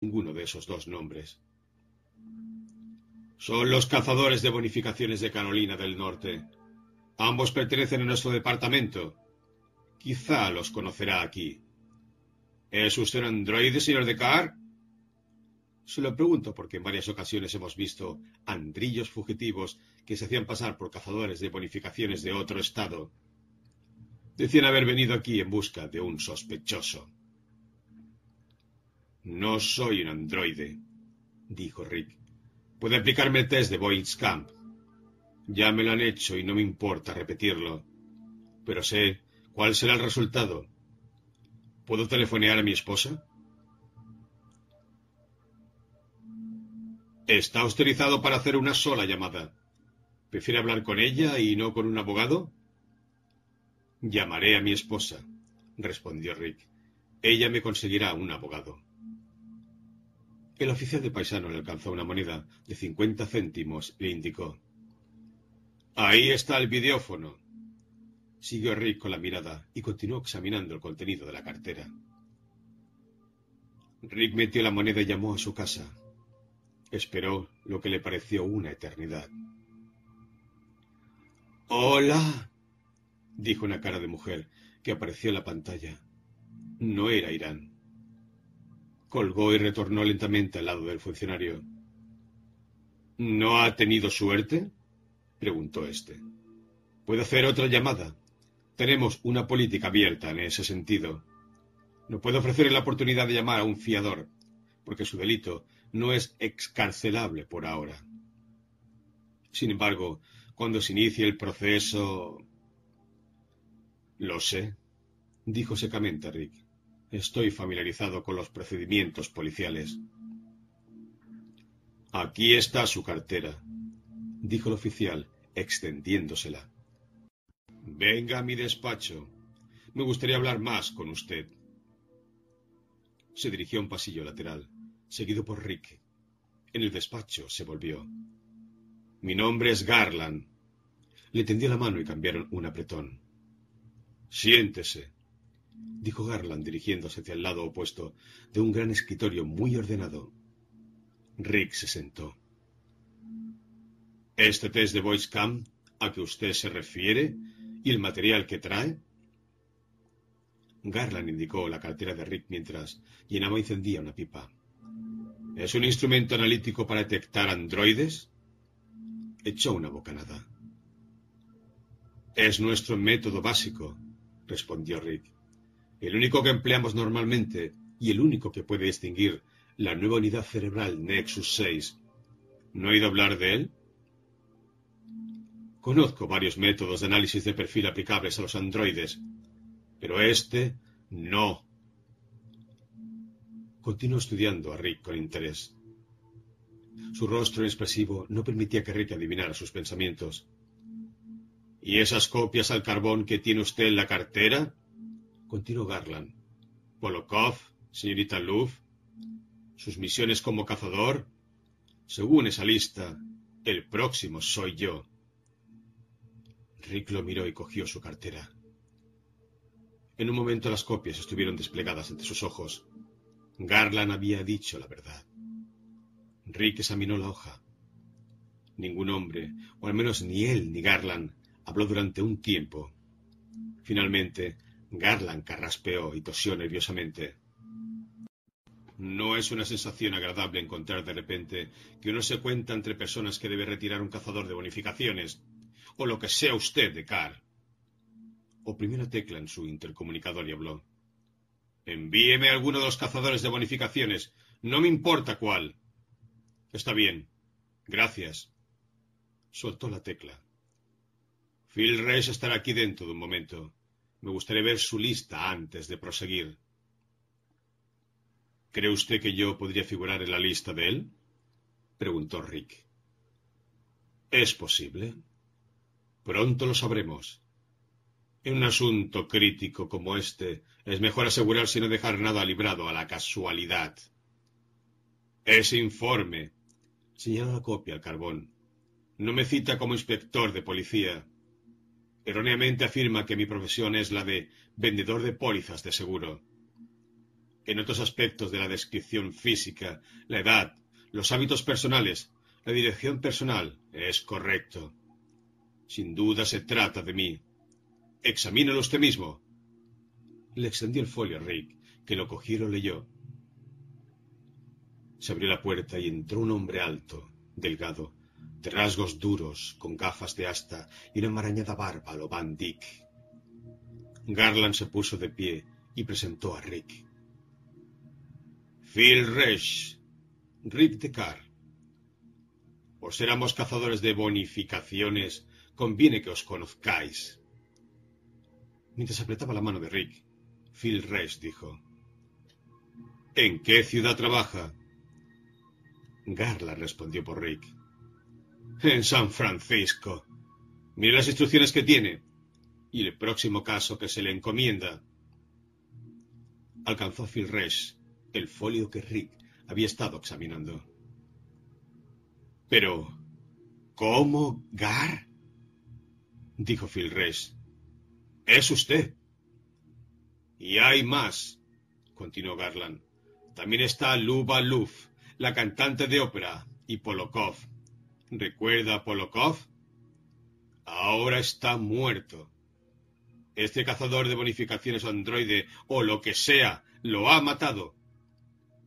ninguno de esos dos nombres. Son los cazadores de bonificaciones de Carolina del Norte. Ambos pertenecen a nuestro departamento. Quizá los conocerá aquí. ¿Es usted un androide, señor de Carr? Se lo pregunto porque en varias ocasiones hemos visto andrillos fugitivos que se hacían pasar por cazadores de bonificaciones de otro estado. Decían haber venido aquí en busca de un sospechoso. No soy un androide, dijo Rick. Puede aplicarme el test de Boyd's Camp. Ya me lo han hecho y no me importa repetirlo. Pero sé cuál será el resultado. ¿Puedo telefonear a mi esposa? Está autorizado para hacer una sola llamada. ¿Prefiere hablar con ella y no con un abogado? Llamaré a mi esposa, respondió Rick. Ella me conseguirá un abogado. El oficial de paisano le alcanzó una moneda de cincuenta céntimos y le indicó. Ahí está el videófono. Siguió Rick con la mirada y continuó examinando el contenido de la cartera. Rick metió la moneda y llamó a su casa. Esperó lo que le pareció una eternidad. Hola, dijo una cara de mujer que apareció en la pantalla. No era Irán. Colgó y retornó lentamente al lado del funcionario. ¿No ha tenido suerte? preguntó éste. ¿Puedo hacer otra llamada? Tenemos una política abierta en ese sentido. No puedo ofrecerle la oportunidad de llamar a un fiador, porque su delito no es excarcelable por ahora. Sin embargo, cuando se inicie el proceso... Lo sé, dijo secamente Rick. Estoy familiarizado con los procedimientos policiales. Aquí está su cartera, dijo el oficial, extendiéndosela. Venga a mi despacho. Me gustaría hablar más con usted. Se dirigió a un pasillo lateral seguido por Rick. En el despacho se volvió. Mi nombre es Garland. Le tendió la mano y cambiaron un apretón. Siéntese, dijo Garland dirigiéndose hacia el lado opuesto de un gran escritorio muy ordenado. Rick se sentó. ¿Este test de Voice a que usted se refiere y el material que trae? Garland indicó la cartera de Rick mientras llenaba y encendía una pipa. ¿Es un instrumento analítico para detectar androides? Echó una bocanada. Es nuestro método básico, respondió Rick. El único que empleamos normalmente y el único que puede distinguir la nueva unidad cerebral Nexus 6. ¿No he oído hablar de él? Conozco varios métodos de análisis de perfil aplicables a los androides, pero este no. Continuó estudiando a Rick con interés. Su rostro expresivo no permitía que Rick adivinara sus pensamientos. ¿Y esas copias al carbón que tiene usted en la cartera? Continuó Garland. Polokov, señorita Luff, sus misiones como cazador. Según esa lista, el próximo soy yo. Rick lo miró y cogió su cartera. En un momento las copias estuvieron desplegadas ante sus ojos. Garland había dicho la verdad. Rick examinó la hoja. Ningún hombre, o al menos ni él ni Garland, habló durante un tiempo. Finalmente, Garland carraspeó y tosió nerviosamente. No es una sensación agradable encontrar de repente que uno se cuenta entre personas que debe retirar un cazador de bonificaciones, o lo que sea usted de Carr. Oprimió una tecla en su intercomunicador y habló. Envíeme alguno de los cazadores de bonificaciones. No me importa cuál. Está bien. Gracias. Soltó la tecla. Phil Resch estará aquí dentro de un momento. Me gustaría ver su lista antes de proseguir. ¿Cree usted que yo podría figurar en la lista de él? preguntó Rick. Es posible. Pronto lo sabremos. En un asunto crítico como este, es mejor asegurarse y no dejar nada librado a la casualidad. Ese informe, señaló la copia al carbón, no me cita como inspector de policía. Erróneamente afirma que mi profesión es la de vendedor de pólizas de seguro. En otros aspectos de la descripción física, la edad, los hábitos personales, la dirección personal, es correcto. Sin duda se trata de mí. Examínalo usted mismo. Le extendió el folio a Rick, que lo cogió y lo leyó. Se abrió la puerta y entró un hombre alto, delgado, de rasgos duros, con gafas de asta y una enmarañada barba lo Van. Garland se puso de pie y presentó a Rick. Phil Resch, Rick de Carr. Por ser ambos cazadores de bonificaciones, conviene que os conozcáis. Mientras apretaba la mano de Rick, Phil Resch dijo: ¿En qué ciudad trabaja? Garland respondió por Rick. En San Francisco. Mire las instrucciones que tiene y el próximo caso que se le encomienda. Alcanzó Resch el folio que Rick había estado examinando. Pero, ¿cómo, Gar? dijo Phil Resch. Es usted. Y hay más, continuó Garland. También está Luba Luf, la cantante de ópera, y Polokov. ¿Recuerda a Polokov? Ahora está muerto. Este cazador de bonificaciones androide o lo que sea lo ha matado.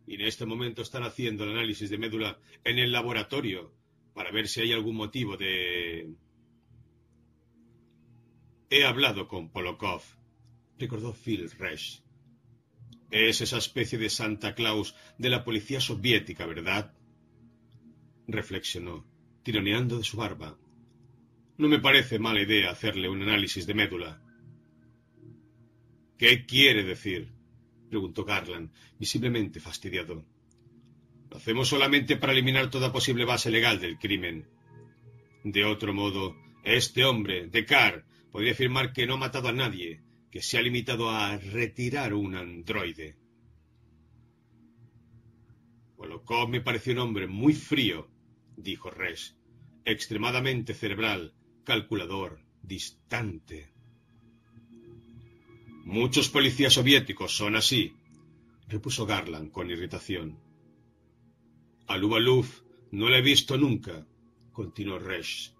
Y en este momento están haciendo el análisis de médula en el laboratorio para ver si hay algún motivo de... He hablado con Polokov, recordó Phil Resch. Es esa especie de Santa Claus de la policía soviética, ¿verdad? Reflexionó, tironeando de su barba. No me parece mala idea hacerle un análisis de médula. ¿Qué quiere decir? preguntó Garland, visiblemente fastidiado. Lo hacemos solamente para eliminar toda posible base legal del crimen. De otro modo, este hombre, Descartes, podría afirmar que no ha matado a nadie, que se ha limitado a retirar un androide. Polokov me pareció un hombre muy frío, dijo Resch, extremadamente cerebral, calculador, distante. Muchos policías soviéticos son así, repuso Garland con irritación. A Lubaluf no le he visto nunca, continuó Resch,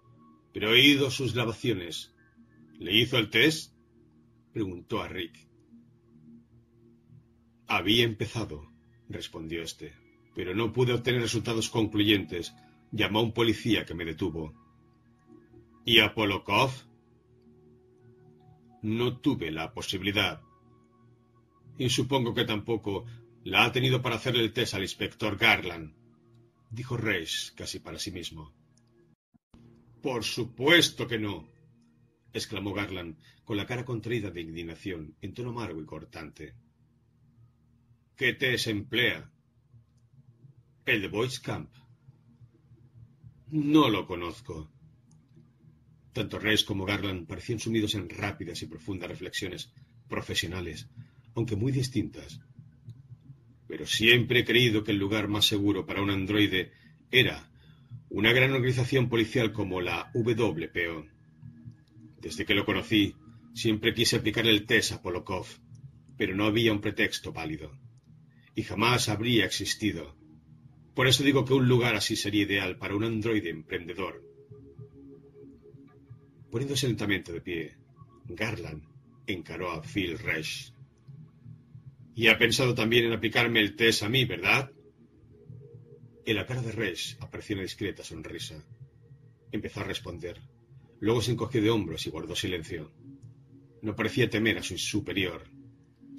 pero he oído sus grabaciones. ¿Le hizo el test? preguntó a Rick. Había empezado, respondió éste, pero no pude obtener resultados concluyentes. Llamó un policía que me detuvo. ¿Y a Polokov? no tuve la posibilidad. Y supongo que tampoco la ha tenido para hacerle el test al inspector Garland, dijo Reis casi para sí mismo. Por supuesto que no, exclamó Garland, con la cara contraída de indignación, en tono amargo y cortante. ¿Qué test emplea? El de Boys Camp. No lo conozco. Tanto Reis como Garland parecían sumidos en rápidas y profundas reflexiones profesionales, aunque muy distintas. Pero siempre he creído que el lugar más seguro para un androide era una gran organización policial como la WPO. Desde que lo conocí, siempre quise aplicar el test a Polokov, pero no había un pretexto válido. Y jamás habría existido. Por eso digo que un lugar así sería ideal para un androide emprendedor Poniéndose lentamente de pie, Garland encaró a Phil Resch. Y ha pensado también en aplicarme el test a mí, ¿verdad? En la cara de Resch apareció una discreta sonrisa. Empezó a responder. Luego se encogió de hombros y guardó silencio. No parecía temer a su superior,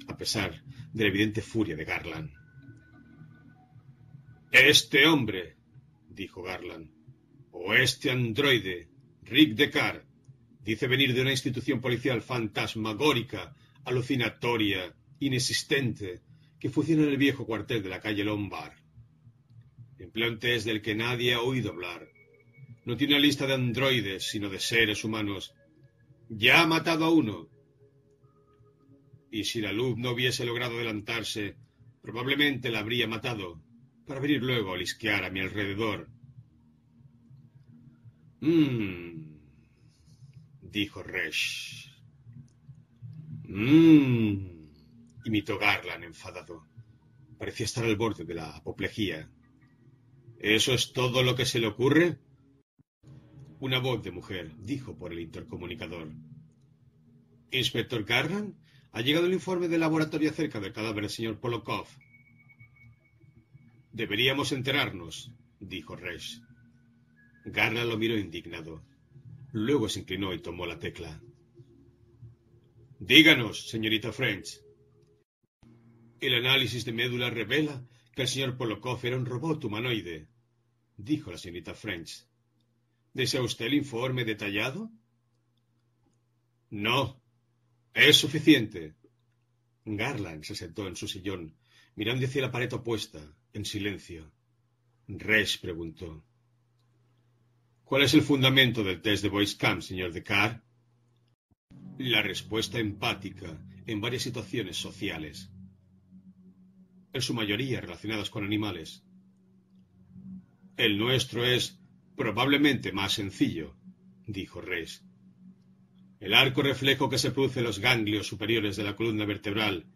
a pesar de la evidente furia de Garland. Este hombre, dijo Garland, o este androide, Rick Descartes, Dice venir de una institución policial fantasmagórica, alucinatoria, inexistente, que funciona en el viejo cuartel de la calle Lombard. Emplea un test del que nadie ha oído hablar. No tiene una lista de androides, sino de seres humanos. Ya ha matado a uno. Y si la luz no hubiese logrado adelantarse, probablemente la habría matado, para venir luego a lisquear a mi alrededor. Mmm dijo Resch. Mmm, imitó Garland enfadado. parecía estar al borde de la apoplejía. ¿Eso es todo lo que se le ocurre? Una voz de mujer dijo por el intercomunicador. Inspector Garland, ha llegado el informe del laboratorio acerca del cadáver del señor Polokov. Deberíamos enterarnos, dijo Resch. Garland lo miró indignado. Luego se inclinó y tomó la tecla. Díganos, señorita French. El análisis de médula revela que el señor Polokov era un robot humanoide, dijo la señorita French. ¿Desea usted el informe detallado? No. Es suficiente. Garland se sentó en su sillón, mirando hacia la pared opuesta, en silencio. Resch preguntó. ¿Cuál es el fundamento del test de Voice Camp, señor Descartes? La respuesta empática en varias situaciones sociales en su mayoría relacionadas con animales. El nuestro es probablemente más sencillo, dijo Reis. El arco reflejo que se produce en los ganglios superiores de la columna vertebral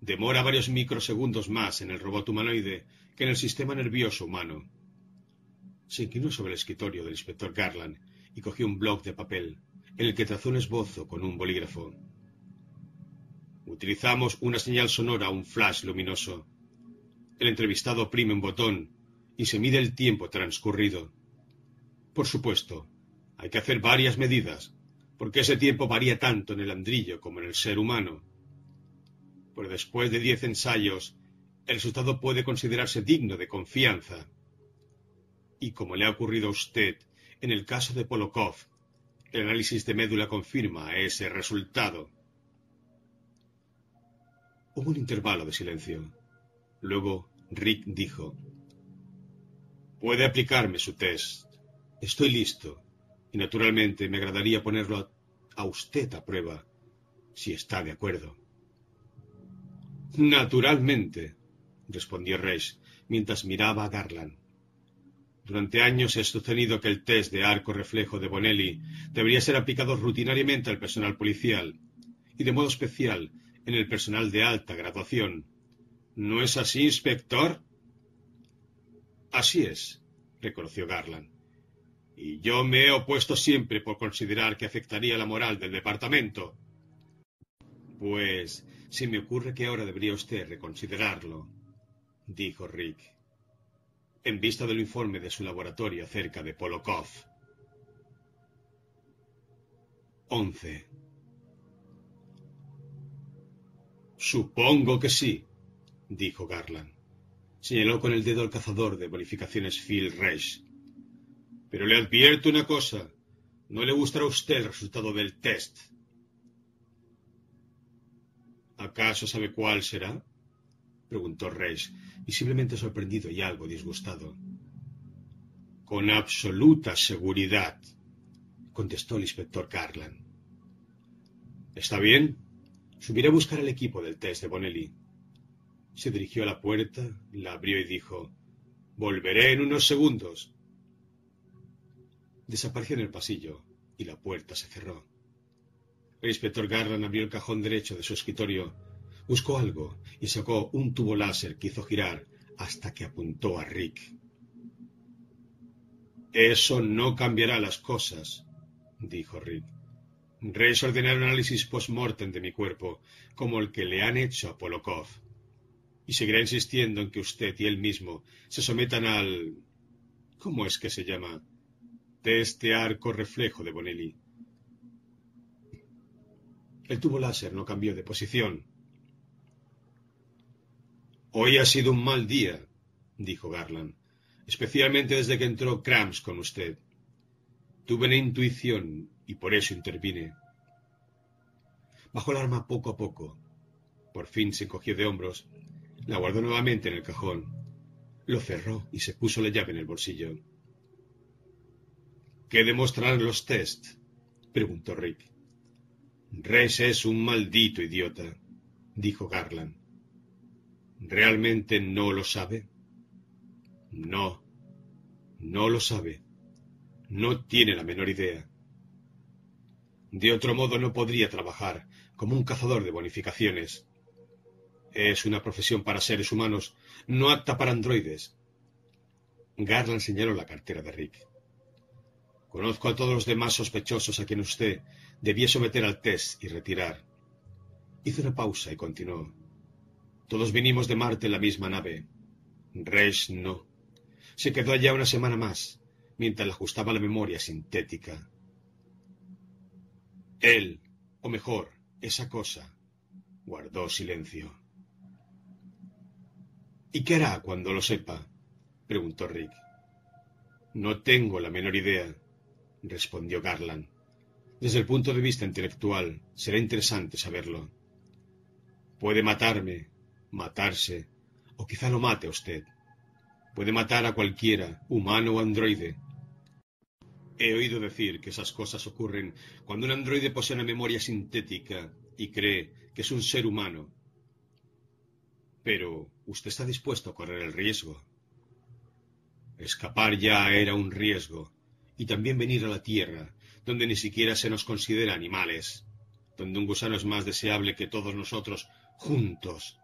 demora varios microsegundos más en el robot humanoide que en el sistema nervioso humano. Se inclinó sobre el escritorio del inspector Garland y cogió un bloc de papel en el que trazó un esbozo con un bolígrafo. Utilizamos una señal sonora, un flash luminoso, el entrevistado oprime un botón y se mide el tiempo transcurrido. Por supuesto, hay que hacer varias medidas, porque ese tiempo varía tanto en el andrillo como en el ser humano. Pero después de diez ensayos, el resultado puede considerarse digno de confianza. Y como le ha ocurrido a usted en el caso de Polokov, el análisis de médula confirma ese resultado. Hubo un intervalo de silencio. Luego Rick dijo, Puede aplicarme su test. Estoy listo. Y naturalmente me agradaría ponerlo a, usted a prueba, si está de acuerdo. Naturalmente, respondió Reich mientras miraba a Garland. Durante años he sostenido que el test de arco reflejo de Bonelli debería ser aplicado rutinariamente al personal policial y de modo especial en el personal de alta graduación ¿No es así, inspector? Así es, reconoció Garland. Y yo me he opuesto siempre por considerar que afectaría la moral del departamento. Pues se me ocurre que ahora debería usted reconsiderarlo, dijo Rick, en vista del informe de su laboratorio acerca de Polokov. 11. Supongo que sí, dijo Garland. Señaló con el dedo al cazador de bonificaciones Phil Resch. Pero le advierto una cosa. No le gustará a usted el resultado del test. ¿Acaso sabe cuál será? preguntó Resch, visiblemente sorprendido y algo disgustado. Con absoluta seguridad, contestó el inspector Garland. Está bien. Subiré a buscar el equipo del test de Bonelli. Se dirigió a la puerta, la abrió y dijo Volveré en unos segundos. Desapareció en el pasillo y la puerta se cerró. El inspector Garland abrió el cajón derecho de su escritorio, buscó algo y sacó un tubo láser que hizo girar hasta que apuntó a Rick. Eso no cambiará las cosas, dijo Rick. Reyes ordenar un análisis post-mortem de mi cuerpo, como el que le han hecho a Polokov y seguirá insistiendo en que usted y él mismo se sometan al... ¿Cómo es que se llama? De este arco reflejo de Bonelli. El tubo láser no cambió de posición. Hoy ha sido un mal día, dijo Garland, especialmente desde que entró Krams con usted. Tuve una intuición y por eso intervine. Bajó el arma poco a poco. Por fin se encogió de hombros la guardó nuevamente en el cajón. Lo cerró y se puso la llave en el bolsillo. ¿Qué demostrarán los test? preguntó Rick. Res es un maldito idiota, dijo Garland. ¿Realmente no lo sabe? No, no lo sabe. No tiene la menor idea. De otro modo no podría trabajar como un cazador de bonificaciones. Es una profesión para seres humanos, no apta para androides. Garland señaló la cartera de Rick. Conozco a todos los demás sospechosos a quien usted debía someter al test y retirar. Hizo una pausa y continuó. Todos vinimos de Marte en la misma nave. Resh no. Se quedó allá una semana más, mientras le ajustaba la memoria sintética. Él, o mejor, esa cosa, guardó silencio. ¿Y qué hará cuando lo sepa? preguntó Rick. No tengo la menor idea, respondió Garland. Desde el punto de vista intelectual, será interesante saberlo. Puede matarme, matarse, o quizá lo mate a usted. Puede matar a cualquiera, humano o androide. He oído decir que esas cosas ocurren cuando un androide posee una memoria sintética y cree que es un ser humano. Pero usted está dispuesto a correr el riesgo. Escapar ya era un riesgo, y también venir a la Tierra, donde ni siquiera se nos considera animales, donde un gusano es más deseable que todos nosotros juntos.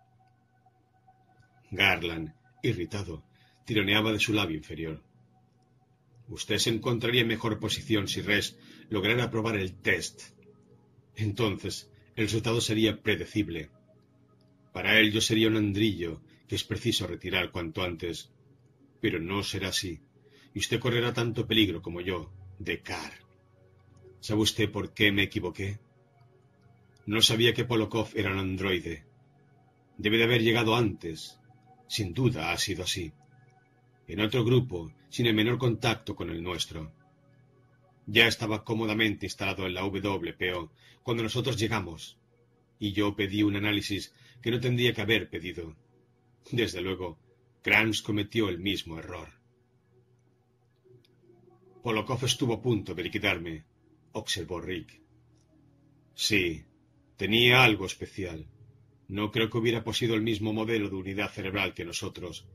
Garland, irritado, tironeaba de su labio inferior. Usted se encontraría en mejor posición si Res lograra aprobar el test. Entonces, el resultado sería predecible. Para él yo sería un andrillo que es preciso retirar cuanto antes. Pero no será así, y usted correrá tanto peligro como yo, de Car. ¿Sabe usted por qué me equivoqué? No sabía que Polokov era un androide. Debe de haber llegado antes. Sin duda ha sido así. En otro grupo, sin el menor contacto con el nuestro. Ya estaba cómodamente instalado en la WPO cuando nosotros llegamos, y yo pedí un análisis que no tendría que haber pedido. Desde luego, Kranz cometió el mismo error. Polokov estuvo a punto de liquidarme, observó Rick. Sí, tenía algo especial. No creo que hubiera poseído el mismo modelo de unidad cerebral que nosotros,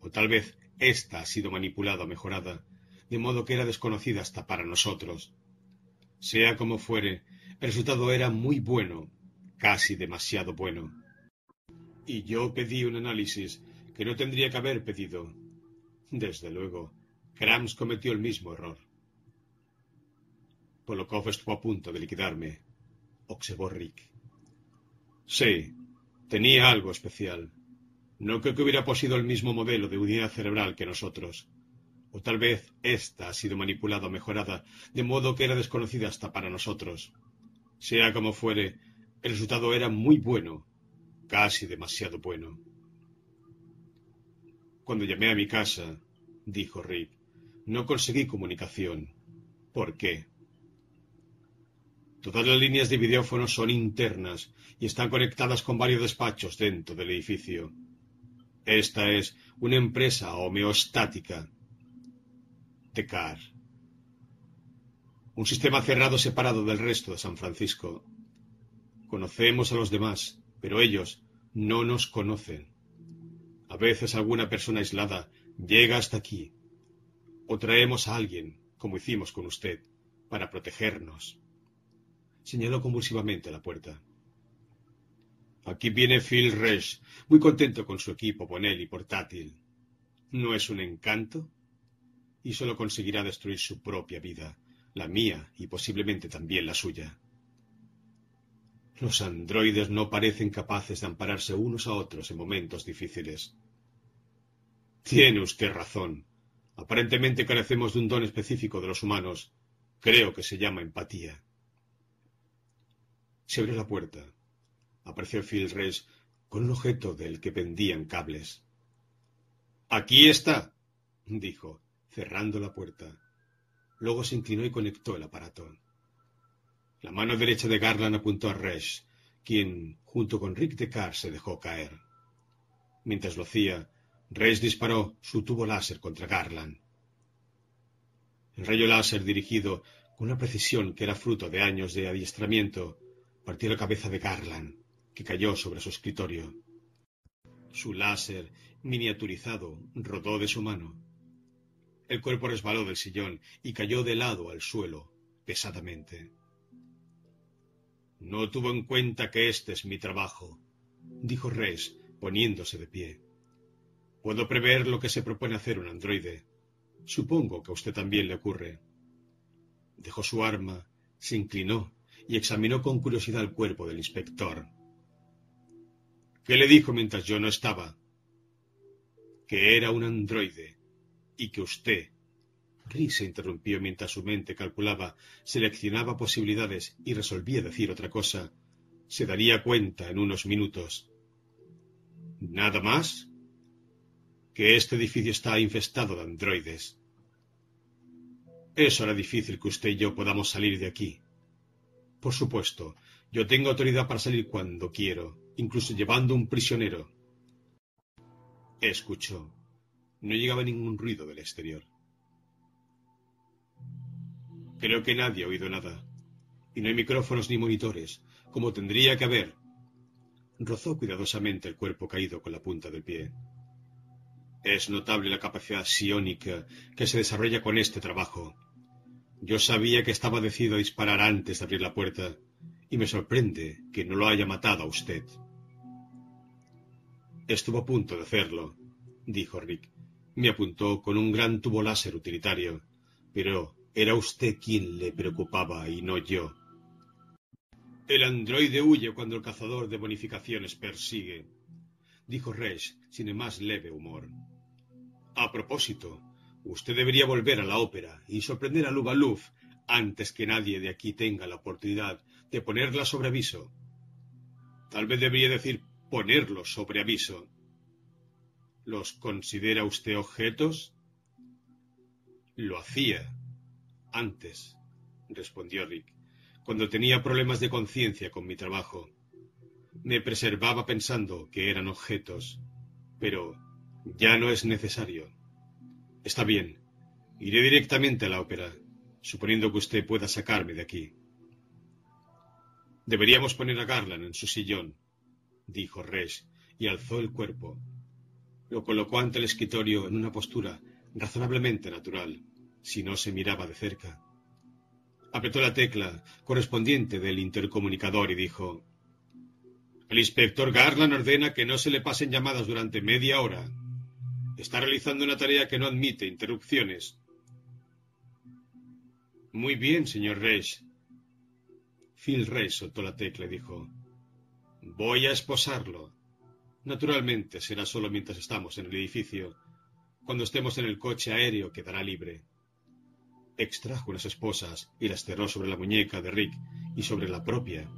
o tal vez ésta ha sido manipulada o mejorada, de modo que era desconocida hasta para nosotros. Sea como fuere, el resultado era muy bueno, casi demasiado bueno. Y yo pedí un análisis que no tendría que haber pedido. Desde luego, Krams cometió el mismo error. Polokov estuvo a punto de liquidarme, observó Rick. Sí, tenía algo especial. No creo que hubiera poseído el mismo modelo de unidad cerebral que nosotros. O tal vez ésta ha sido manipulada o mejorada, de modo que era desconocida hasta para nosotros. Sea como fuere, el resultado era muy bueno, casi demasiado bueno. Cuando llamé a mi casa, dijo Rick, no conseguí comunicación. ¿Por qué? Todas las líneas de videófono son internas y están conectadas con varios despachos dentro del edificio. Esta es una empresa homeostática. TECAR. Un sistema cerrado separado del resto de San Francisco. Conocemos a los demás, pero ellos no nos conocen. A veces alguna persona aislada llega hasta aquí. O traemos a alguien, como hicimos con usted, para protegernos. Señaló convulsivamente la puerta. Aquí viene Phil Resch, muy contento con su equipo Bonelli portátil. ¿No es un encanto? Y solo conseguirá destruir su propia vida, la mía y posiblemente también la suya. Los androides no parecen capaces de ampararse unos a otros en momentos difíciles. Tiene usted razón. Aparentemente carecemos de un don específico de los humanos. Creo que se llama empatía. Se abrió la puerta. Apareció Phil Resch con un objeto del que pendían cables. Aquí está, dijo, cerrando la puerta. Luego se inclinó y conectó el aparato. La mano derecha de Garland apuntó a Resch, quien, junto con Rick Decar, se dejó caer. Mientras lo hacía, Resch disparó su tubo láser contra Garland. El rayo láser, dirigido con una precisión que era fruto de años de adiestramiento, partió la cabeza de Garland, que cayó sobre su escritorio. Su láser, miniaturizado, rodó de su mano. El cuerpo resbaló del sillón y cayó de lado al suelo, pesadamente. No tuvo en cuenta que este es mi trabajo, dijo Reis, poniéndose de pie. Puedo prever lo que se propone hacer un androide. Supongo que a usted también le ocurre. Dejó su arma, se inclinó y examinó con curiosidad el cuerpo del inspector. ¿Qué le dijo mientras yo no estaba? Que era un androide y que usted. Chris se interrumpió mientras su mente calculaba, seleccionaba posibilidades y resolvía decir otra cosa. Se daría cuenta en unos minutos. ¿Nada más? Que este edificio está infestado de androides. Eso hará difícil que usted y yo podamos salir de aquí. Por supuesto, yo tengo autoridad para salir cuando quiero, incluso llevando un prisionero. Escuchó. No llegaba ningún ruido del exterior. Creo que nadie ha oído nada. Y no hay micrófonos ni monitores, como tendría que haber. Rozó cuidadosamente el cuerpo caído con la punta del pie. Es notable la capacidad psiónica que se desarrolla con este trabajo. Yo sabía que estaba decidido a disparar antes de abrir la puerta, y me sorprende que no lo haya matado a usted. Estuvo a punto de hacerlo, dijo Rick. Me apuntó con un gran tubo láser utilitario, pero era usted quien le preocupaba y no yo. El androide huye cuando el cazador de bonificaciones persigue, dijo Resch sin el más leve humor. A propósito, usted debería volver a la ópera y sorprender a Lubaluf antes que nadie de aquí tenga la oportunidad de ponerla sobre aviso. Tal vez debería decir ponerlos sobre aviso. ¿Los considera usted objetos? Lo hacía. Antes, respondió Rick, cuando tenía problemas de conciencia con mi trabajo. Me preservaba pensando que eran objetos, pero ya no es necesario. Está bien, iré directamente a la ópera, suponiendo que usted pueda sacarme de aquí. Deberíamos poner a Garland en su sillón, dijo Resch, y alzó el cuerpo. Lo colocó ante el escritorio en una postura razonablemente natural, si no se miraba de cerca. Apretó la tecla correspondiente del intercomunicador y dijo El inspector Garland ordena que no se le pasen llamadas durante media hora. Está realizando una tarea que no admite interrupciones. Muy bien, señor Resch. Phil Resch soltó la tecla y dijo Voy a esposarlo. Naturalmente será solo mientras estamos en el edificio. Cuando estemos en el coche aéreo quedará libre. Extrajo unas esposas y las cerró sobre la muñeca de Rick y sobre la propia.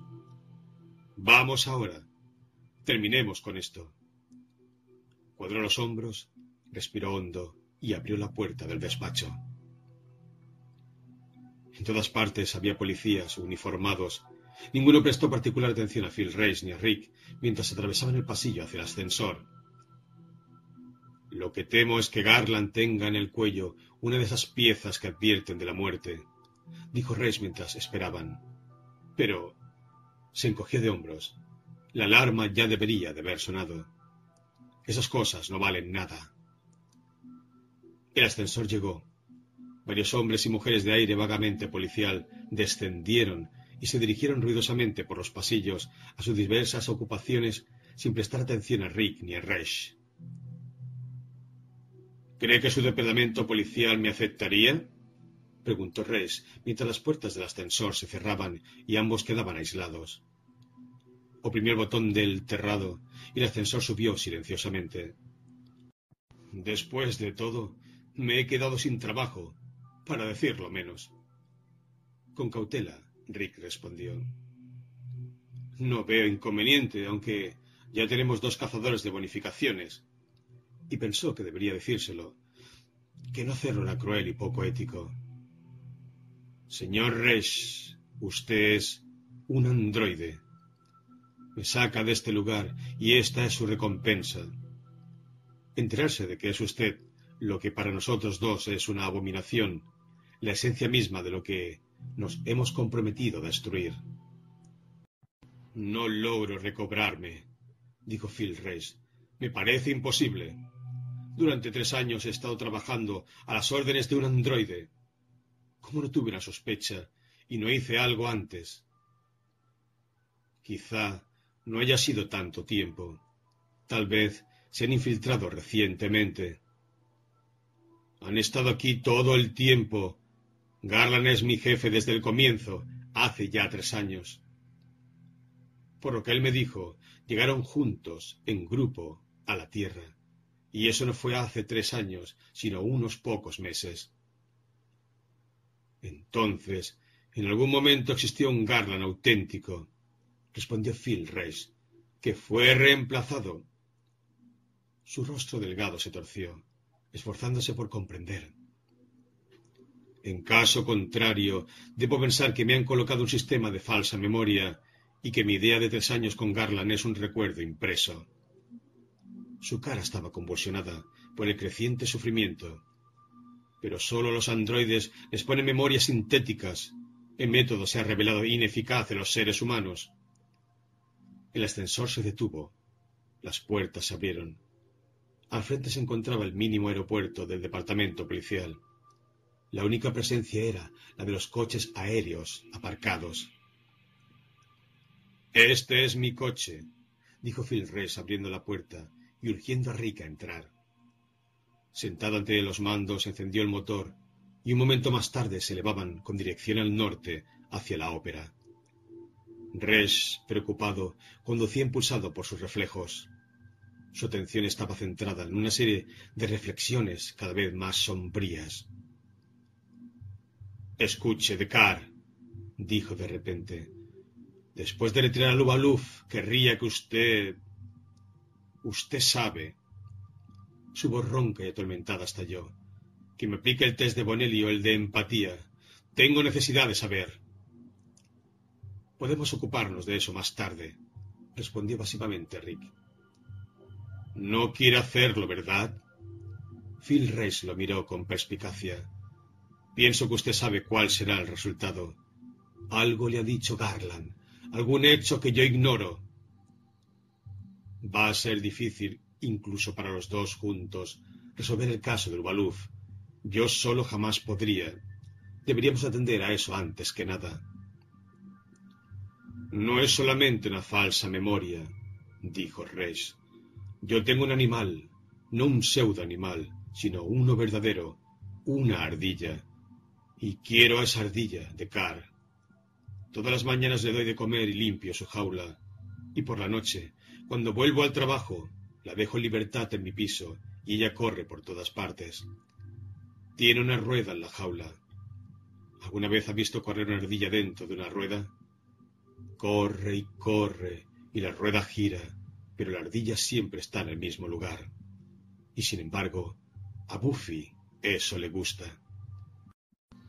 Vamos ahora. Terminemos con esto. Cuadró los hombros, respiró hondo y abrió la puerta del despacho. En todas partes había policías uniformados Ninguno prestó particular atención a Phil Reis ni a Rick mientras atravesaban el pasillo hacia el ascensor. Lo que temo es que Garland tenga en el cuello una de esas piezas que advierten de la muerte, dijo Reis mientras esperaban. Pero se encogió de hombros. La alarma ya debería de haber sonado. Esas cosas no valen nada. El ascensor llegó. Varios hombres y mujeres de aire vagamente policial descendieron y se dirigieron ruidosamente por los pasillos a sus diversas ocupaciones sin prestar atención a Rick ni a Resh. ¿Cree que su departamento policial me aceptaría? preguntó Resh mientras las puertas del ascensor se cerraban y ambos quedaban aislados. Oprimió el botón del terrado y el ascensor subió silenciosamente. Después de todo, me he quedado sin trabajo, para decirlo menos. Con cautela, Rick respondió. No veo inconveniente, aunque ya tenemos dos cazadores de bonificaciones. Y pensó que debería decírselo, que no hacerlo era cruel y poco ético. Señor Resch, usted es un androide. Me saca de este lugar y esta es su recompensa. Enterarse de que es usted lo que para nosotros dos es una abominación, la esencia misma de lo que nos hemos comprometido a destruir. No logro recobrarme, dijo Phil Reis. Me parece imposible. Durante tres años he estado trabajando a las órdenes de un androide. ¿Cómo no tuve una sospecha y no hice algo antes? Quizá no haya sido tanto tiempo. Tal vez se han infiltrado recientemente. Han estado aquí todo el tiempo. Garland es mi jefe desde el comienzo, hace ya tres años. Por lo que él me dijo, llegaron juntos, en grupo, a la Tierra. Y eso no fue hace tres años, sino unos pocos meses. Entonces, en algún momento existió un Garland auténtico, respondió Phil Reis, que fue reemplazado. Su rostro delgado se torció, esforzándose por comprender. En caso contrario, debo pensar que me han colocado un sistema de falsa memoria y que mi idea de tres años con Garland es un recuerdo impreso. Su cara estaba convulsionada por el creciente sufrimiento. Pero solo los androides les ponen memorias sintéticas. El método se ha revelado ineficaz en los seres humanos. El ascensor se detuvo. Las puertas se abrieron. Al frente se encontraba el mínimo aeropuerto del departamento policial. La única presencia era la de los coches aéreos aparcados. Este es mi coche, dijo Phil Rees abriendo la puerta y urgiendo a Rick a entrar. Sentado ante los mandos, encendió el motor y un momento más tarde se elevaban con dirección al norte hacia la ópera. Resh, preocupado, conducía impulsado por sus reflejos. Su atención estaba centrada en una serie de reflexiones cada vez más sombrías. Escuche, Decar, dijo de repente. Después de retirar a Lubaluf, querría que usted Usted sabe. Su voz ronca y atormentada estalló. Que me aplique el test de Bonelli o el de empatía. Tengo necesidad de saber. Podemos ocuparnos de eso más tarde, respondió evasivamente Rick. No quiere hacerlo, ¿verdad? Phil Reis lo miró con perspicacia. Pienso que usted sabe cuál será el resultado. Algo le ha dicho Garland, algún hecho que yo ignoro. Va a ser difícil, incluso para los dos juntos, resolver el caso del Baluf. Yo solo jamás podría. Deberíamos atender a eso antes que nada. No es solamente una falsa memoria, dijo Reis. Yo tengo un animal, no un pseudo animal, sino uno verdadero, una ardilla. Y quiero a esa ardilla de Car. Todas las mañanas le doy de comer y limpio su jaula. Y por la noche cuando vuelvo al trabajo, la dejo en libertad en mi piso y ella corre por todas partes. Tiene una rueda en la jaula. ¿Alguna vez ha visto correr una ardilla dentro de una rueda? Corre y corre y la rueda gira, pero la ardilla siempre está en el mismo lugar. Y sin embargo, a Buffy eso le gusta.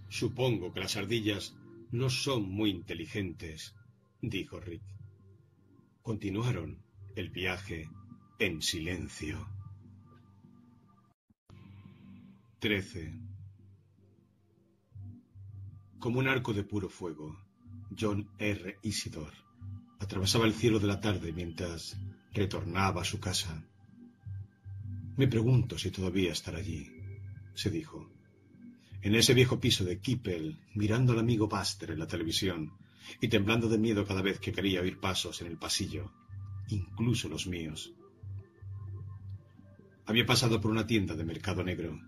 Supongo que las ardillas no son muy inteligentes, dijo Rick. Continuaron el viaje en silencio. 13. Como un arco de puro fuego, John R. Isidor atravesaba el cielo de la tarde mientras retornaba a su casa. Me pregunto si todavía estará allí, se dijo. En ese viejo piso de Kippel, mirando al amigo Buster en la televisión y temblando de miedo cada vez que quería oír pasos en el pasillo incluso los míos. Había pasado por una tienda de mercado negro.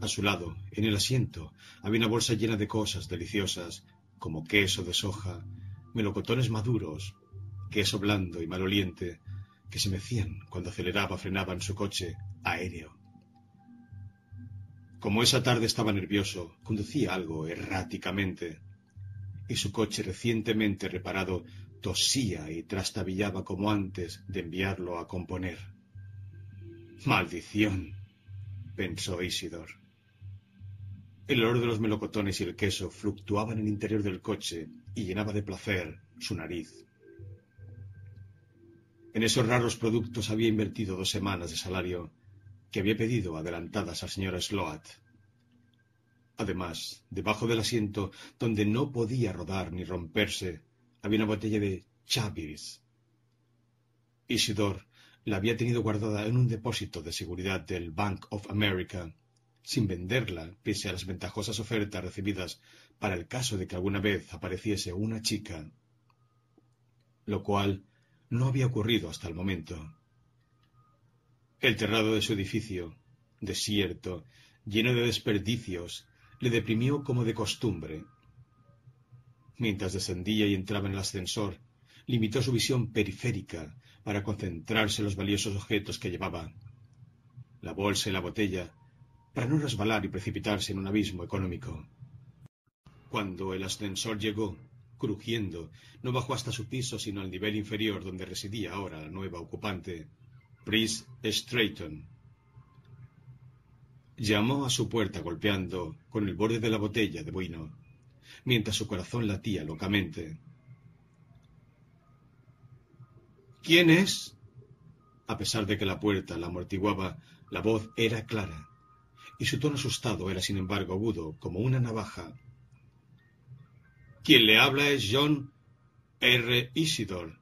A su lado, en el asiento, había una bolsa llena de cosas deliciosas, como queso de soja, melocotones maduros, queso blando y maloliente, que se mecían cuando aceleraba o frenaba en su coche aéreo. Como esa tarde estaba nervioso, conducía algo erráticamente, y su coche recientemente reparado tosía y trastabillaba como antes de enviarlo a componer. Maldición, pensó Isidor. El olor de los melocotones y el queso fluctuaba en el interior del coche y llenaba de placer su nariz. En esos raros productos había invertido dos semanas de salario que había pedido adelantadas al señor Sloat. Además, debajo del asiento, donde no podía rodar ni romperse, había una botella de Chavis. Isidor la había tenido guardada en un depósito de seguridad del Bank of America, sin venderla, pese a las ventajosas ofertas recibidas para el caso de que alguna vez apareciese una chica, lo cual no había ocurrido hasta el momento. El terrado de su edificio, desierto, lleno de desperdicios, le deprimió como de costumbre. Mientras descendía y entraba en el ascensor, limitó su visión periférica para concentrarse en los valiosos objetos que llevaba. La bolsa y la botella, para no resbalar y precipitarse en un abismo económico. Cuando el ascensor llegó, crujiendo, no bajó hasta su piso sino al nivel inferior donde residía ahora la nueva ocupante, Pris Strayton. Llamó a su puerta golpeando con el borde de la botella de vino, mientras su corazón latía locamente. ¿Quién es? A pesar de que la puerta la amortiguaba, la voz era clara, y su tono asustado era sin embargo agudo como una navaja quien le habla es John R. Isidore,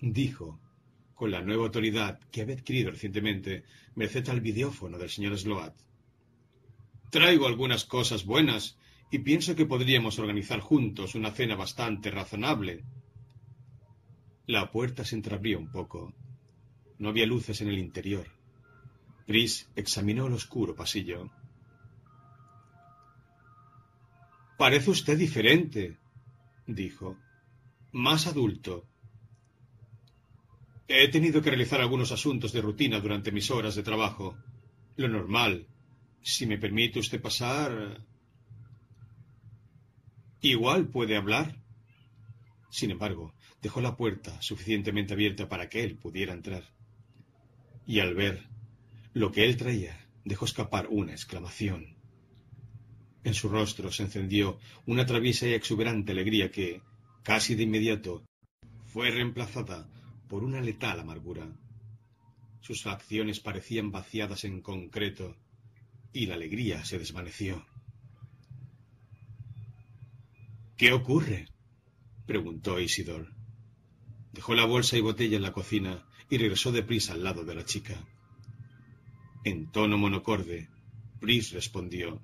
dijo, con la nueva autoridad que había adquirido recientemente merced al videófono del señor Sloat. Traigo algunas cosas buenas y pienso que podríamos organizar juntos una cena bastante razonable. La puerta se entreabrió un poco. No había luces en el interior. Chris examinó el oscuro pasillo. Parece usted diferente, dijo. Más adulto. He tenido que realizar algunos asuntos de rutina durante mis horas de trabajo. Lo normal. Si me permite usted pasar. Igual puede hablar. Sin embargo, dejó la puerta suficientemente abierta para que él pudiera entrar. Y al ver lo que él traía, dejó escapar una exclamación. En su rostro se encendió una traviesa y exuberante alegría que, casi de inmediato, fue reemplazada por una letal amargura. Sus facciones parecían vaciadas en concreto y la alegría se desvaneció. ¿Qué ocurre? preguntó Isidor. Dejó la bolsa y botella en la cocina y regresó deprisa al lado de la chica. En tono monocorde, Pris respondió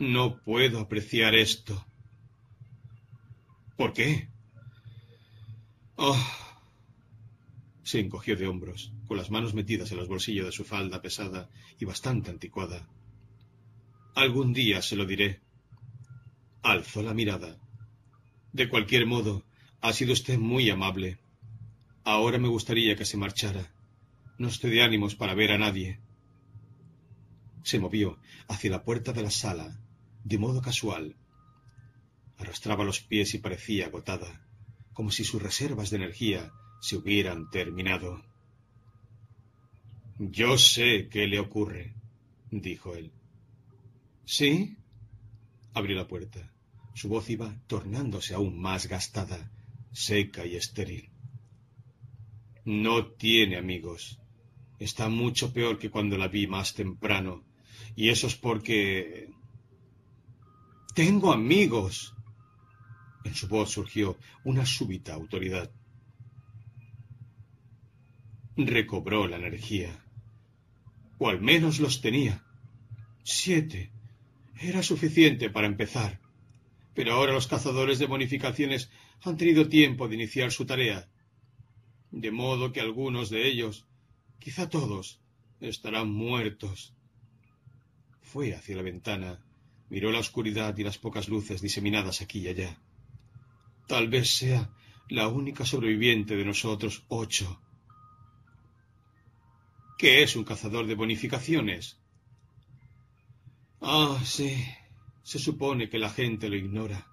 no puedo apreciar esto. ¿Por qué? Oh. Se encogió de hombros, con las manos metidas en los bolsillos de su falda pesada y bastante anticuada. Algún día se lo diré. Alzó la mirada. De cualquier modo, ha sido usted muy amable. Ahora me gustaría que se marchara. No estoy de ánimos para ver a nadie. Se movió hacia la puerta de la sala de modo casual. Arrastraba los pies y parecía agotada, como si sus reservas de energía se hubieran terminado. Yo sé qué le ocurre, dijo él. ¿Sí? Abrió la puerta. Su voz iba tornándose aún más gastada, seca y estéril. No tiene amigos. Está mucho peor que cuando la vi más temprano. Y eso es porque tengo amigos. En su voz surgió una súbita autoridad. Recobró la energía. O al menos los tenía. Siete. Era suficiente para empezar. Pero ahora los cazadores de bonificaciones han tenido tiempo de iniciar su tarea. De modo que algunos de ellos, quizá todos, estarán muertos. Fue hacia la ventana Miró la oscuridad y las pocas luces diseminadas aquí y allá. Tal vez sea la única sobreviviente de nosotros ocho. ¿Qué es un cazador de bonificaciones? Ah, sí. Se supone que la gente lo ignora.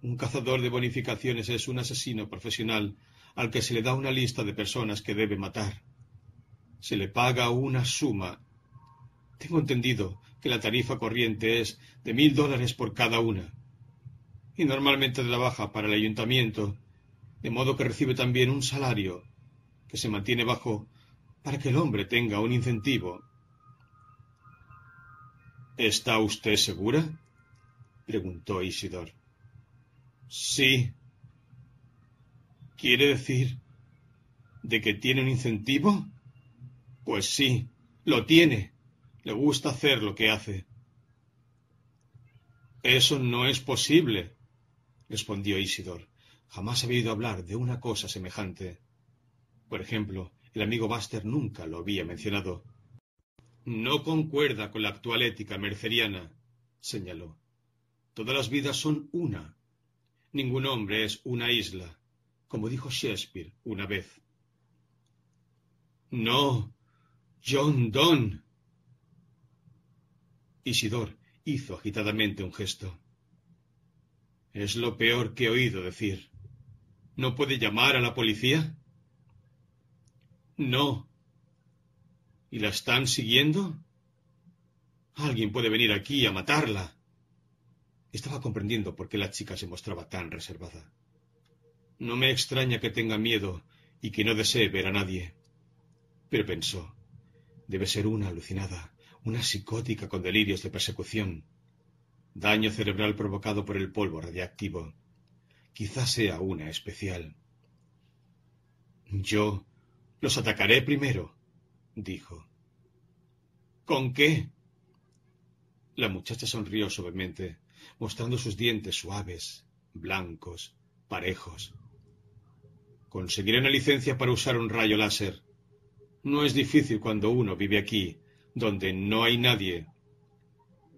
Un cazador de bonificaciones es un asesino profesional al que se le da una lista de personas que debe matar. Se le paga una suma. Tengo entendido que la tarifa corriente es de mil dólares por cada una. Y normalmente trabaja para el ayuntamiento, de modo que recibe también un salario que se mantiene bajo para que el hombre tenga un incentivo. ¿Está usted segura? preguntó Isidor. Sí. ¿Quiere decir de que tiene un incentivo? Pues sí, lo tiene. Le gusta hacer lo que hace. Eso no es posible, respondió Isidor. Jamás había oído hablar de una cosa semejante. Por ejemplo, el amigo Buster nunca lo había mencionado. No concuerda con la actual ética merceriana, señaló. Todas las vidas son una. Ningún hombre es una isla, como dijo Shakespeare una vez. No, John Donne. Isidor hizo agitadamente un gesto. Es lo peor que he oído decir. ¿No puede llamar a la policía? No. ¿Y la están siguiendo? Alguien puede venir aquí a matarla. Estaba comprendiendo por qué la chica se mostraba tan reservada. No me extraña que tenga miedo y que no desee ver a nadie. Pero pensó, debe ser una alucinada, una psicótica con delirios de persecución. Daño cerebral provocado por el polvo radiactivo. Quizás sea una especial. Yo los atacaré primero, dijo. ¿Con qué? La muchacha sonrió suavemente, mostrando sus dientes suaves, blancos, parejos. Conseguiré una licencia para usar un rayo láser. No es difícil cuando uno vive aquí, donde no hay nadie.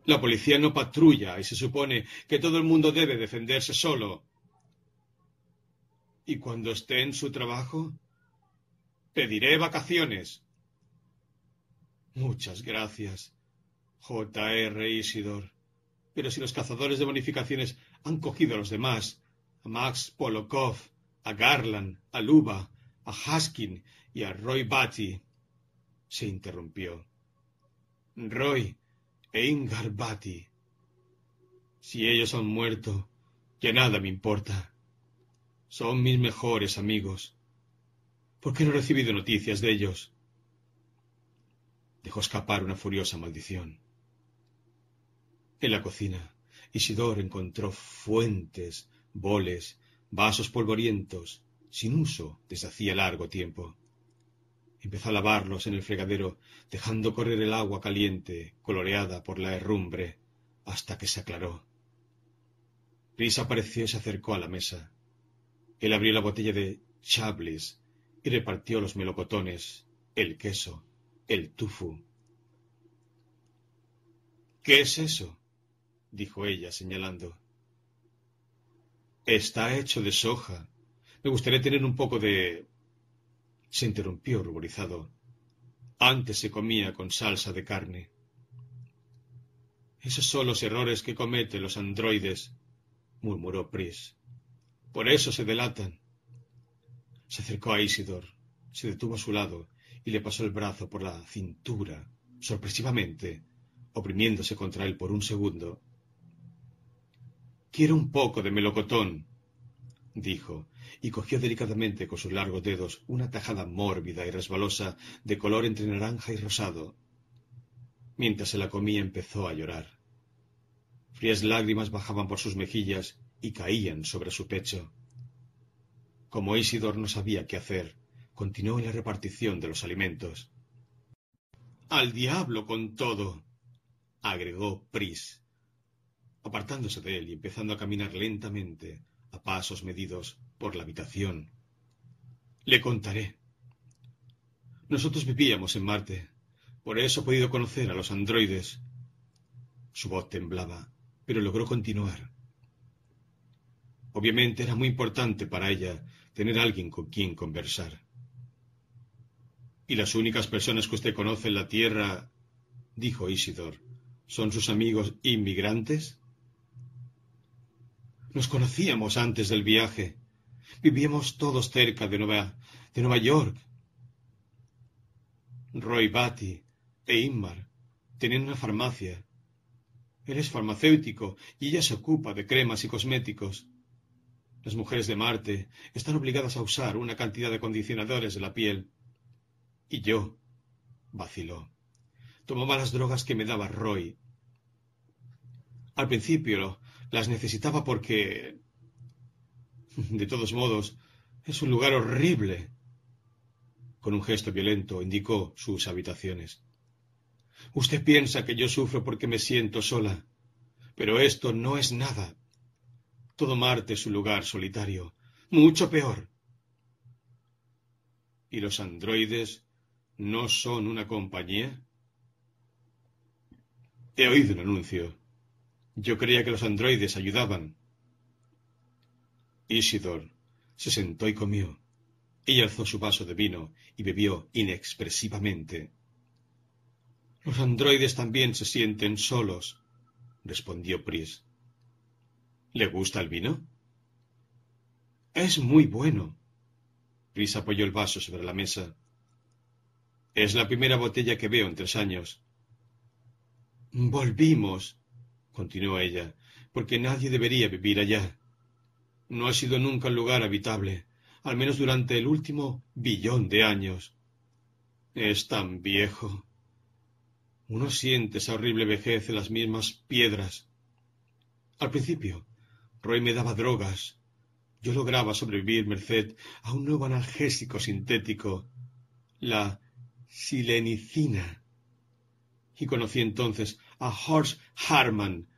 La policía no patrulla y se supone que todo el mundo debe defenderse solo. ¿Y cuando esté en su trabajo? Pediré vacaciones. Muchas gracias, J.R. Isidor. Pero si los cazadores de bonificaciones han cogido a los demás, a Max Polokov, a Garland, a Luba, a Haskin y a Roy Batty, se interrumpió. Roy e Ingar Batty. Si ellos han muerto, ya nada me importa. Son mis mejores amigos. ¿Por qué no he recibido noticias de ellos? Dejó escapar una furiosa maldición. En la cocina, Isidor encontró fuentes, boles, vasos polvorientos, sin uso desde hacía largo tiempo. Empezó a lavarlos en el fregadero, dejando correr el agua caliente, coloreada por la herrumbre, hasta que se aclaró. Risa apareció y se acercó a la mesa. Él abrió la botella de Chablis y repartió los melocotones, el queso, el tufu. ¿Qué es eso? dijo ella, señalando. Está hecho de soja. Me gustaría tener un poco de. Se interrumpió ruborizado. Antes se comía con salsa de carne. Esos son los errores que cometen los androides, murmuró Pris. Por eso se delatan. Se acercó a Isidor, se detuvo a su lado y le pasó el brazo por la cintura, sorpresivamente, oprimiéndose contra él por un segundo. Quiero un poco de melocotón, dijo, y cogió delicadamente con sus largos dedos una tajada mórbida y resbalosa de color entre naranja y rosado. Mientras se la comía empezó a llorar. Frías lágrimas bajaban por sus mejillas y caían sobre su pecho. Como Isidor no sabía qué hacer, continuó en la repartición de los alimentos. Al diablo con todo, agregó Pris, apartándose de él y empezando a caminar lentamente, a pasos medidos, por la habitación. Le contaré. Nosotros vivíamos en Marte, por eso he podido conocer a los androides. Su voz temblaba, pero logró continuar. Obviamente era muy importante para ella tener alguien con quien conversar. ¿Y las únicas personas que usted conoce en la Tierra, dijo Isidor, son sus amigos inmigrantes? Nos conocíamos antes del viaje. Vivíamos todos cerca de Nueva, de Nueva York. Roy Batty e Inmar tenían una farmacia. Él es farmacéutico y ella se ocupa de cremas y cosméticos. Las mujeres de Marte están obligadas a usar una cantidad de acondicionadores de la piel. Y yo, vaciló, tomaba las drogas que me daba Roy. Al principio las necesitaba porque... De todos modos, es un lugar horrible. Con un gesto violento indicó sus habitaciones. Usted piensa que yo sufro porque me siento sola, pero esto no es nada. Todo Marte es un lugar solitario, Mucho peor. ¿Y los androides no son una compañía? He oído un anuncio. Yo creía que los androides ayudaban. Isidor se sentó y comió. Ella alzó su vaso de vino y bebió inexpresivamente. Los androides también se sienten solos, respondió Pris. ¿Le gusta el vino? Es muy bueno. Pris apoyó el vaso sobre la mesa. Es la primera botella que veo en tres años. Volvimos, continuó ella, porque nadie debería vivir allá. No ha sido nunca un lugar habitable, al menos durante el último billón de años. Es tan viejo. Uno siente esa horrible vejez en las mismas piedras. Al principio, Roy me daba drogas. Yo lograba sobrevivir merced a un nuevo analgésico sintético, la silenicina. Y conocí entonces a Horst Harman,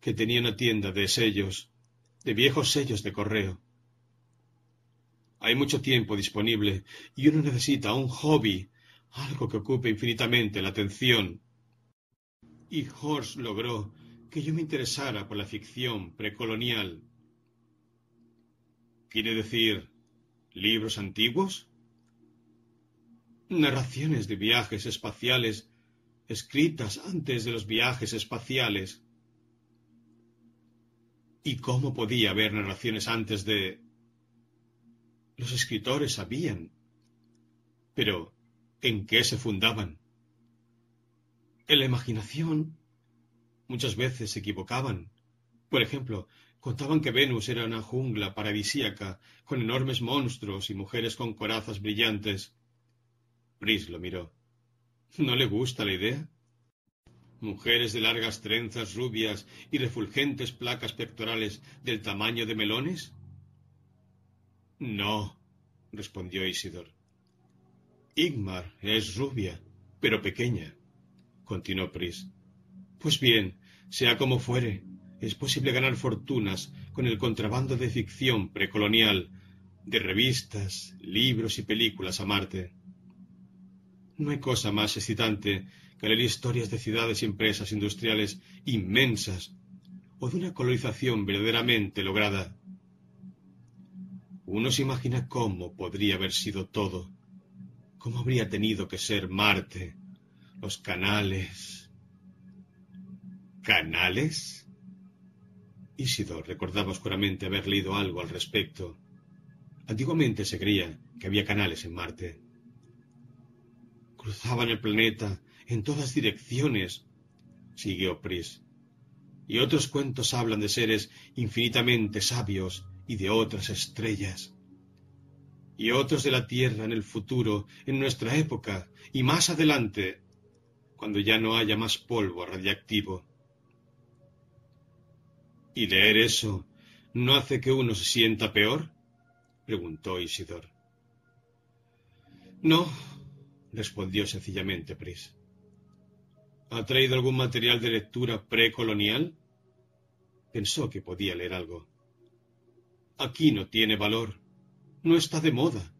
que tenía una tienda de sellos, de viejos sellos de correo. Hay mucho tiempo disponible y uno necesita un hobby, algo que ocupe infinitamente la atención y Horst logró que yo me interesara por la ficción precolonial. ¿Quiere decir libros antiguos? Narraciones de viajes espaciales escritas antes de los viajes espaciales. ¿Y cómo podía haber narraciones antes de... Los escritores sabían. Pero, ¿en qué se fundaban? En la imaginación muchas veces se equivocaban. Por ejemplo, contaban que Venus era una jungla paradisíaca con enormes monstruos y mujeres con corazas brillantes. Pris lo miró. ¿No le gusta la idea? ¿Mujeres de largas trenzas rubias y refulgentes placas pectorales del tamaño de melones? No, respondió Isidor. Igmar es rubia, pero pequeña continuó Pris. Pues bien, sea como fuere, es posible ganar fortunas con el contrabando de ficción precolonial, de revistas, libros y películas a Marte. No hay cosa más excitante que leer historias de ciudades y empresas industriales inmensas o de una colonización verdaderamente lograda. Uno se imagina cómo podría haber sido todo, cómo habría tenido que ser Marte, los canales. ¿Canales? Isidor recordaba oscuramente haber leído algo al respecto. Antiguamente se creía que había canales en Marte. Cruzaban el planeta en todas direcciones, siguió Pris. Y otros cuentos hablan de seres infinitamente sabios y de otras estrellas. Y otros de la Tierra en el futuro, en nuestra época, y más adelante, cuando ya no haya más polvo radiactivo. ¿Y leer eso no hace que uno se sienta peor? preguntó Isidor. No, respondió sencillamente Pris. ¿Ha traído algún material de lectura precolonial? Pensó que podía leer algo. Aquí no tiene valor. No está de moda.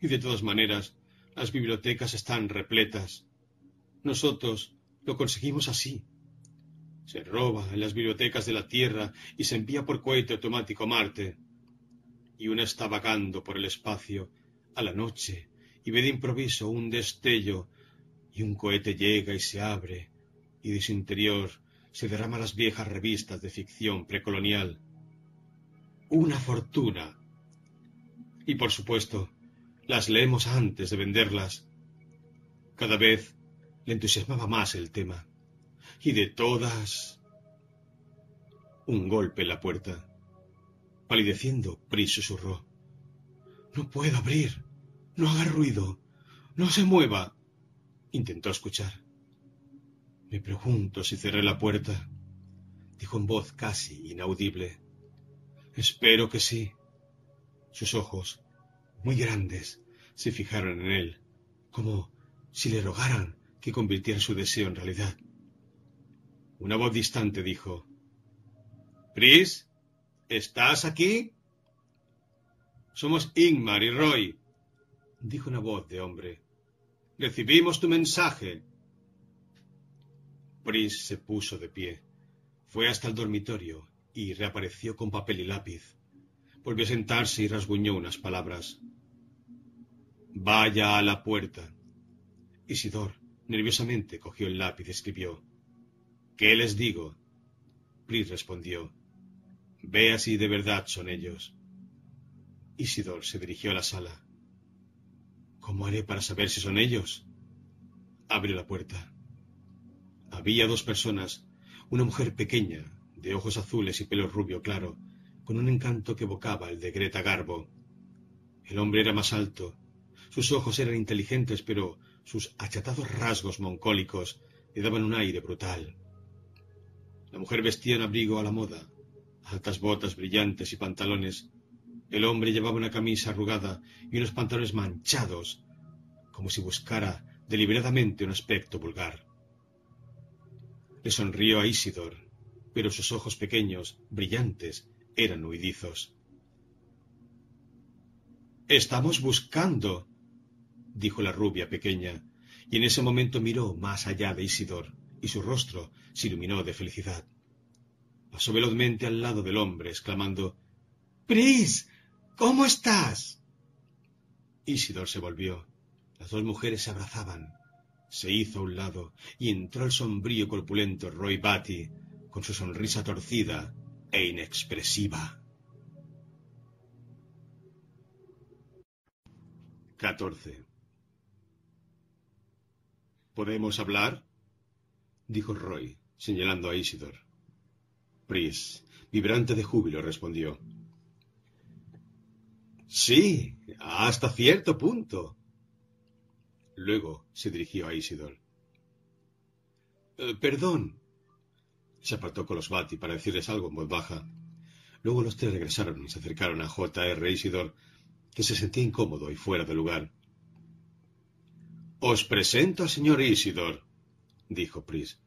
Y de todas maneras, las bibliotecas están repletas. Nosotros lo conseguimos así. Se roba en las bibliotecas de la Tierra y se envía por cohete automático a Marte. Y una está vagando por el espacio a la noche y ve de improviso un destello y un cohete llega y se abre y de su interior se derraman las viejas revistas de ficción precolonial. Una fortuna. Y por supuesto, las leemos antes de venderlas. Cada vez le entusiasmaba más el tema. Y de todas... Un golpe en la puerta. Palideciendo, Pris susurró. No puedo abrir. No haga ruido. No se mueva. Intentó escuchar. Me pregunto si cerré la puerta, dijo en voz casi inaudible. Espero que sí. Sus ojos, muy grandes, se fijaron en él, como si le rogaran que convirtiera su deseo en realidad. Una voz distante dijo Pris, ¿estás aquí? Somos Ingmar y Roy, dijo una voz de hombre. Recibimos tu mensaje. Pris se puso de pie. Fue hasta el dormitorio y reapareció con papel y lápiz. Volvió a sentarse y rasguñó unas palabras. Vaya a la puerta. Isidor, nerviosamente, cogió el lápiz y escribió. ¿Qué les digo? Pris respondió. Vea si de verdad son ellos. Isidor se dirigió a la sala. ¿Cómo haré para saber si son ellos? Abrió la puerta. Había dos personas, una mujer pequeña, de ojos azules y pelo rubio claro, con un encanto que evocaba el de Greta Garbo. El hombre era más alto, sus ojos eran inteligentes, pero sus achatados rasgos moncólicos le daban un aire brutal. La mujer vestía un abrigo a la moda, altas botas brillantes y pantalones. El hombre llevaba una camisa arrugada y unos pantalones manchados, como si buscara deliberadamente un aspecto vulgar. Le sonrió a Isidor, pero sus ojos pequeños, brillantes, eran huidizos. Estamos buscando, dijo la rubia pequeña, y en ese momento miró más allá de Isidor, y su rostro se iluminó de felicidad. Pasó velozmente al lado del hombre, exclamando Pris, ¿cómo estás? Isidor se volvió. Las dos mujeres se abrazaban. Se hizo a un lado y entró el sombrío corpulento Roy Batty, con su sonrisa torcida e inexpresiva. 14. ¿Podemos hablar? dijo Roy, señalando a Isidor. Pris, vibrante de júbilo, respondió. Sí, hasta cierto punto. Luego se dirigió a Isidor. Eh, perdón. Se apartó con los Bati para decirles algo en voz baja. Luego los tres regresaron y se acercaron a J.R. Isidor, que se sentía incómodo y fuera de lugar. Os presento al señor Isidor, dijo Pris,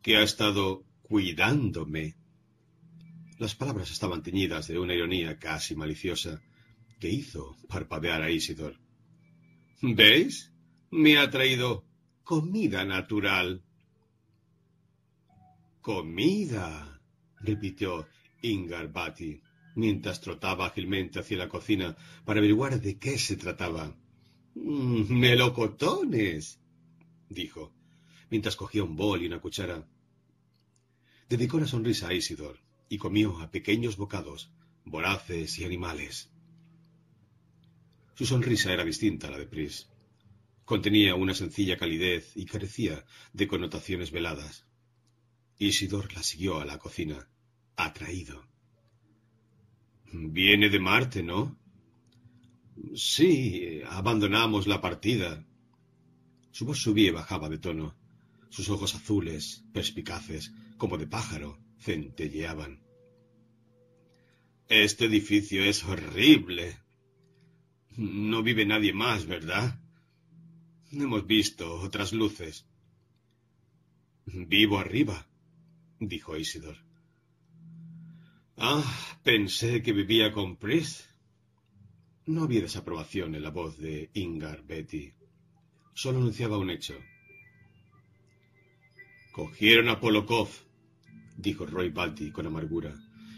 que ha estado cuidándome. Las palabras estaban teñidas de una ironía casi maliciosa que hizo parpadear a Isidor. ¿Veis? Me ha traído comida natural. Comida, repitió Ingar Bati, mientras trotaba ágilmente hacia la cocina para averiguar de qué se trataba. Melocotones, dijo, mientras cogía un bol y una cuchara. Dedicó una sonrisa a Isidor y comió a pequeños bocados, voraces y animales. Su sonrisa era distinta a la de Pris. Contenía una sencilla calidez y carecía de connotaciones veladas. Isidor la siguió a la cocina, atraído. Viene de Marte, ¿no? Sí, abandonamos la partida. Su voz subía y bajaba de tono. Sus ojos azules, perspicaces, como de pájaro, centelleaban. Este edificio es horrible. No vive nadie más, ¿verdad? Hemos visto otras luces. Vivo arriba, dijo Isidor. Ah, pensé que vivía con Pris. No había desaprobación en la voz de Ingar Betty. Solo anunciaba un hecho. Cogieron a Polokov, dijo Roy Balti con amargura,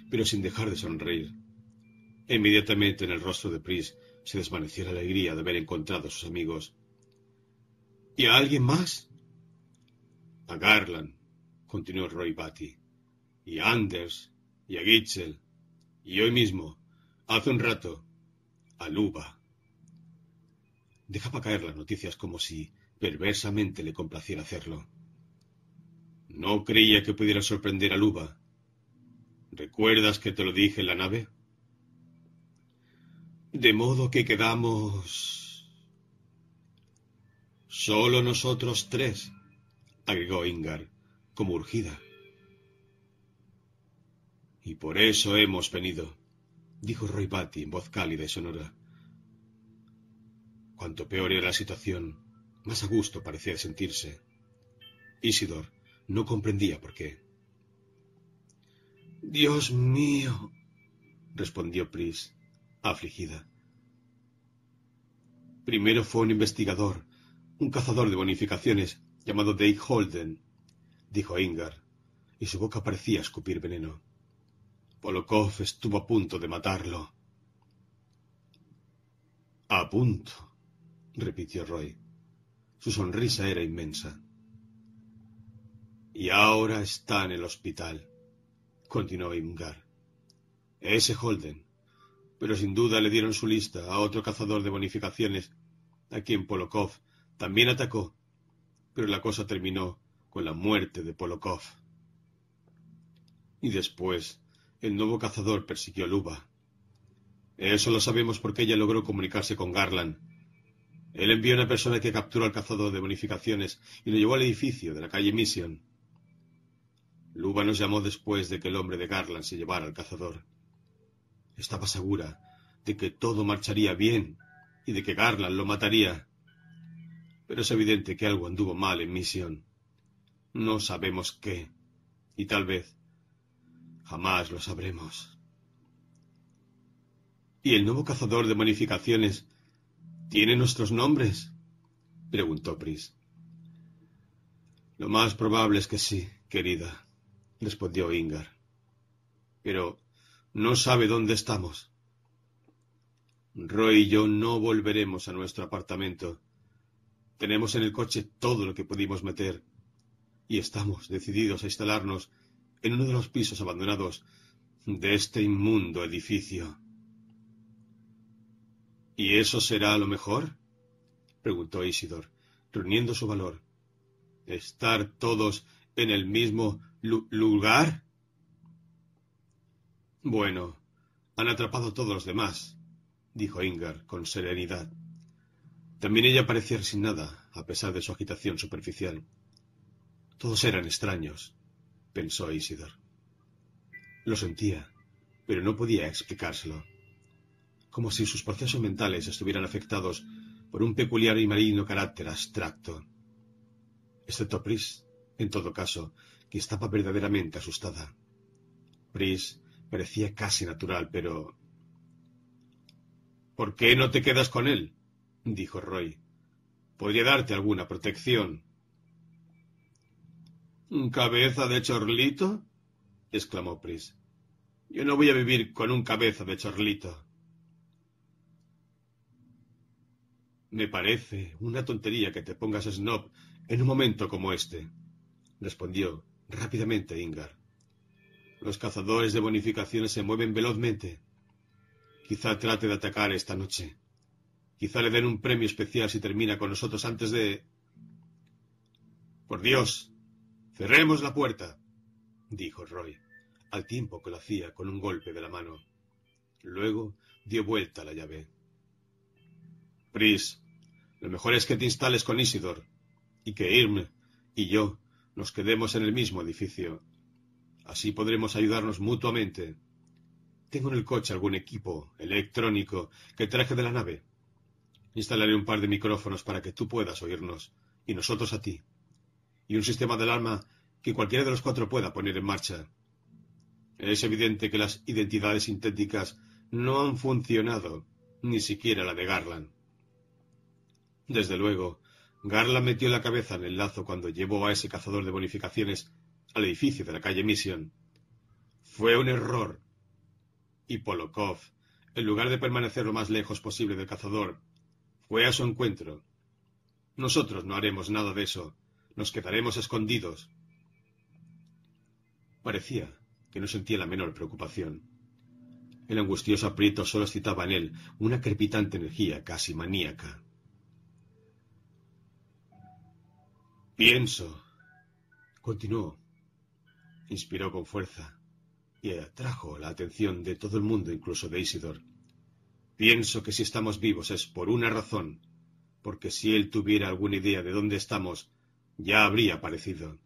pero sin dejar de sonreír. Inmediatamente en el rostro de Pris se desvaneció la alegría de haber encontrado a sus amigos. ¿Y a alguien más? A Garland, continuó Roy Batty, y a Anders, y a Gitzel, y hoy mismo, hace un rato, a Luba. Dejaba caer las noticias como si perversamente le complaciera hacerlo. No creía que pudiera sorprender a Luba. ¿Recuerdas que te lo dije en la nave? De modo que quedamos... Solo nosotros tres, agregó Ingar, como urgida. Y por eso hemos venido dijo Roy Batty en voz cálida y sonora. Cuanto peor era la situación, más a gusto parecía sentirse. Isidor no comprendía por qué. Dios mío, respondió Pris, afligida. Primero fue un investigador, un cazador de bonificaciones llamado Dave Holden, dijo Ingar, y su boca parecía escupir veneno. Polokov estuvo a punto de matarlo. A punto, repitió Roy. Su sonrisa era inmensa. Y ahora está en el hospital, continuó Ingar. Ese Holden. Pero sin duda le dieron su lista a otro cazador de bonificaciones, a quien Polokov también atacó, pero la cosa terminó con la muerte de Polokov. Y después, el nuevo cazador persiguió a Luba. Eso lo sabemos porque ella logró comunicarse con Garland. Él envió a una persona que capturó al cazador de bonificaciones y lo llevó al edificio de la calle Mission. Luba nos llamó después de que el hombre de Garland se llevara al cazador. Estaba segura de que todo marcharía bien y de que Garland lo mataría. Pero es evidente que algo anduvo mal en Mission. No sabemos qué, y tal vez jamás lo sabremos. ¿Y el nuevo cazador de bonificaciones tiene nuestros nombres? preguntó Pris. Lo más probable es que sí, querida respondió Ingar. Pero no sabe dónde estamos. Roy y yo no volveremos a nuestro apartamento. Tenemos en el coche todo lo que pudimos meter y estamos decididos a instalarnos en uno de los pisos abandonados de este inmundo edificio. ¿Y eso será lo mejor? preguntó Isidor, reuniendo su valor. Estar todos en el mismo lugar? Bueno, han atrapado a todos los demás, dijo Ingar con serenidad. También ella parecía resignada, a pesar de su agitación superficial. Todos eran extraños, pensó Isidor. Lo sentía, pero no podía explicárselo. Como si sus procesos mentales estuvieran afectados por un peculiar y marino carácter abstracto. Excepto Pris, en todo caso, que estaba verdaderamente asustada. Pris parecía casi natural, pero... ¿Por qué no te quedas con él? dijo Roy. Podría darte alguna protección. ¿Cabeza de chorlito? exclamó Pris. Yo no voy a vivir con un cabeza de chorlito. Me parece una tontería que te pongas snob en un momento como este, respondió rápidamente Ingar. Los cazadores de bonificaciones se mueven velozmente. Quizá trate de atacar esta noche. Quizá le den un premio especial si termina con nosotros antes de... Por Dios, cerremos la puerta, dijo Roy, al tiempo que lo hacía con un golpe de la mano. Luego dio vuelta la llave. Pris, lo mejor es que te instales con Isidor y que Irme y yo nos quedemos en el mismo edificio. Así podremos ayudarnos mutuamente. Tengo en el coche algún equipo electrónico que traje de la nave. Instalaré un par de micrófonos para que tú puedas oírnos, y nosotros a ti. Y un sistema de alarma que cualquiera de los cuatro pueda poner en marcha. Es evidente que las identidades sintéticas no han funcionado, ni siquiera la de Garland. Desde luego, Garla metió la cabeza en el lazo cuando llevó a ese cazador de bonificaciones al edificio de la calle Mission. Fue un error. Y Polokov, en lugar de permanecer lo más lejos posible del cazador, fue a su encuentro. Nosotros no haremos nada de eso. Nos quedaremos escondidos. Parecía que no sentía la menor preocupación. El angustioso aprieto solo excitaba en él una crepitante energía casi maníaca. Pienso, continuó, inspiró con fuerza y atrajo la atención de todo el mundo, incluso de Isidor. Pienso que si estamos vivos es por una razón, porque si él tuviera alguna idea de dónde estamos, ya habría aparecido.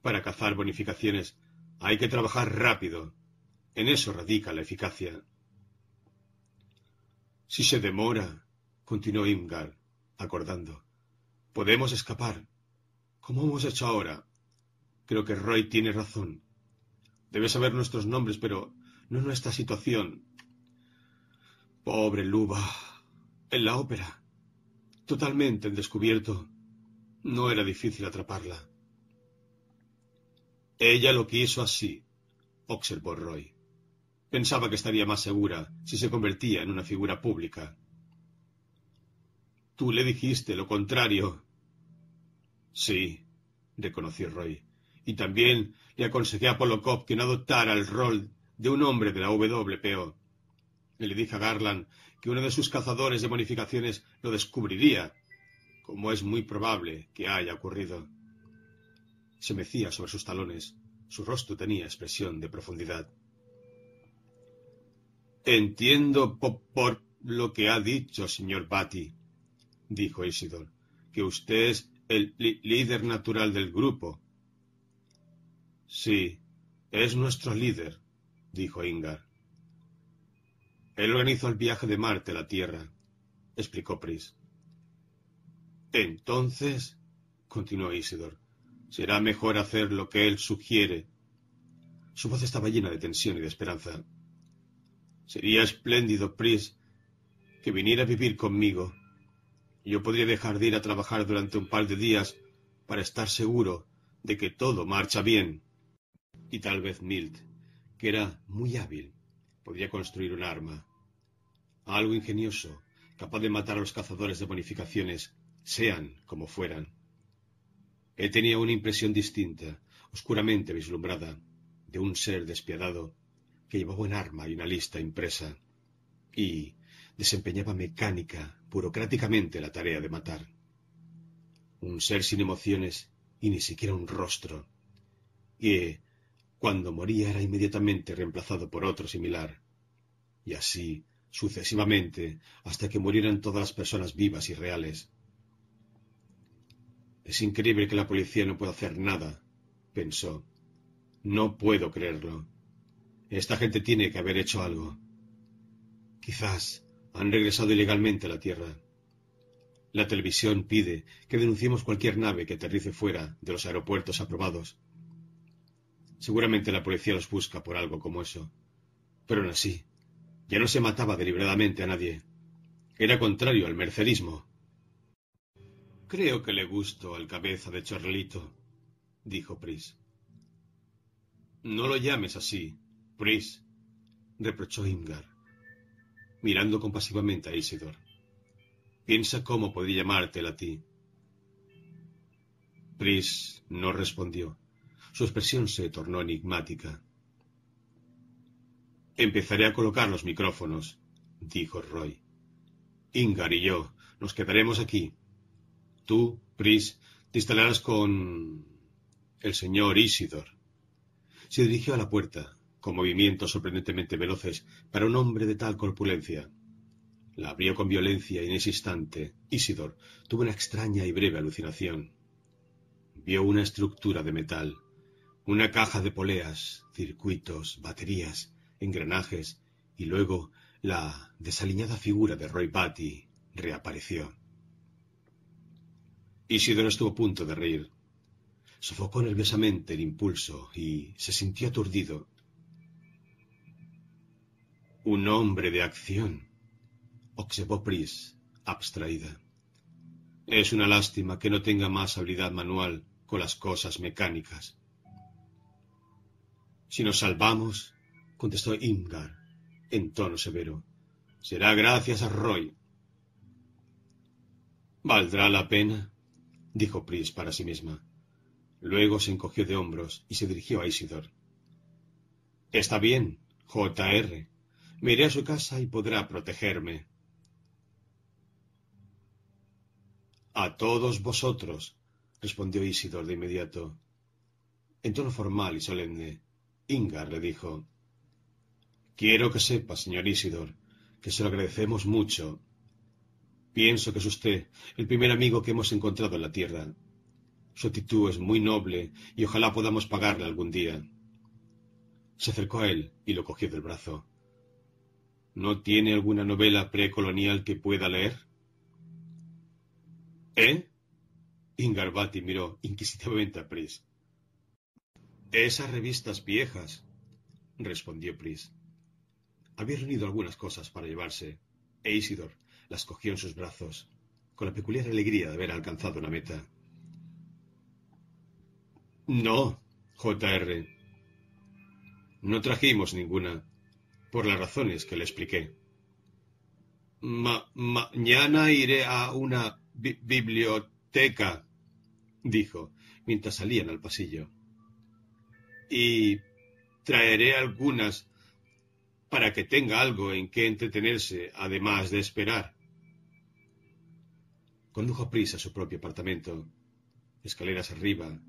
Para cazar bonificaciones hay que trabajar rápido. En eso radica la eficacia. Si se demora, continuó Imgar, acordando, podemos escapar. ¿Cómo hemos hecho ahora? Creo que Roy tiene razón. Debe saber nuestros nombres, pero no nuestra situación. Pobre Luba. En la ópera totalmente en descubierto, no era difícil atraparla. Ella lo quiso así, observó Roy. Pensaba que estaría más segura si se convertía en una figura pública. Tú le dijiste lo contrario. Sí, reconoció Roy. Y también le aconsejé a Polokov que no adoptara el rol de un hombre de la WPO. Le dije a Garland que uno de sus cazadores de bonificaciones lo descubriría, como es muy probable que haya ocurrido. Se mecía sobre sus talones. Su rostro tenía expresión de profundidad. Entiendo por, lo que ha dicho, señor Batty, dijo Isidor, que usted es el líder natural del grupo. Sí, es nuestro líder, dijo Ingar. Él organizó el viaje de Marte a la Tierra, explicó Pris. Entonces, continuó Isidor, será mejor hacer lo que él sugiere. Su voz estaba llena de tensión y de esperanza. Sería espléndido, Pris, que viniera a vivir conmigo. Yo podría dejar de ir a trabajar durante un par de días para estar seguro de que todo marcha bien. Y tal vez Milt, que era muy hábil, podría construir un arma. Algo ingenioso, capaz de matar a los cazadores de bonificaciones, sean como fueran. Él tenía una impresión distinta, oscuramente vislumbrada, de un ser despiadado que llevaba un arma y una lista impresa, y desempeñaba mecánica, burocráticamente la tarea de matar. Un ser sin emociones y ni siquiera un rostro, y cuando moría era inmediatamente reemplazado por otro similar, y así sucesivamente hasta que murieran todas las personas vivas y reales. Es increíble que la policía no pueda hacer nada, pensó. No puedo creerlo. Esta gente tiene que haber hecho algo. Quizás han regresado ilegalmente a la Tierra. La televisión pide que denunciemos cualquier nave que aterrice fuera de los aeropuertos aprobados. Seguramente la policía los busca por algo como eso. Pero aún así, ya no se mataba deliberadamente a nadie. Era contrario al mercerismo. Creo que le gusto al cabeza de Charlito, dijo Pris. No lo llames así, Pris, reprochó Ingar, mirando compasivamente a Isidor. Piensa cómo podría llamártela a ti. Pris no respondió. Su expresión se tornó enigmática. Empezaré a colocar los micrófonos, dijo Roy. Ingar y yo nos quedaremos aquí. Tú, Pris, te instalarás con el señor Isidor. Se dirigió a la puerta, con movimientos sorprendentemente veloces para un hombre de tal corpulencia. La abrió con violencia y en ese instante Isidor tuvo una extraña y breve alucinación. Vio una estructura de metal, una caja de poleas, circuitos, baterías, engranajes, y luego la desaliñada figura de Roy Batty reapareció. Isidor estuvo a punto de reír. Sofocó nerviosamente el impulso y se sintió aturdido. Un hombre de acción, observó Pris, abstraída. Es una lástima que no tenga más habilidad manual con las cosas mecánicas. Si nos salvamos, contestó Imgar en tono severo. Será gracias a Roy. ¿Valdrá la pena? dijo Pris para sí misma. Luego se encogió de hombros y se dirigió a Isidor. Está bien, J.R. Me iré a su casa y podrá protegerme. A todos vosotros, respondió Isidor de inmediato. En tono formal y solemne, Ingar le dijo Quiero que sepa, señor Isidor, que se lo agradecemos mucho. Pienso que es usted el primer amigo que hemos encontrado en la tierra. Su actitud es muy noble y ojalá podamos pagarle algún día. Se acercó a él y lo cogió del brazo. ¿No tiene alguna novela precolonial que pueda leer? ¿Eh? Ingarbati miró inquisitivamente a Pris. Esas revistas viejas, respondió Pris. Había reunido algunas cosas para llevarse, e Isidor las cogió en sus brazos, con la peculiar alegría de haber alcanzado una meta. No, J.R. No trajimos ninguna, por las razones que le expliqué. mañana iré a una biblioteca, dijo, mientras salían al pasillo. Y traeré algunas para que tenga algo en que entretenerse, además de esperar. Condujo a prisa a su propio apartamento, escaleras arriba,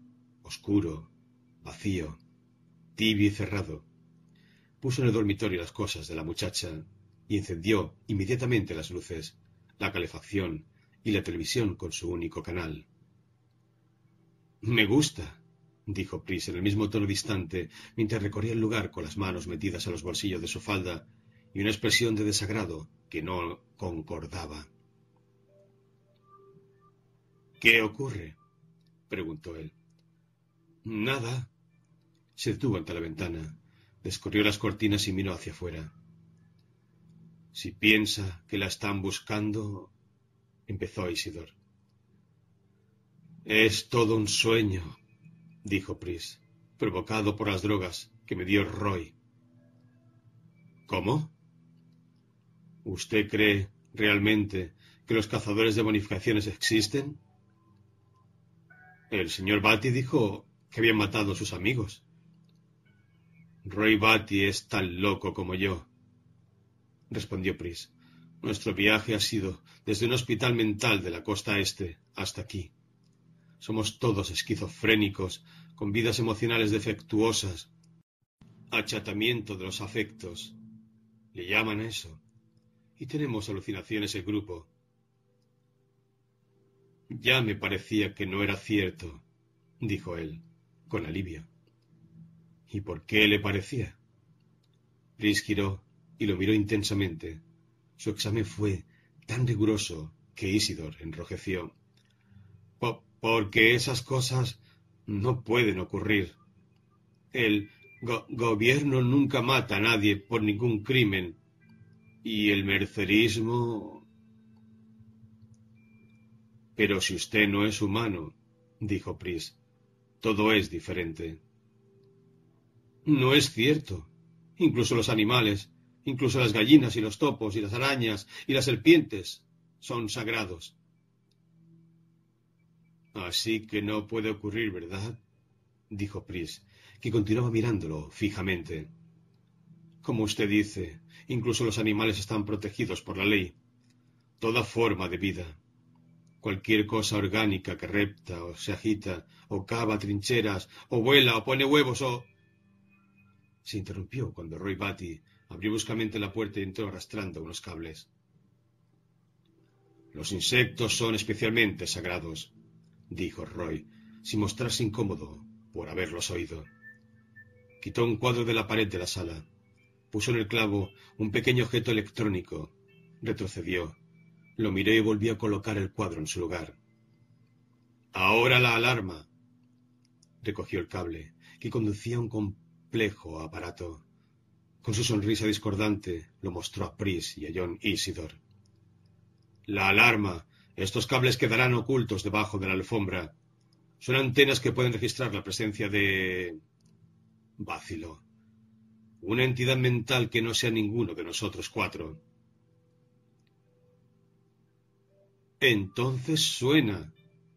oscuro, vacío, tibio y cerrado. Puso en el dormitorio las cosas de la muchacha y encendió inmediatamente las luces, la calefacción y la televisión con su único canal. Me gusta, dijo Pris en el mismo tono distante, mientras recorría el lugar con las manos metidas a los bolsillos de su falda y una expresión de desagrado que no concordaba. ¿Qué ocurre? preguntó él. Nada. Se detuvo ante la ventana, descorrió las cortinas y miró hacia afuera. Si piensa que la están buscando, empezó Isidor. Es todo un sueño, dijo Pris, provocado por las drogas que me dio Roy. ¿Cómo? ¿Usted cree realmente que los cazadores de bonificaciones existen? El señor Batty dijo que habían matado a sus amigos. Roy Batty es tan loco como yo, respondió Pris. Nuestro viaje ha sido desde un hospital mental de la costa este hasta aquí. Somos todos esquizofrénicos, con vidas emocionales defectuosas, achatamiento de los afectos. Le llaman eso. Y tenemos alucinaciones el grupo. Ya me parecía que no era cierto, dijo él con alivio. ¿Y por qué le parecía? Pris giró y lo miró intensamente. Su examen fue tan riguroso que Isidor enrojeció. Porque esas cosas no pueden ocurrir. El gobierno nunca mata a nadie por ningún crimen. Y el mercerismo. Pero si usted no es humano, dijo Pris, todo es diferente. No es cierto. Incluso los animales, incluso las gallinas y los topos y las arañas y las serpientes son sagrados. Así que no puede ocurrir, ¿verdad? dijo Pris, que continuaba mirándolo fijamente. Como usted dice, incluso los animales están protegidos por la ley. Toda forma de vida, Cualquier cosa orgánica que repta o se agita, o cava trincheras, o vuela, o pone huevos, o... Se interrumpió cuando Roy Batty abrió bruscamente la puerta y entró arrastrando unos cables. Los insectos son especialmente sagrados, dijo Roy, sin mostrarse incómodo por haberlos oído. Quitó un cuadro de la pared de la sala, puso en el clavo un pequeño objeto electrónico, retrocedió lo miré y volví a colocar el cuadro en su lugar. Ahora la alarma. Recogió el cable, que conducía a un complejo aparato. Con su sonrisa discordante lo mostró a Pris y a John Isidor. La alarma. Estos cables quedarán ocultos debajo de la alfombra. Son antenas que pueden registrar la presencia de... Vacilo. Una entidad mental que no sea ninguno de nosotros cuatro. Entonces suena,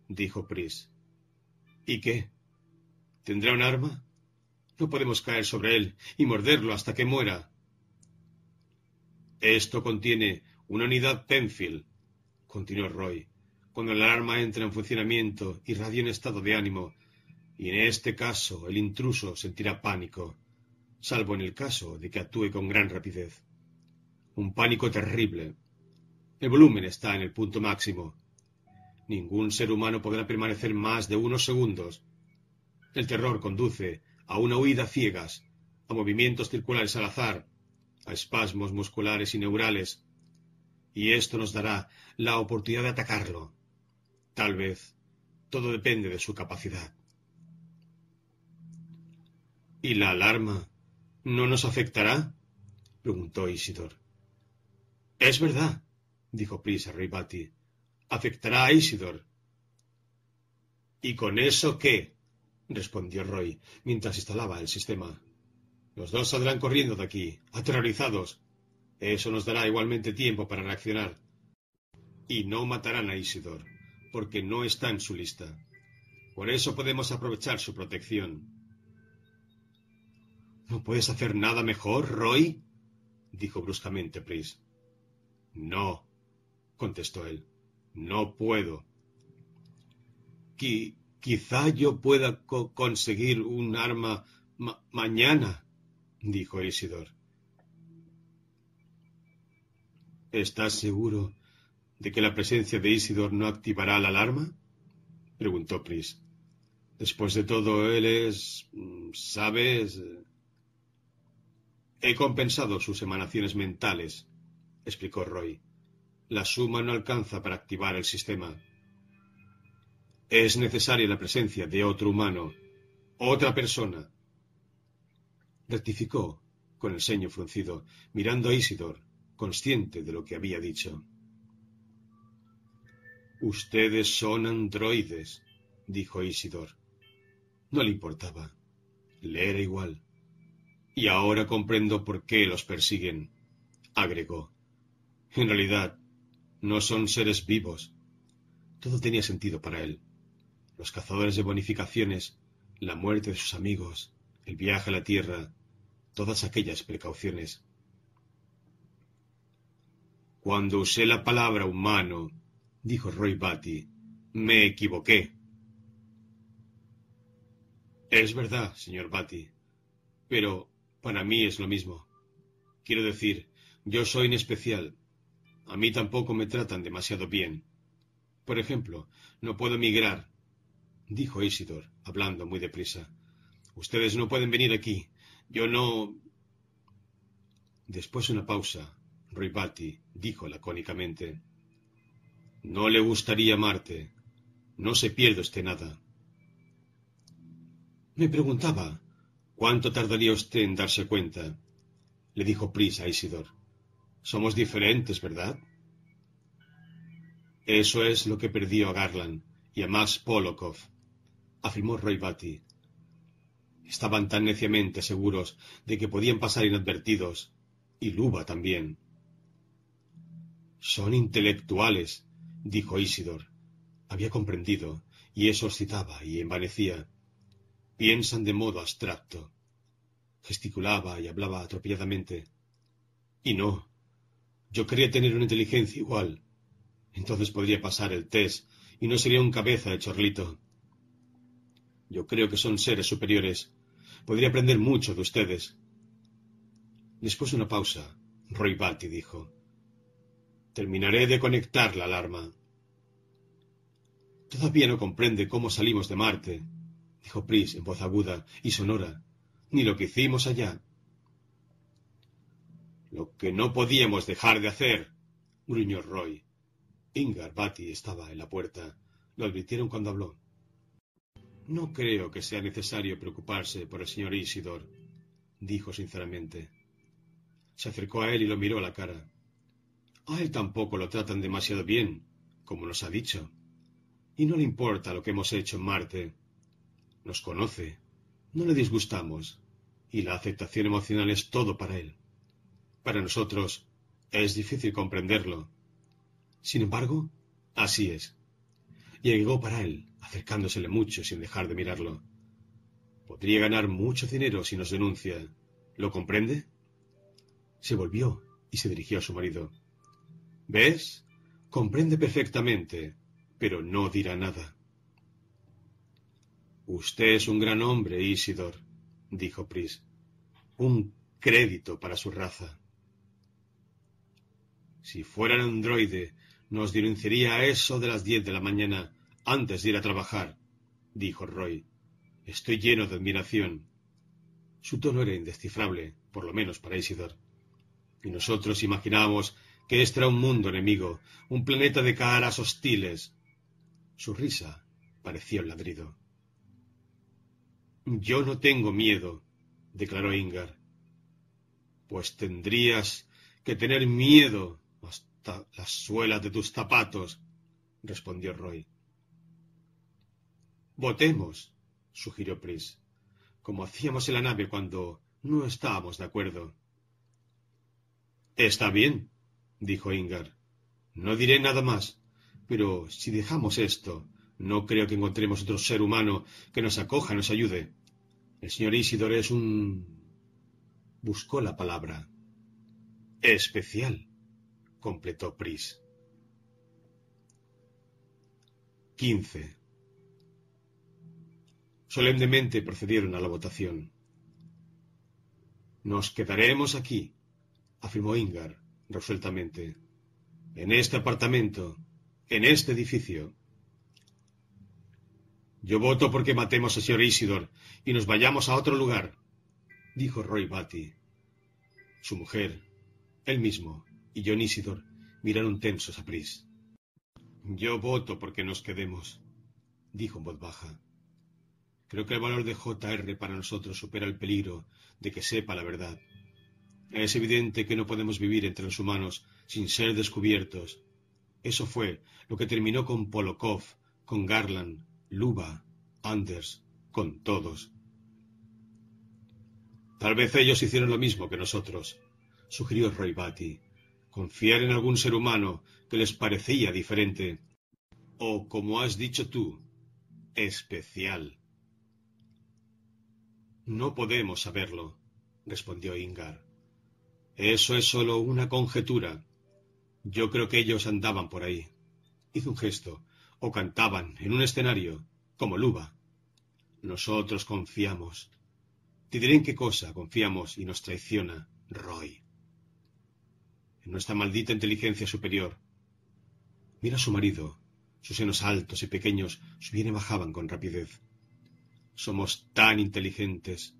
dijo Pris. ¿Y qué? ¿Tendrá un arma? No podemos caer sobre él y morderlo hasta que muera. Esto contiene una unidad Penfield, continuó Roy. Cuando el alarma entra en funcionamiento, irradia un estado de ánimo, y en este caso el intruso sentirá pánico, salvo en el caso de que actúe con gran rapidez. Un pánico terrible, el volumen está en el punto máximo. Ningún ser humano podrá permanecer más de unos segundos. El terror conduce a una huida ciegas, a movimientos circulares al azar, a espasmos musculares y neurales. Y esto nos dará la oportunidad de atacarlo. Tal vez todo depende de su capacidad. ¿Y la alarma no nos afectará? preguntó Isidor. Es verdad, dijo Pris a Batty. afectará a Isidor. ¿Y con eso qué? respondió Roy, mientras instalaba el sistema. Los dos saldrán corriendo de aquí, aterrorizados. Eso nos dará igualmente tiempo para reaccionar. Y no matarán a Isidor, porque no está en su lista. Por eso podemos aprovechar su protección. ¿No puedes hacer nada mejor, Roy? dijo bruscamente Pris. No, contestó él. No puedo. quizá yo pueda conseguir un arma mañana, dijo Isidor. ¿Estás seguro de que la presencia de Isidor no activará la alarma? preguntó Pris. Después de todo, él es. ¿Sabes? He compensado sus emanaciones mentales, explicó Roy. La suma no alcanza para activar el sistema. Es necesaria la presencia de otro humano, otra persona. Rectificó, con el ceño fruncido, mirando a Isidor, consciente de lo que había dicho. Ustedes son androides, dijo Isidor. No le importaba. Le era igual. Y ahora comprendo por qué los persiguen, agregó. En realidad, no son seres vivos. Todo tenía sentido para él. Los cazadores de bonificaciones, la muerte de sus amigos, el viaje a la Tierra, todas aquellas precauciones. Cuando usé la palabra humano, dijo Roy Batty, me equivoqué. Es verdad, señor Batty, pero para mí es lo mismo. Quiero decir, yo soy en especial. A mí tampoco me tratan demasiado bien. Por ejemplo, no puedo emigrar, dijo Isidor, hablando muy deprisa. Ustedes no pueden venir aquí. Yo no. Después de una pausa, Batty dijo lacónicamente: No le gustaría Marte. No se pierde usted nada. Me preguntaba ¿Cuánto tardaría usted en darse cuenta? le dijo Pris a Isidor. Somos diferentes, ¿verdad? Eso es lo que perdió a Garland y a Max Polokov, afirmó Roy. Estaban tan neciamente seguros de que podían pasar inadvertidos, y Luba también. Son intelectuales, dijo Isidor. Había comprendido, y eso excitaba y envanecía piensan de modo abstracto. Gesticulaba y hablaba atropelladamente. Y no. Yo quería tener una inteligencia igual. Entonces podría pasar el test y no sería un cabeza de chorlito. Yo creo que son seres superiores. Podría aprender mucho de ustedes. Después de una pausa, Roy Batty dijo: Terminaré de conectar la alarma. Todavía no comprende cómo salimos de Marte, dijo Pris en voz aguda y sonora, ni lo que hicimos allá. Lo que no podíamos dejar de hacer, gruñó Roy. Ingar Batty estaba en la puerta. Lo advirtieron cuando habló. No creo que sea necesario preocuparse por el señor Isidor, dijo sinceramente. Se acercó a él y lo miró a la cara. A él tampoco lo tratan demasiado bien, como nos ha dicho. Y no le importa lo que hemos hecho en Marte. Nos conoce, no le disgustamos, y la aceptación emocional es todo para él. Para nosotros es difícil comprenderlo. Sin embargo, así es. Llegó para él, acercándosele mucho sin dejar de mirarlo. Podría ganar mucho dinero si nos denuncia. ¿Lo comprende? Se volvió y se dirigió a su marido. ¿Ves? Comprende perfectamente, pero no dirá nada. Usted es un gran hombre, Isidor, dijo Pris. Un crédito para su raza. Si fuera un androide, nos denunciaría a eso de las diez de la mañana antes de ir a trabajar, dijo Roy. Estoy lleno de admiración. Su tono era indescifrable, por lo menos para Isidor. Y nosotros imaginábamos que este era un mundo enemigo, un planeta de caras hostiles. Su risa parecía un ladrido. Yo no tengo miedo, declaró Ingar. Pues tendrías que tener miedo hasta las suelas de tus zapatos, respondió Roy. Votemos, sugirió Pris, como hacíamos en la nave cuando no estábamos de acuerdo. Está bien, dijo Ingar. No diré nada más, pero si dejamos esto, no creo que encontremos otro ser humano que nos acoja nos ayude. El señor Isidor es un. buscó la palabra. Especial, completó Pris. 15. Solemnemente procedieron a la votación. Nos quedaremos aquí, afirmó Ingar resueltamente. En este apartamento, en este edificio. Yo voto porque matemos al señor Isidor y nos vayamos a otro lugar, dijo Roy Batty. Su mujer, él mismo y John Isidor miraron tensos a Pris. Yo voto porque nos quedemos, dijo en voz baja. Creo que el valor de JR para nosotros supera el peligro de que sepa la verdad. Es evidente que no podemos vivir entre los humanos sin ser descubiertos. Eso fue lo que terminó con Polokov, con Garland, Luba, Anders, con todos. Tal vez ellos hicieron lo mismo que nosotros, sugirió Roy Batty. Confiar en algún ser humano que les parecía diferente. O, como has dicho tú, especial. No podemos saberlo, respondió Ingar. Eso es solo una conjetura. Yo creo que ellos andaban por ahí. Hizo un gesto. O cantaban en un escenario, como Luba. Nosotros confiamos. Te diré en qué cosa confiamos y nos traiciona Roy. En nuestra maldita inteligencia superior. Mira a su marido. Sus senos altos y pequeños subían y bajaban con rapidez. Somos tan inteligentes.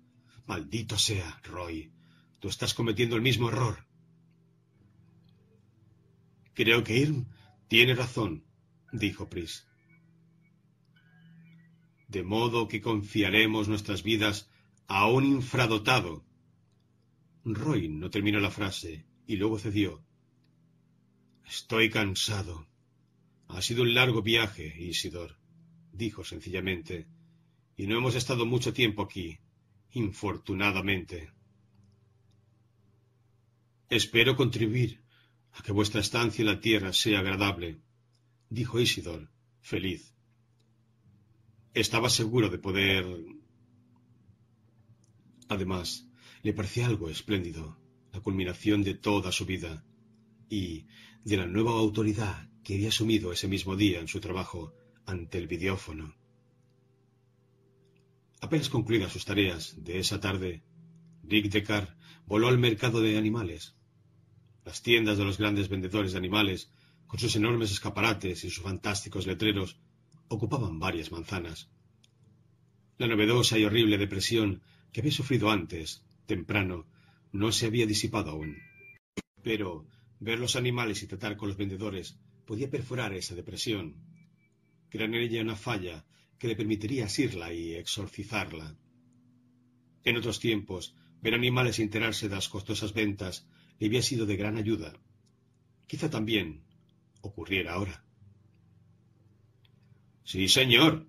Maldito sea, Roy. Tú estás cometiendo el mismo error. Creo que Irm tiene razón, dijo Pris. De modo que confiaremos nuestras vidas a un infradotado. Roy no terminó la frase y luego cedió. Estoy cansado. Ha sido un largo viaje, Isidor, dijo sencillamente, y no hemos estado mucho tiempo aquí, infortunadamente. Espero contribuir a que vuestra estancia en la tierra sea agradable, dijo Isidor, feliz. Estaba seguro de poder. Además, le parecía algo espléndido, la culminación de toda su vida y de la nueva autoridad que había asumido ese mismo día en su trabajo ante el videófono. Apenas concluidas sus tareas de esa tarde, Rick Decar voló al mercado de animales las tiendas de los grandes vendedores de animales, con sus enormes escaparates y sus fantásticos letreros, ocupaban varias manzanas. La novedosa y horrible depresión que había sufrido antes, temprano, no se había disipado aún. Pero ver los animales y tratar con los vendedores podía perforar esa depresión. Era en ella una falla que le permitiría asirla y exorcizarla. En otros tiempos, ver animales enterarse de las costosas ventas le había sido de gran ayuda. Quizá también ocurriera ahora. Sí, señor,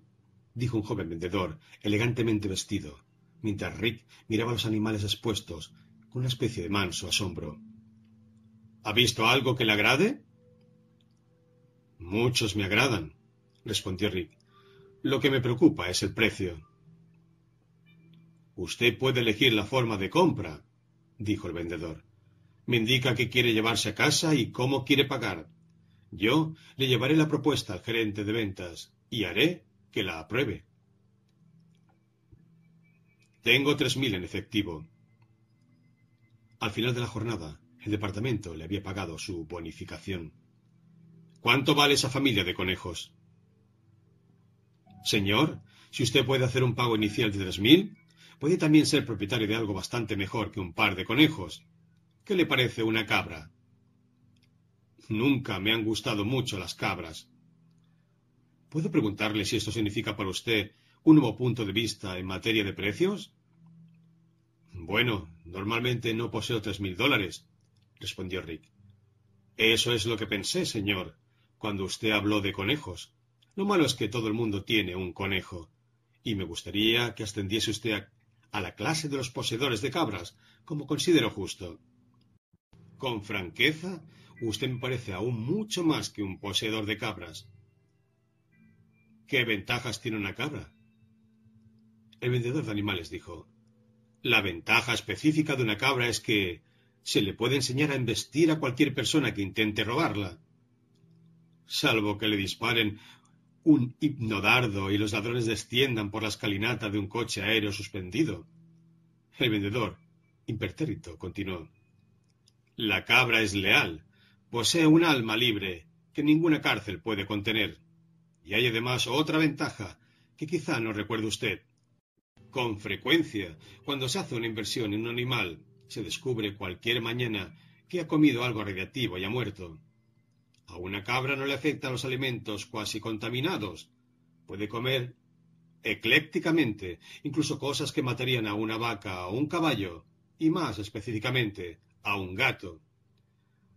dijo un joven vendedor, elegantemente vestido, mientras Rick miraba los animales expuestos con una especie de manso asombro. ¿Ha visto algo que le agrade? Muchos me agradan, respondió Rick. Lo que me preocupa es el precio. Usted puede elegir la forma de compra, dijo el vendedor. Me indica qué quiere llevarse a casa y cómo quiere pagar. Yo le llevaré la propuesta al gerente de ventas y haré que la apruebe. Tengo tres mil en efectivo. Al final de la jornada, el departamento le había pagado su bonificación. ¿Cuánto vale esa familia de conejos? Señor, si usted puede hacer un pago inicial de tres mil, puede también ser propietario de algo bastante mejor que un par de conejos, ¿Qué le parece una cabra? Nunca me han gustado mucho las cabras. ¿Puedo preguntarle si esto significa para usted un nuevo punto de vista en materia de precios? Bueno, normalmente no poseo tres mil dólares, respondió Rick. Eso es lo que pensé, señor, cuando usted habló de conejos. Lo malo es que todo el mundo tiene un conejo, y me gustaría que ascendiese usted a, a la clase de los poseedores de cabras, como considero justo. Con franqueza, usted me parece aún mucho más que un poseedor de cabras. ¿Qué ventajas tiene una cabra? El vendedor de animales dijo, La ventaja específica de una cabra es que se le puede enseñar a embestir a cualquier persona que intente robarla. Salvo que le disparen un hipnodardo y los ladrones desciendan por la escalinata de un coche aéreo suspendido. El vendedor, impertérrito, continuó. La cabra es leal, posee un alma libre que ninguna cárcel puede contener. Y hay además otra ventaja que quizá no recuerde usted. Con frecuencia, cuando se hace una inversión en un animal, se descubre cualquier mañana que ha comido algo radiactivo y ha muerto. A una cabra no le afectan los alimentos cuasi contaminados. Puede comer eclécticamente, incluso cosas que matarían a una vaca o un caballo, y más específicamente, a un gato.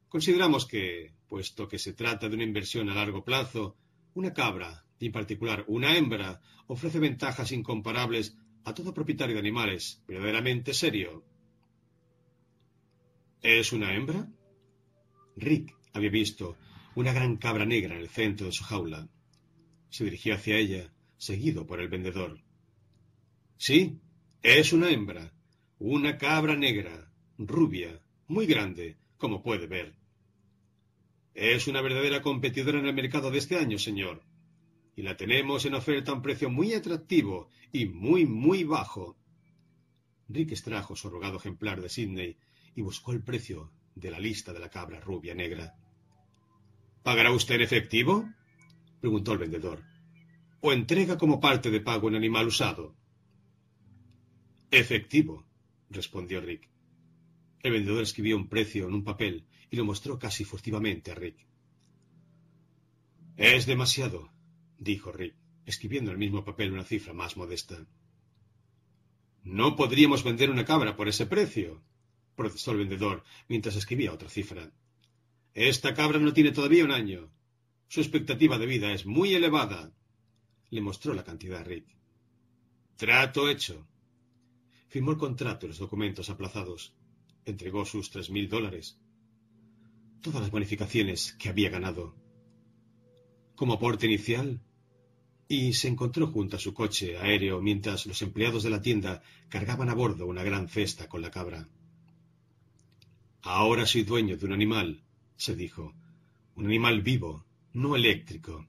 Consideramos que, puesto que se trata de una inversión a largo plazo, una cabra, y en particular una hembra, ofrece ventajas incomparables a todo propietario de animales verdaderamente serio. ¿Es una hembra? Rick había visto una gran cabra negra en el centro de su jaula. Se dirigió hacia ella, seguido por el vendedor. Sí, es una hembra, una cabra negra, rubia, muy grande, como puede ver. Es una verdadera competidora en el mercado de este año, señor y la tenemos en oferta a un precio muy atractivo y muy, muy bajo. Rick extrajo su arrugado ejemplar de Sydney y buscó el precio de la lista de la cabra rubia negra. ¿Pagará usted en efectivo? preguntó el vendedor. ¿O entrega como parte de pago un animal usado? Efectivo, respondió Rick. El vendedor escribió un precio en un papel y lo mostró casi furtivamente a Rick. Es demasiado, dijo Rick, escribiendo en el mismo papel una cifra más modesta. No podríamos vender una cabra por ese precio, protestó el vendedor mientras escribía otra cifra. Esta cabra no tiene todavía un año. Su expectativa de vida es muy elevada. Le mostró la cantidad a Rick. Trato hecho. Firmó el contrato y los documentos aplazados. Entregó sus tres mil dólares. Todas las bonificaciones que había ganado. Como aporte inicial, y se encontró junto a su coche aéreo mientras los empleados de la tienda cargaban a bordo una gran cesta con la cabra. Ahora soy dueño de un animal, se dijo, un animal vivo, no eléctrico,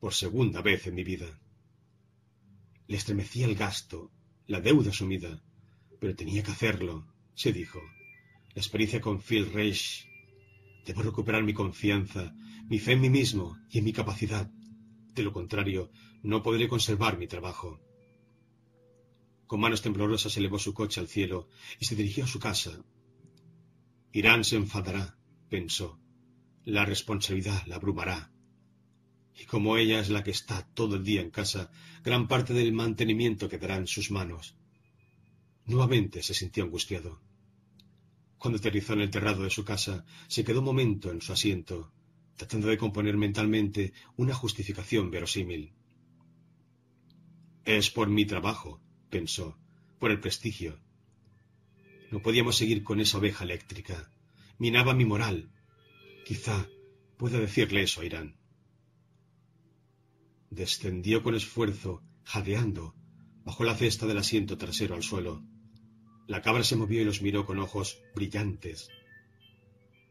por segunda vez en mi vida. Le estremecía el gasto, la deuda sumida, pero tenía que hacerlo, se dijo. La experiencia con Phil Reich. Debo recuperar mi confianza, mi fe en mí mismo y en mi capacidad. De lo contrario, no podré conservar mi trabajo. Con manos temblorosas elevó su coche al cielo y se dirigió a su casa. Irán se enfadará, pensó. La responsabilidad la abrumará. Y como ella es la que está todo el día en casa, gran parte del mantenimiento quedará en sus manos. Nuevamente se sintió angustiado. Cuando aterrizó en el terrado de su casa, se quedó un momento en su asiento, tratando de componer mentalmente una justificación verosímil. Es por mi trabajo, pensó, por el prestigio. No podíamos seguir con esa oveja eléctrica. Minaba mi moral. Quizá pueda decirle eso a Irán. Descendió con esfuerzo, jadeando, bajo la cesta del asiento trasero al suelo. La cabra se movió y los miró con ojos brillantes.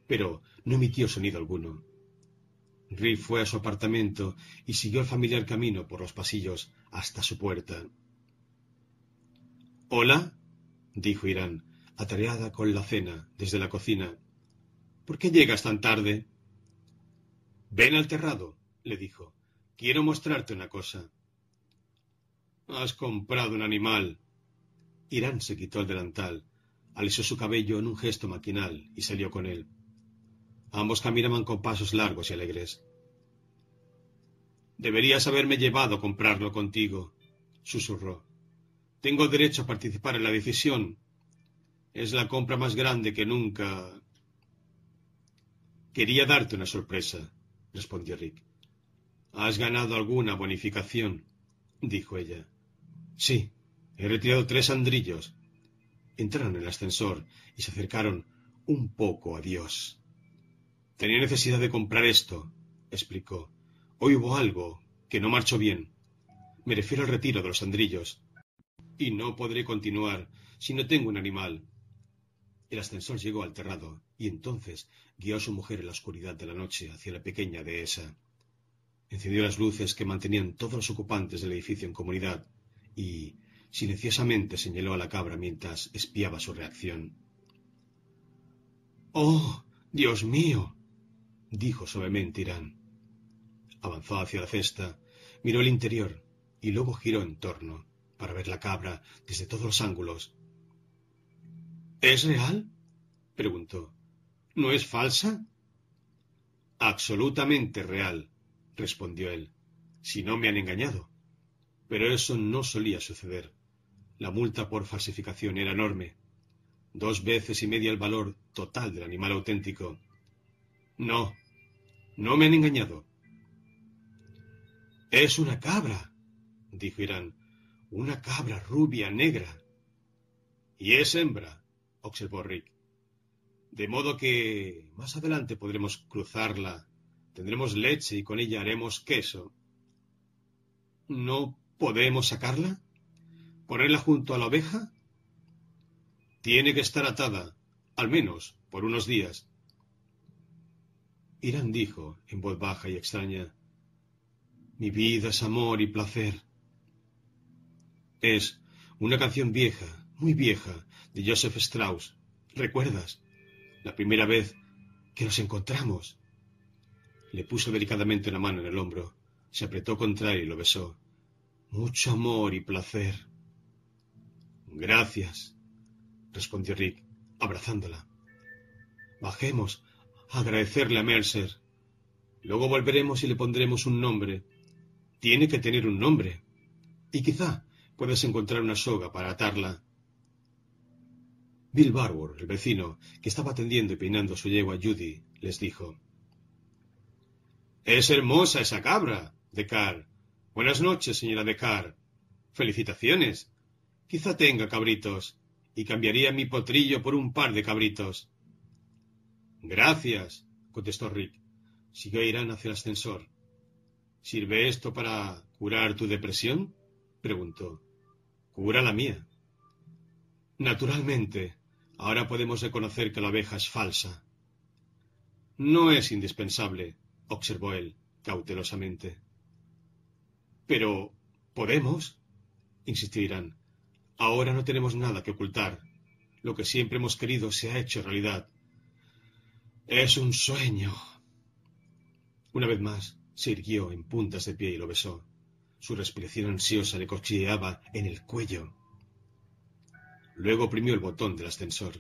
Pero no emitió sonido alguno. Riff fue a su apartamento y siguió el familiar camino por los pasillos hasta su puerta. Hola, dijo Irán, atareada con la cena desde la cocina. ¿Por qué llegas tan tarde? Ven al terrado, le dijo. Quiero mostrarte una cosa. Has comprado un animal. Irán se quitó el delantal, alisó su cabello en un gesto maquinal y salió con él. Ambos caminaban con pasos largos y alegres. Deberías haberme llevado a comprarlo contigo, susurró. Tengo derecho a participar en la decisión. Es la compra más grande que nunca. Quería darte una sorpresa, respondió Rick. ¿Has ganado alguna bonificación? dijo ella. Sí, he retirado tres andrillos. Entraron en el ascensor y se acercaron un poco a Dios. Tenía necesidad de comprar esto, explicó. Hoy hubo algo que no marchó bien. Me refiero al retiro de los andrillos. Y no podré continuar si no tengo un animal. El ascensor llegó al terrado y entonces guió a su mujer en la oscuridad de la noche hacia la pequeña dehesa. Encendió las luces que mantenían todos los ocupantes del edificio en comunidad y silenciosamente señaló a la cabra mientras espiaba su reacción. Oh, Dios mío, dijo suavemente Irán. Avanzó hacia la cesta, miró el interior y luego giró en torno para ver la cabra desde todos los ángulos. ¿Es real? preguntó. ¿No es falsa? Absolutamente real, respondió él, si no me han engañado. Pero eso no solía suceder. La multa por falsificación era enorme, dos veces y media el valor total del animal auténtico. No, no me han engañado. Es una cabra, dijo Irán, una cabra rubia negra. Y es hembra, observó Rick. De modo que más adelante podremos cruzarla, tendremos leche y con ella haremos queso. ¿No podemos sacarla? ¿Ponerla junto a la oveja? Tiene que estar atada, al menos por unos días. Irán dijo, en voz baja y extraña, Mi vida es amor y placer. Es una canción vieja, muy vieja, de Joseph Strauss. ¿Recuerdas? La primera vez que nos encontramos. Le puso delicadamente una mano en el hombro, se apretó contra él y lo besó. Mucho amor y placer. Gracias, respondió Rick, abrazándola. Bajemos a agradecerle a Mercer. Luego volveremos y le pondremos un nombre. Tiene que tener un nombre. Y quizá puedas encontrar una soga para atarla. Bill Barbour, el vecino, que estaba atendiendo y peinando su yegua Judy, les dijo Es hermosa esa cabra, Decar. Buenas noches, señora Decar. Felicitaciones. Quizá tenga cabritos y cambiaría mi potrillo por un par de cabritos. Gracias, contestó Rick. Siguió Irán hacia el ascensor. ¿Sirve esto para curar tu depresión? preguntó. Cura la mía. Naturalmente, ahora podemos reconocer que la abeja es falsa. No es indispensable, observó él, cautelosamente. Pero, ¿podemos? insistió Irán. Ahora no tenemos nada que ocultar. Lo que siempre hemos querido se ha hecho realidad. Es un sueño. Una vez más, se irguió en puntas de pie y lo besó. Su respiración ansiosa le cochilleaba en el cuello. Luego oprimió el botón del ascensor.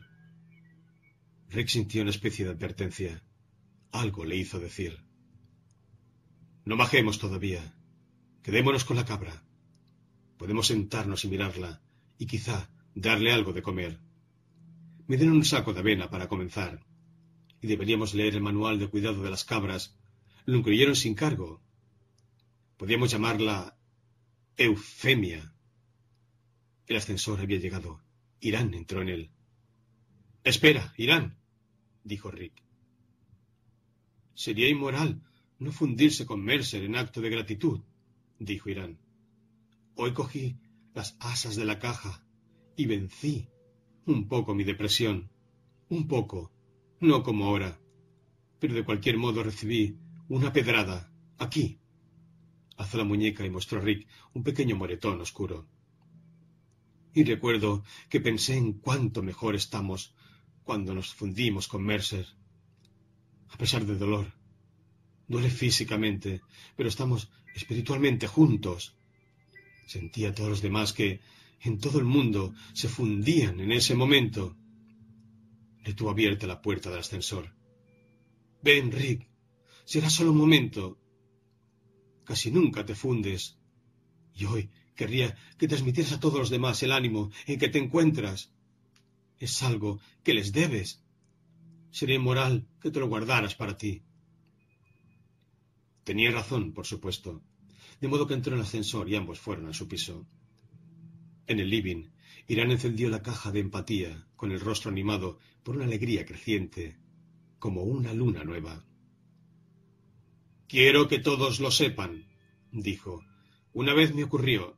Rick sintió una especie de advertencia. Algo le hizo decir. No bajemos todavía. Quedémonos con la cabra. Podemos sentarnos y mirarla y quizá darle algo de comer. Me dieron un saco de avena para comenzar, y deberíamos leer el manual de cuidado de las cabras. Lo incluyeron sin cargo. Podríamos llamarla Eufemia. El ascensor había llegado. Irán entró en él. Espera, Irán, dijo Rick. Sería inmoral no fundirse con Mercer en acto de gratitud, dijo Irán. Hoy cogí las asas de la caja y vencí un poco mi depresión, un poco, no como ahora, pero de cualquier modo recibí una pedrada, aquí. Alzó la muñeca y mostró a Rick un pequeño moretón oscuro. Y recuerdo que pensé en cuánto mejor estamos cuando nos fundimos con Mercer. A pesar del dolor, duele físicamente, pero estamos espiritualmente juntos. Sentía a todos los demás que en todo el mundo se fundían en ese momento. Le tuvo abierta la puerta del ascensor. Ven, Rick. Será solo un momento. Casi nunca te fundes. Y hoy querría que transmitieras a todos los demás el ánimo en que te encuentras. Es algo que les debes. Sería inmoral que te lo guardaras para ti. Tenía razón, por supuesto. De modo que entró en el ascensor y ambos fueron a su piso. En el living, Irán encendió la caja de empatía, con el rostro animado por una alegría creciente, como una luna nueva. Quiero que todos lo sepan, dijo. Una vez me ocurrió.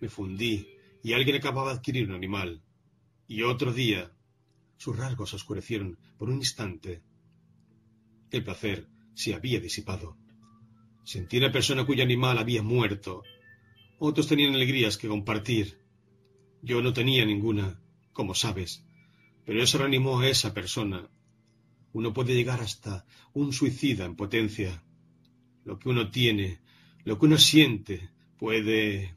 Me fundí y alguien acababa de adquirir un animal. Y otro día. Sus rasgos oscurecieron por un instante. El placer se había disipado. Sentí una persona cuyo animal había muerto. Otros tenían alegrías que compartir. Yo no tenía ninguna, como sabes, pero eso reanimó a esa persona. Uno puede llegar hasta un suicida en potencia. Lo que uno tiene, lo que uno siente, puede.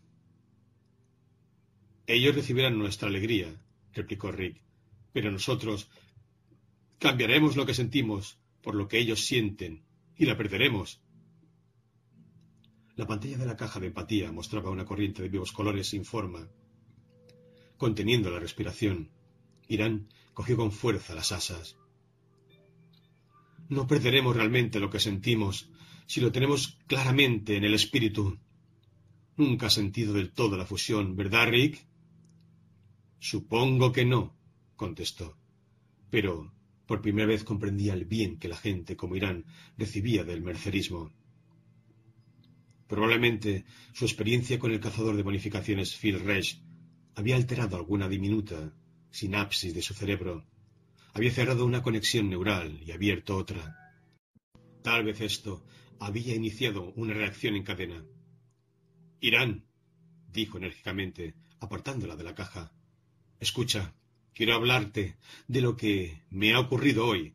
Ellos recibirán nuestra alegría, replicó Rick, pero nosotros cambiaremos lo que sentimos por lo que ellos sienten y la perderemos. La pantalla de la caja de empatía mostraba una corriente de vivos colores sin forma. Conteniendo la respiración, Irán cogió con fuerza las asas. No perderemos realmente lo que sentimos si lo tenemos claramente en el espíritu. Nunca has sentido del todo la fusión, ¿verdad, Rick? Supongo que no, contestó. Pero por primera vez comprendía el bien que la gente como Irán recibía del mercerismo. Probablemente su experiencia con el cazador de bonificaciones Phil Resch había alterado alguna diminuta sinapsis de su cerebro, había cerrado una conexión neural y abierto otra. Tal vez esto había iniciado una reacción en cadena. Irán, dijo enérgicamente, apartándola de la caja. Escucha, quiero hablarte de lo que me ha ocurrido hoy.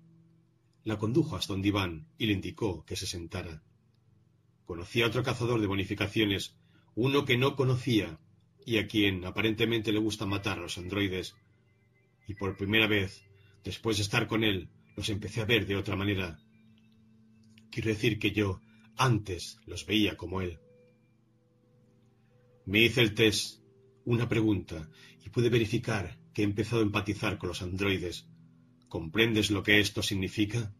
La condujo hasta un diván y le indicó que se sentara. Conocía a otro cazador de bonificaciones, uno que no conocía y a quien aparentemente le gusta matar a los androides. Y por primera vez, después de estar con él, los empecé a ver de otra manera. Quiero decir que yo antes los veía como él. Me hice el test, una pregunta, y pude verificar que he empezado a empatizar con los androides. ¿Comprendes lo que esto significa?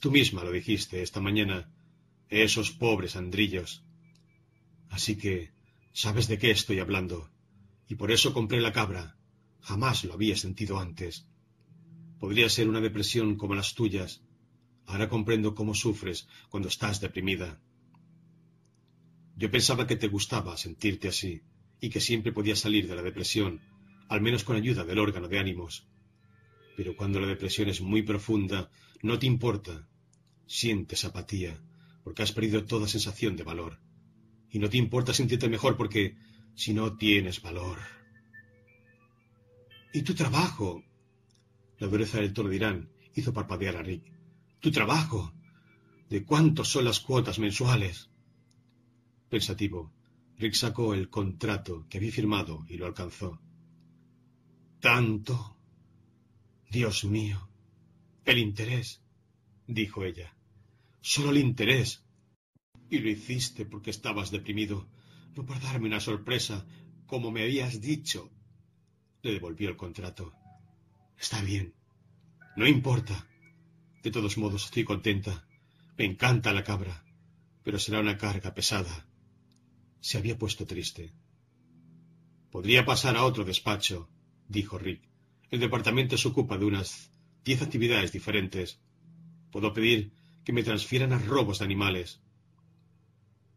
Tú misma lo dijiste esta mañana esos pobres andrillos. Así que sabes de qué estoy hablando, y por eso compré la cabra. Jamás lo había sentido antes. Podría ser una depresión como las tuyas. Ahora comprendo cómo sufres cuando estás deprimida. Yo pensaba que te gustaba sentirte así, y que siempre podías salir de la depresión, al menos con ayuda del órgano de ánimos. Pero cuando la depresión es muy profunda, no te importa. Sientes apatía, porque has perdido toda sensación de valor. Y no te importa sentirte mejor porque si no tienes valor. ¿Y tu trabajo? La dureza del tono de Irán hizo parpadear a Rick. ¿Tu trabajo? ¿De cuántos son las cuotas mensuales? Pensativo, Rick sacó el contrato que había firmado y lo alcanzó. ¿Tanto? Dios mío. El interés, dijo ella. Solo el interés. Y lo hiciste porque estabas deprimido, no por darme una sorpresa, como me habías dicho. Le devolvió el contrato. Está bien. No importa. De todos modos, estoy contenta. Me encanta la cabra, pero será una carga pesada. Se había puesto triste. Podría pasar a otro despacho, dijo Rick. El departamento se ocupa de unas diez actividades diferentes. Puedo pedir que me transfieran a robos de animales.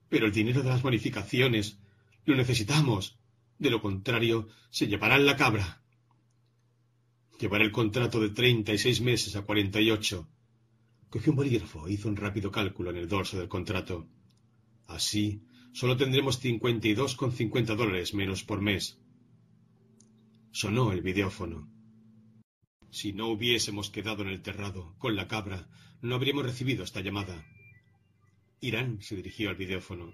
Pero el dinero de las bonificaciones lo necesitamos. De lo contrario, se llevarán la cabra. Llevaré el contrato de treinta y seis meses a cuarenta y ocho. Cogió un bolígrafo e hizo un rápido cálculo en el dorso del contrato. Así, solo tendremos cincuenta y dos con cincuenta dólares menos por mes. Sonó el videófono. Si no hubiésemos quedado en el terrado con la cabra, no habríamos recibido esta llamada. Irán se dirigió al videófono.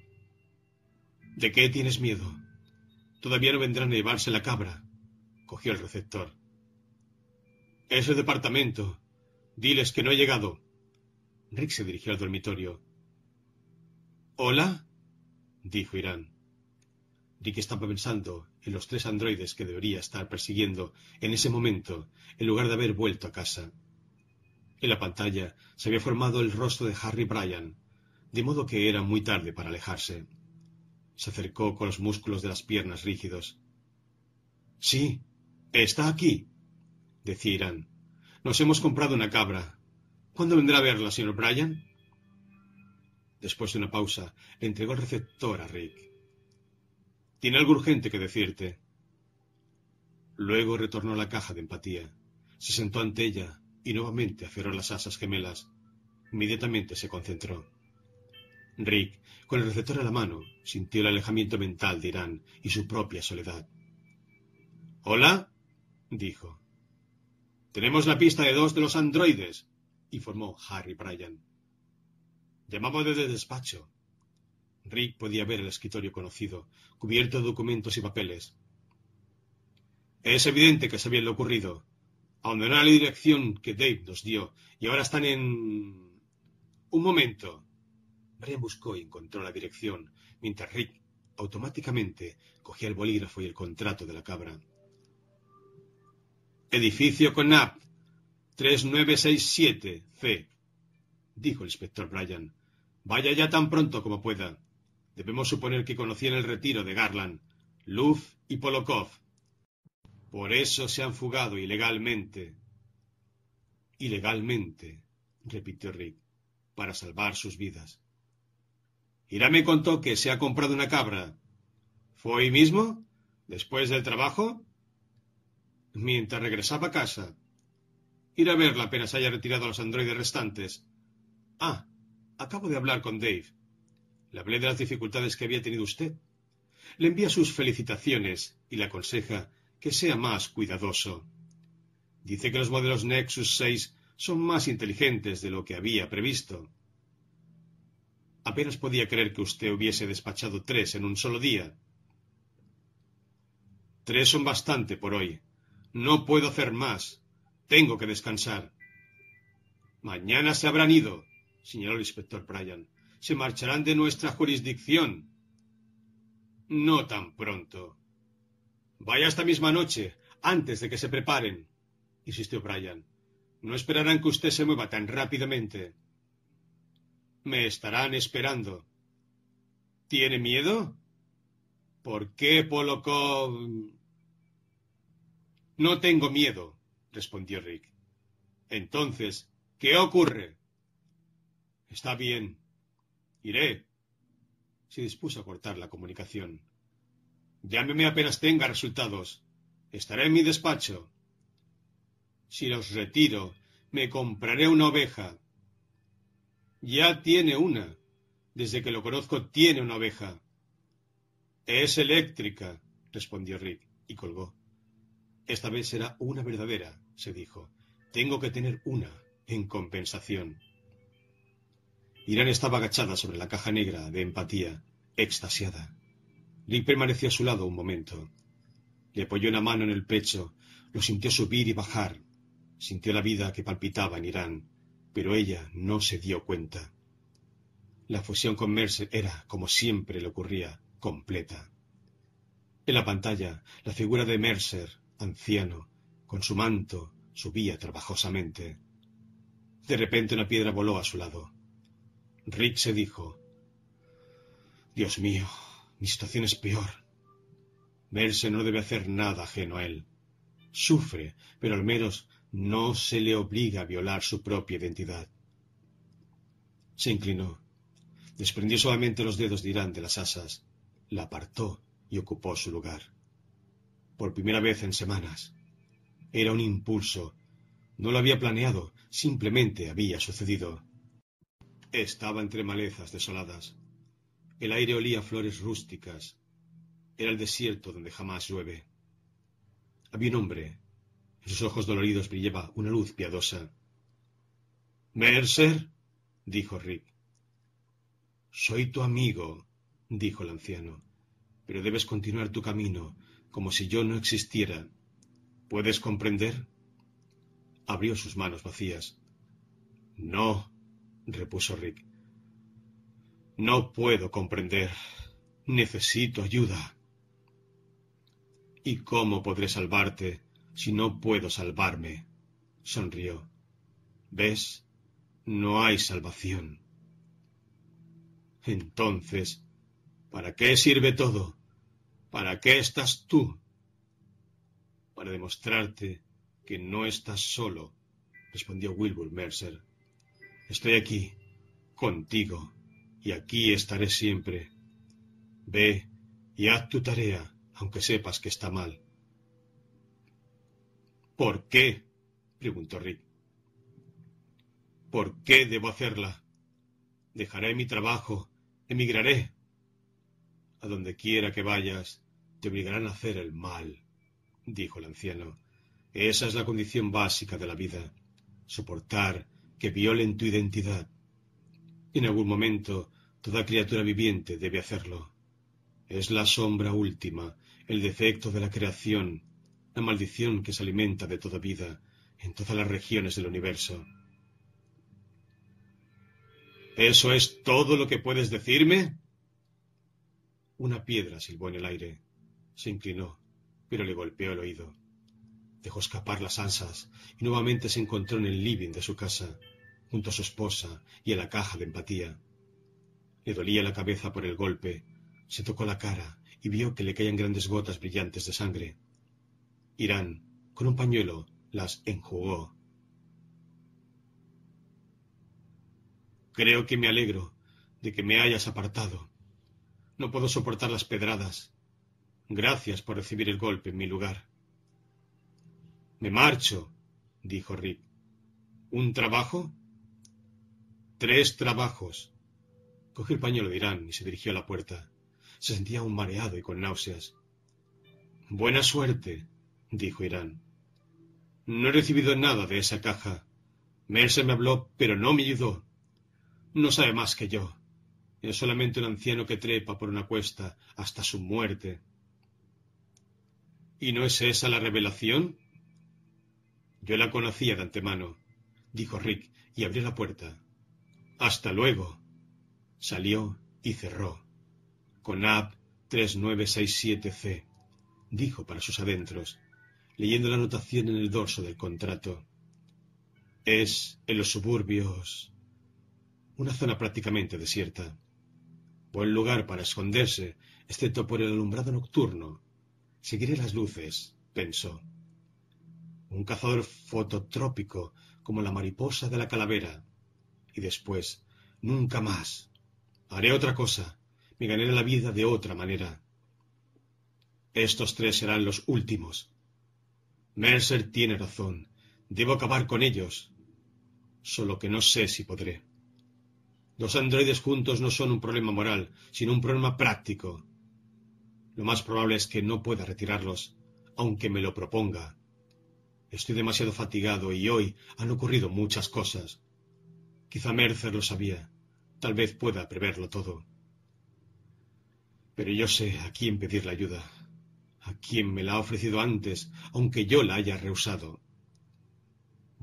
¿De qué tienes miedo? Todavía no vendrán a llevarse la cabra. Cogió el receptor. Es el departamento. Diles que no he llegado. Rick se dirigió al dormitorio. ¿Hola? dijo Irán. Rick estaba pensando en los tres androides que debería estar persiguiendo en ese momento, en lugar de haber vuelto a casa. En la pantalla se había formado el rostro de Harry Bryan, de modo que era muy tarde para alejarse. Se acercó con los músculos de las piernas rígidos. Sí, está aquí, decía Irán. Nos hemos comprado una cabra. ¿Cuándo vendrá a verla, señor Bryan? Después de una pausa, le entregó el receptor a Rick. Tiene algo urgente que decirte. Luego retornó a la caja de empatía. Se sentó ante ella y nuevamente aferró las asas gemelas. Inmediatamente se concentró. Rick, con el receptor a la mano, sintió el alejamiento mental de Irán y su propia soledad. ¿Hola? dijo. Tenemos la pista de dos de los androides, informó Harry Bryan. Llamamos desde el despacho. Rick podía ver el escritorio conocido, cubierto de documentos y papeles. Es evidente que sabían lo ocurrido. Abandonaron la dirección que Dave nos dio y ahora están en... Un momento. Brian buscó y encontró la dirección, mientras Rick automáticamente cogía el bolígrafo y el contrato de la cabra. Edificio Conap, 3967 C, dijo el inspector Bryan. Vaya ya tan pronto como pueda. Debemos suponer que conocían el retiro de Garland, Luz y Polokov. Por eso se han fugado ilegalmente. Ilegalmente, repitió Rick, para salvar sus vidas. Irá me contó que se ha comprado una cabra. ¿Fue hoy mismo? ¿Después del trabajo? Mientras regresaba a casa. Irá a verla apenas haya retirado a los androides restantes. Ah, acabo de hablar con Dave. Le hablé de las dificultades que había tenido usted. Le envía sus felicitaciones y le aconseja que sea más cuidadoso. Dice que los modelos Nexus 6 son más inteligentes de lo que había previsto. Apenas podía creer que usted hubiese despachado tres en un solo día. Tres son bastante por hoy. No puedo hacer más. Tengo que descansar. Mañana se habrán ido, señaló el inspector Bryan. Se marcharán de nuestra jurisdicción. No tan pronto. Vaya esta misma noche, antes de que se preparen, insistió Bryan. No esperarán que usted se mueva tan rápidamente. Me estarán esperando. ¿Tiene miedo? ¿Por qué Polokov? No tengo miedo, respondió Rick. Entonces, ¿qué ocurre? Está bien. Iré. Se dispuso a cortar la comunicación. Llámeme apenas tenga resultados. Estaré en mi despacho. Si los retiro, me compraré una oveja. Ya tiene una. Desde que lo conozco tiene una oveja. Es eléctrica, respondió Rick, y colgó. Esta vez será una verdadera, se dijo. Tengo que tener una, en compensación. Irán estaba agachada sobre la caja negra de empatía, extasiada. Rick permaneció a su lado un momento. Le apoyó una mano en el pecho, lo sintió subir y bajar. Sintió la vida que palpitaba en Irán, pero ella no se dio cuenta. La fusión con Mercer era, como siempre le ocurría, completa. En la pantalla, la figura de Mercer, anciano, con su manto, subía trabajosamente. De repente una piedra voló a su lado. Rick se dijo Dios mío, mi situación es peor. Mercer no debe hacer nada ajeno a él. Sufre, pero al menos no se le obliga a violar su propia identidad. Se inclinó, desprendió suavemente los dedos de Irán de las asas, la apartó y ocupó su lugar por primera vez en semanas. Era un impulso. No lo había planeado, simplemente había sucedido. Estaba entre malezas desoladas. El aire olía a flores rústicas. Era el desierto donde jamás llueve. Había un hombre. En sus ojos doloridos brillaba una luz piadosa. Mercer, dijo Rick. Soy tu amigo, dijo el anciano, pero debes continuar tu camino como si yo no existiera. ¿Puedes comprender? Abrió sus manos vacías. No, repuso Rick. No puedo comprender. Necesito ayuda. ¿Y cómo podré salvarte si no puedo salvarme? sonrió. ¿Ves? No hay salvación. Entonces, ¿para qué sirve todo? ¿Para qué estás tú? Para demostrarte que no estás solo, respondió Wilbur Mercer. Estoy aquí, contigo, y aquí estaré siempre. Ve y haz tu tarea, aunque sepas que está mal. ¿Por qué? preguntó Rick. ¿Por qué debo hacerla? Dejaré mi trabajo, emigraré. A donde quiera que vayas, te obligarán a hacer el mal, dijo el anciano. Esa es la condición básica de la vida, soportar que violen tu identidad. En algún momento, toda criatura viviente debe hacerlo. Es la sombra última, el defecto de la creación, la maldición que se alimenta de toda vida en todas las regiones del universo. ¿Eso es todo lo que puedes decirme? Una piedra silbó en el aire. Se inclinó, pero le golpeó el oído. Dejó escapar las ansas y nuevamente se encontró en el living de su casa, junto a su esposa y a la caja de empatía. Le dolía la cabeza por el golpe, se tocó la cara y vio que le caían grandes gotas brillantes de sangre. Irán, con un pañuelo, las enjugó. Creo que me alegro de que me hayas apartado. No puedo soportar las pedradas. Gracias por recibir el golpe en mi lugar. Me marcho, dijo Rick. ¿Un trabajo? Tres trabajos. Cogió el pañuelo de Irán y se dirigió a la puerta. Se sentía un mareado y con náuseas. Buena suerte, dijo Irán. No he recibido nada de esa caja. Mercer me habló, pero no me ayudó. No sabe más que yo. Es solamente un anciano que trepa por una cuesta hasta su muerte. ¿Y no es esa la revelación? Yo la conocía de antemano, dijo Rick, y abrió la puerta. Hasta luego. Salió y cerró. Conab 3967C, dijo para sus adentros, leyendo la anotación en el dorso del contrato. Es en los suburbios. Una zona prácticamente desierta. Buen lugar para esconderse, excepto por el alumbrado nocturno. Seguiré las luces, pensó un cazador fototrópico como la mariposa de la calavera. Y después, nunca más. Haré otra cosa. Me ganaré la vida de otra manera. Estos tres serán los últimos. Mercer tiene razón. Debo acabar con ellos. Solo que no sé si podré. Los androides juntos no son un problema moral, sino un problema práctico. Lo más probable es que no pueda retirarlos, aunque me lo proponga. Estoy demasiado fatigado y hoy han ocurrido muchas cosas. Quizá Mercer lo sabía. Tal vez pueda preverlo todo. Pero yo sé a quién pedir la ayuda. A quién me la ha ofrecido antes, aunque yo la haya rehusado.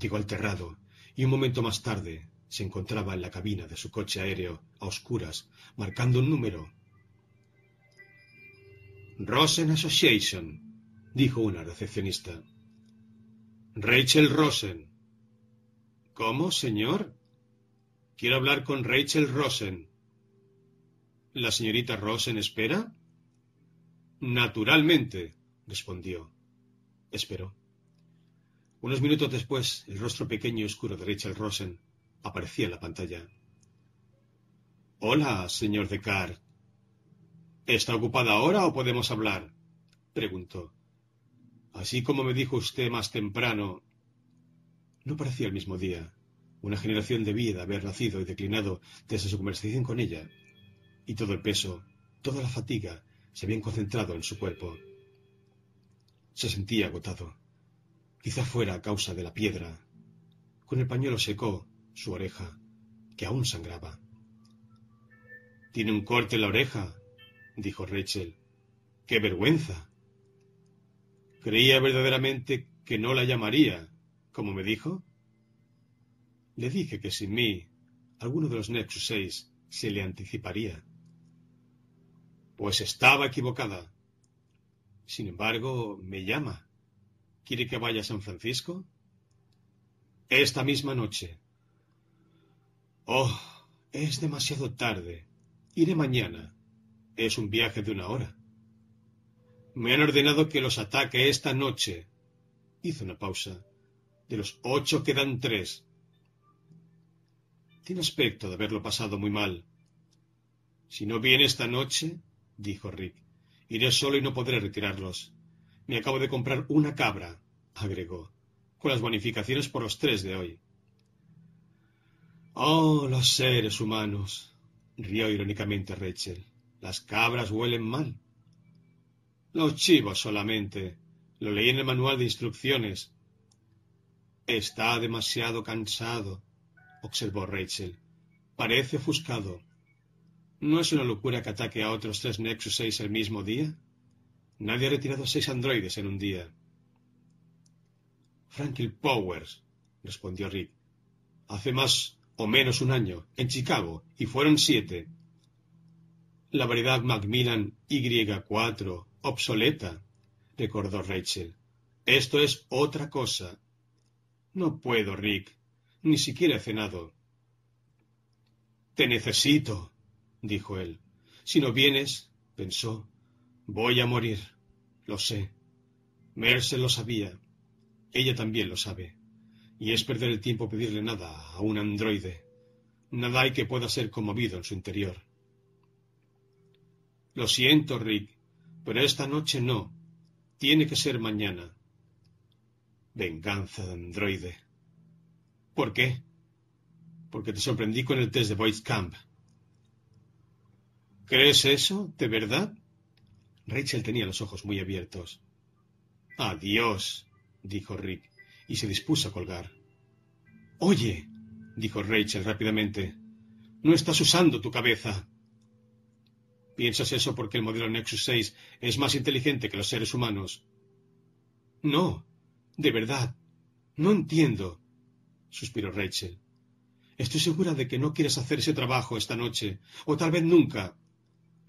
Llegó al terrado y un momento más tarde se encontraba en la cabina de su coche aéreo, a oscuras, marcando un número. Rosen Association, dijo una recepcionista. Rachel Rosen. ¿Cómo, señor? Quiero hablar con Rachel Rosen. ¿La señorita Rosen espera? Naturalmente, respondió. Esperó. Unos minutos después, el rostro pequeño y oscuro de Rachel Rosen aparecía en la pantalla. Hola, señor Decar. ¿Está ocupada ahora o podemos hablar? preguntó. Así como me dijo usted más temprano, no parecía el mismo día. Una generación debía haber nacido y declinado desde su conversación con ella, y todo el peso, toda la fatiga se habían concentrado en su cuerpo. Se sentía agotado. Quizá fuera a causa de la piedra. Con el pañuelo secó su oreja, que aún sangraba. Tiene un corte en la oreja, dijo Rachel. ¡Qué vergüenza! ¿Creía verdaderamente que no la llamaría, como me dijo? Le dije que sin mí, alguno de los Nexus 6 se le anticiparía. Pues estaba equivocada. Sin embargo, me llama. ¿Quiere que vaya a San Francisco? Esta misma noche. Oh, es demasiado tarde. Iré mañana. Es un viaje de una hora. Me han ordenado que los ataque esta noche. Hizo una pausa. De los ocho quedan tres. Tiene aspecto de haberlo pasado muy mal. Si no viene esta noche, dijo Rick, iré solo y no podré retirarlos. Me acabo de comprar una cabra, agregó, con las bonificaciones por los tres de hoy. Oh, los seres humanos, rió irónicamente Rachel. Las cabras huelen mal. Los chivos solamente. Lo leí en el manual de instrucciones. Está demasiado cansado, observó Rachel. Parece ofuscado. ¿No es una locura que ataque a otros tres Nexus 6 el mismo día? Nadie ha retirado seis androides en un día. Franklin Powers, respondió Rick. Hace más o menos un año, en Chicago, y fueron siete. La variedad Macmillan Y4, obsoleta, recordó Rachel. Esto es otra cosa. No puedo, Rick. Ni siquiera he cenado. Te necesito, dijo él. Si no vienes, pensó, voy a morir. Lo sé. Mercer lo sabía. Ella también lo sabe y es perder el tiempo pedirle nada a un androide. Nada hay que pueda ser conmovido en su interior. Lo siento, Rick, pero esta noche no. Tiene que ser mañana. Venganza de androide. ¿Por qué? Porque te sorprendí con el test de Voice Camp. ¿Crees eso? ¿De verdad? Rachel tenía los ojos muy abiertos. Adiós, dijo Rick y se dispuso a colgar. Oye, dijo Rachel rápidamente, no estás usando tu cabeza. ¿Piensas eso porque el modelo Nexus 6 es más inteligente que los seres humanos? No, de verdad, no entiendo, suspiró Rachel. Estoy segura de que no quieres hacer ese trabajo esta noche, o tal vez nunca.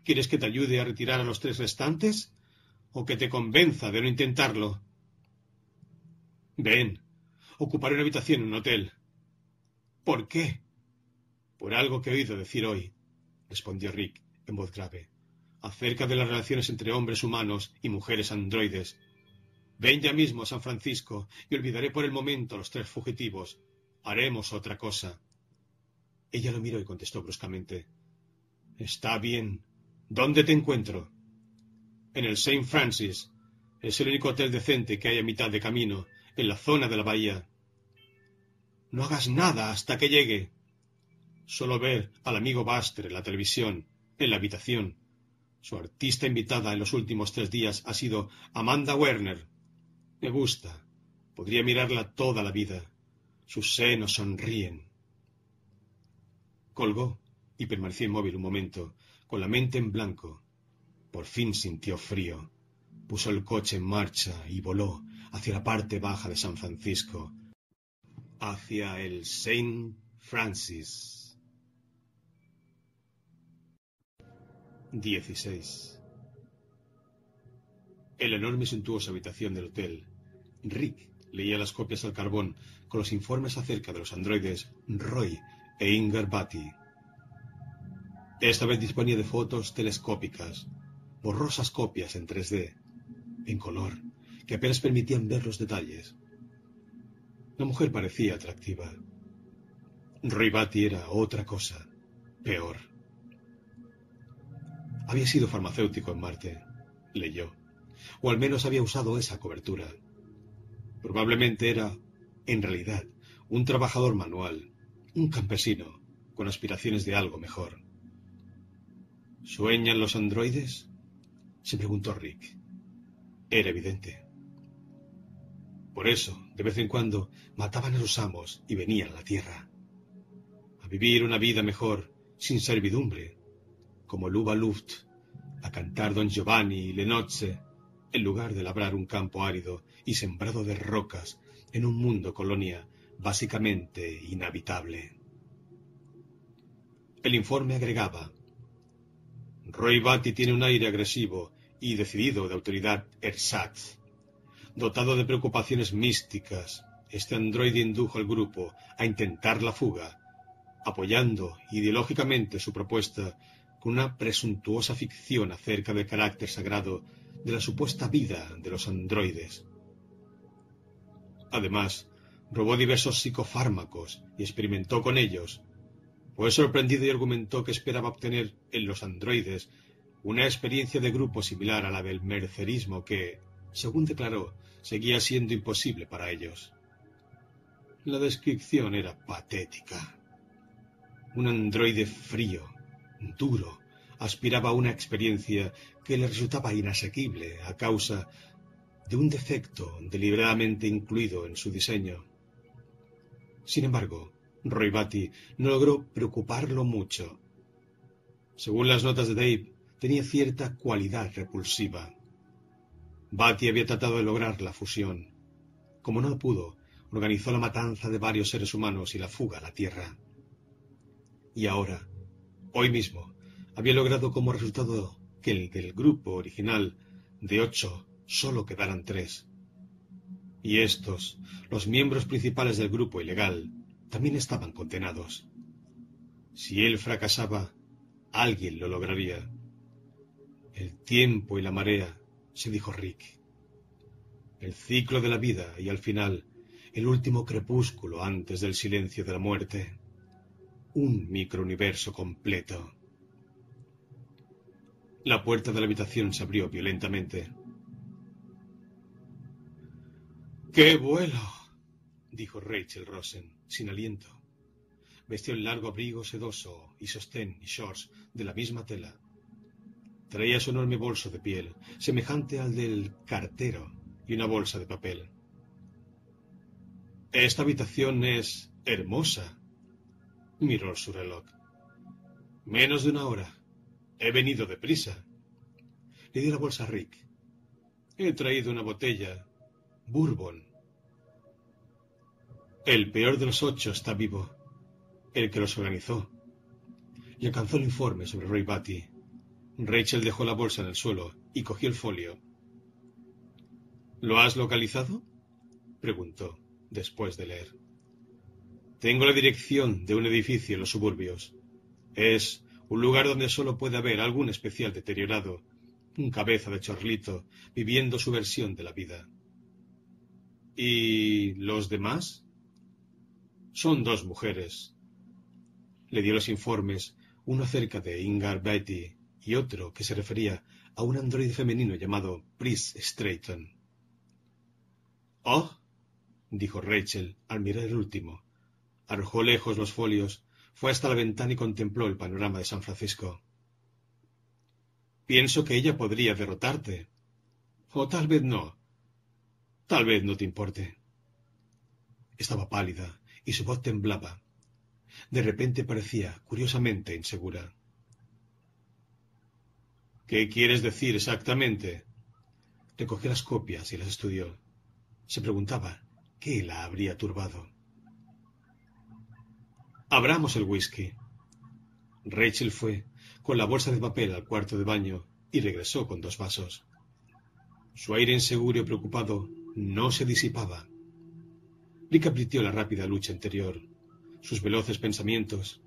¿Quieres que te ayude a retirar a los tres restantes? ¿O que te convenza de no intentarlo? Ven, ocuparé una habitación en un hotel. ¿Por qué? Por algo que he oído decir hoy, respondió Rick en voz grave, acerca de las relaciones entre hombres humanos y mujeres androides. Ven ya mismo a San Francisco y olvidaré por el momento a los tres fugitivos. Haremos otra cosa. Ella lo miró y contestó bruscamente. Está bien. ¿Dónde te encuentro? En el St. Francis. Es el único hotel decente que hay a mitad de camino en la zona de la bahía. No hagas nada hasta que llegue. Solo ver al amigo Buster en la televisión, en la habitación. Su artista invitada en los últimos tres días ha sido Amanda Werner. Me gusta. Podría mirarla toda la vida. Sus senos sonríen. Colgó y permaneció inmóvil un momento, con la mente en blanco. Por fin sintió frío. Puso el coche en marcha y voló hacia la parte baja de San Francisco, hacia el Saint Francis. 16. En la enorme y suntuosa habitación del hotel, Rick leía las copias al carbón con los informes acerca de los androides Roy e Inger Batty. Esta vez disponía de fotos telescópicas, borrosas copias en 3D, en color, que apenas permitían ver los detalles. La mujer parecía atractiva. Ribati era otra cosa, peor. Había sido farmacéutico en Marte, leyó, o al menos había usado esa cobertura. Probablemente era, en realidad, un trabajador manual, un campesino, con aspiraciones de algo mejor. ¿Sueñan los androides? se preguntó Rick. Era evidente. Por eso, de vez en cuando, mataban a sus amos y venían a la tierra. A vivir una vida mejor, sin servidumbre, como Luba Luft, a cantar Don Giovanni y Lenoche, en lugar de labrar un campo árido y sembrado de rocas en un mundo colonia básicamente inhabitable. El informe agregaba, Roy Batty tiene un aire agresivo y decidido de autoridad ersatz Dotado de preocupaciones místicas, este androide indujo al grupo a intentar la fuga, apoyando ideológicamente su propuesta con una presuntuosa ficción acerca del carácter sagrado de la supuesta vida de los androides. Además, robó diversos psicofármacos y experimentó con ellos. Fue sorprendido y argumentó que esperaba obtener en los androides una experiencia de grupo similar a la del mercerismo que, según declaró, seguía siendo imposible para ellos. La descripción era patética. Un androide frío, duro, aspiraba a una experiencia que le resultaba inasequible a causa de un defecto deliberadamente incluido en su diseño. Sin embargo, Roy Batty no logró preocuparlo mucho. Según las notas de Dave, tenía cierta cualidad repulsiva. Batty había tratado de lograr la fusión. Como no pudo, organizó la matanza de varios seres humanos y la fuga a la Tierra. Y ahora, hoy mismo, había logrado como resultado que el del grupo original de ocho solo quedaran tres. Y estos, los miembros principales del grupo ilegal, también estaban condenados. Si él fracasaba, alguien lo lograría. El tiempo y la marea, se dijo Rick. El ciclo de la vida y al final, el último crepúsculo antes del silencio de la muerte. Un microuniverso completo. La puerta de la habitación se abrió violentamente. ¡Qué vuelo! dijo Rachel Rosen, sin aliento. Vestía un largo abrigo sedoso y sostén y shorts de la misma tela. Traía su enorme bolso de piel, semejante al del cartero, y una bolsa de papel. Esta habitación es hermosa, miró su reloj. Menos de una hora. He venido deprisa. Le di la bolsa a Rick. He traído una botella. Bourbon. El peor de los ocho está vivo. El que los organizó. Y alcanzó el informe sobre Roy Batty. Rachel dejó la bolsa en el suelo y cogió el folio. ¿Lo has localizado? preguntó, después de leer. Tengo la dirección de un edificio en los suburbios. Es un lugar donde solo puede haber algún especial deteriorado, un cabeza de chorlito, viviendo su versión de la vida. ¿Y los demás? Son dos mujeres. Le dio los informes, uno acerca de Ingar Betty y otro que se refería a un androide femenino llamado Pris Strayton. Oh, dijo Rachel al mirar el último. Arrojó lejos los folios, fue hasta la ventana y contempló el panorama de San Francisco. Pienso que ella podría derrotarte. O tal vez no. Tal vez no te importe. Estaba pálida y su voz temblaba. De repente parecía curiosamente insegura. ¿Qué quieres decir exactamente? Recogió las copias y las estudió. Se preguntaba qué la habría turbado. Abramos el whisky. Rachel fue con la bolsa de papel al cuarto de baño y regresó con dos vasos. Su aire inseguro y preocupado no se disipaba. Rick advirtió la rápida lucha interior. Sus veloces pensamientos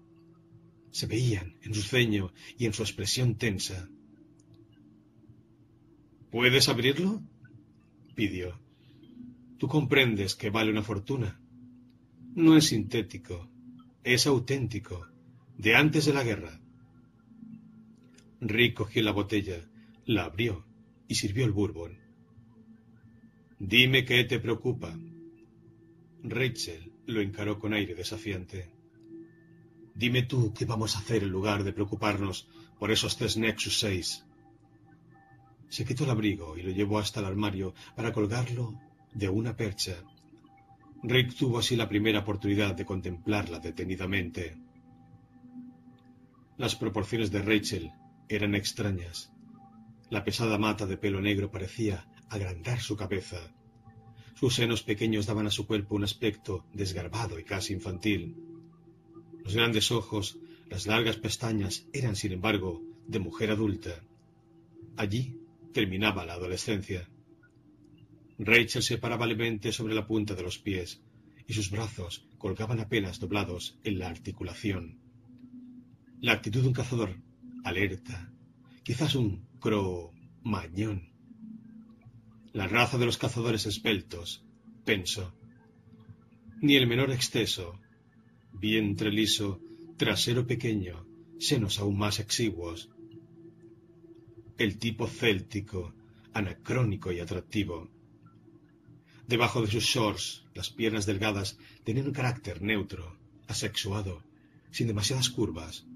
se veían en su ceño y en su expresión tensa. ¿Puedes abrirlo? pidió. Tú comprendes que vale una fortuna. No es sintético, es auténtico, de antes de la guerra. Rick cogió la botella, la abrió y sirvió el bourbon. Dime qué te preocupa. Rachel lo encaró con aire desafiante. Dime tú qué vamos a hacer en lugar de preocuparnos por esos tres Nexus 6. Se quitó el abrigo y lo llevó hasta el armario para colgarlo de una percha. Rick tuvo así la primera oportunidad de contemplarla detenidamente. Las proporciones de Rachel eran extrañas. La pesada mata de pelo negro parecía agrandar su cabeza. Sus senos pequeños daban a su cuerpo un aspecto desgarbado y casi infantil. Los grandes ojos, las largas pestañas eran, sin embargo, de mujer adulta. Allí, terminaba la adolescencia. Rachel se paraba levemente sobre la punta de los pies, y sus brazos colgaban apenas doblados en la articulación. La actitud de un cazador alerta, quizás un cro-mañón. La raza de los cazadores esbeltos, pensó. Ni el menor exceso, vientre liso, trasero pequeño, senos aún más exiguos. El tipo céltico, anacrónico y atractivo. Debajo de sus shorts, las piernas delgadas tenían un carácter neutro, asexuado, sin demasiadas curvas.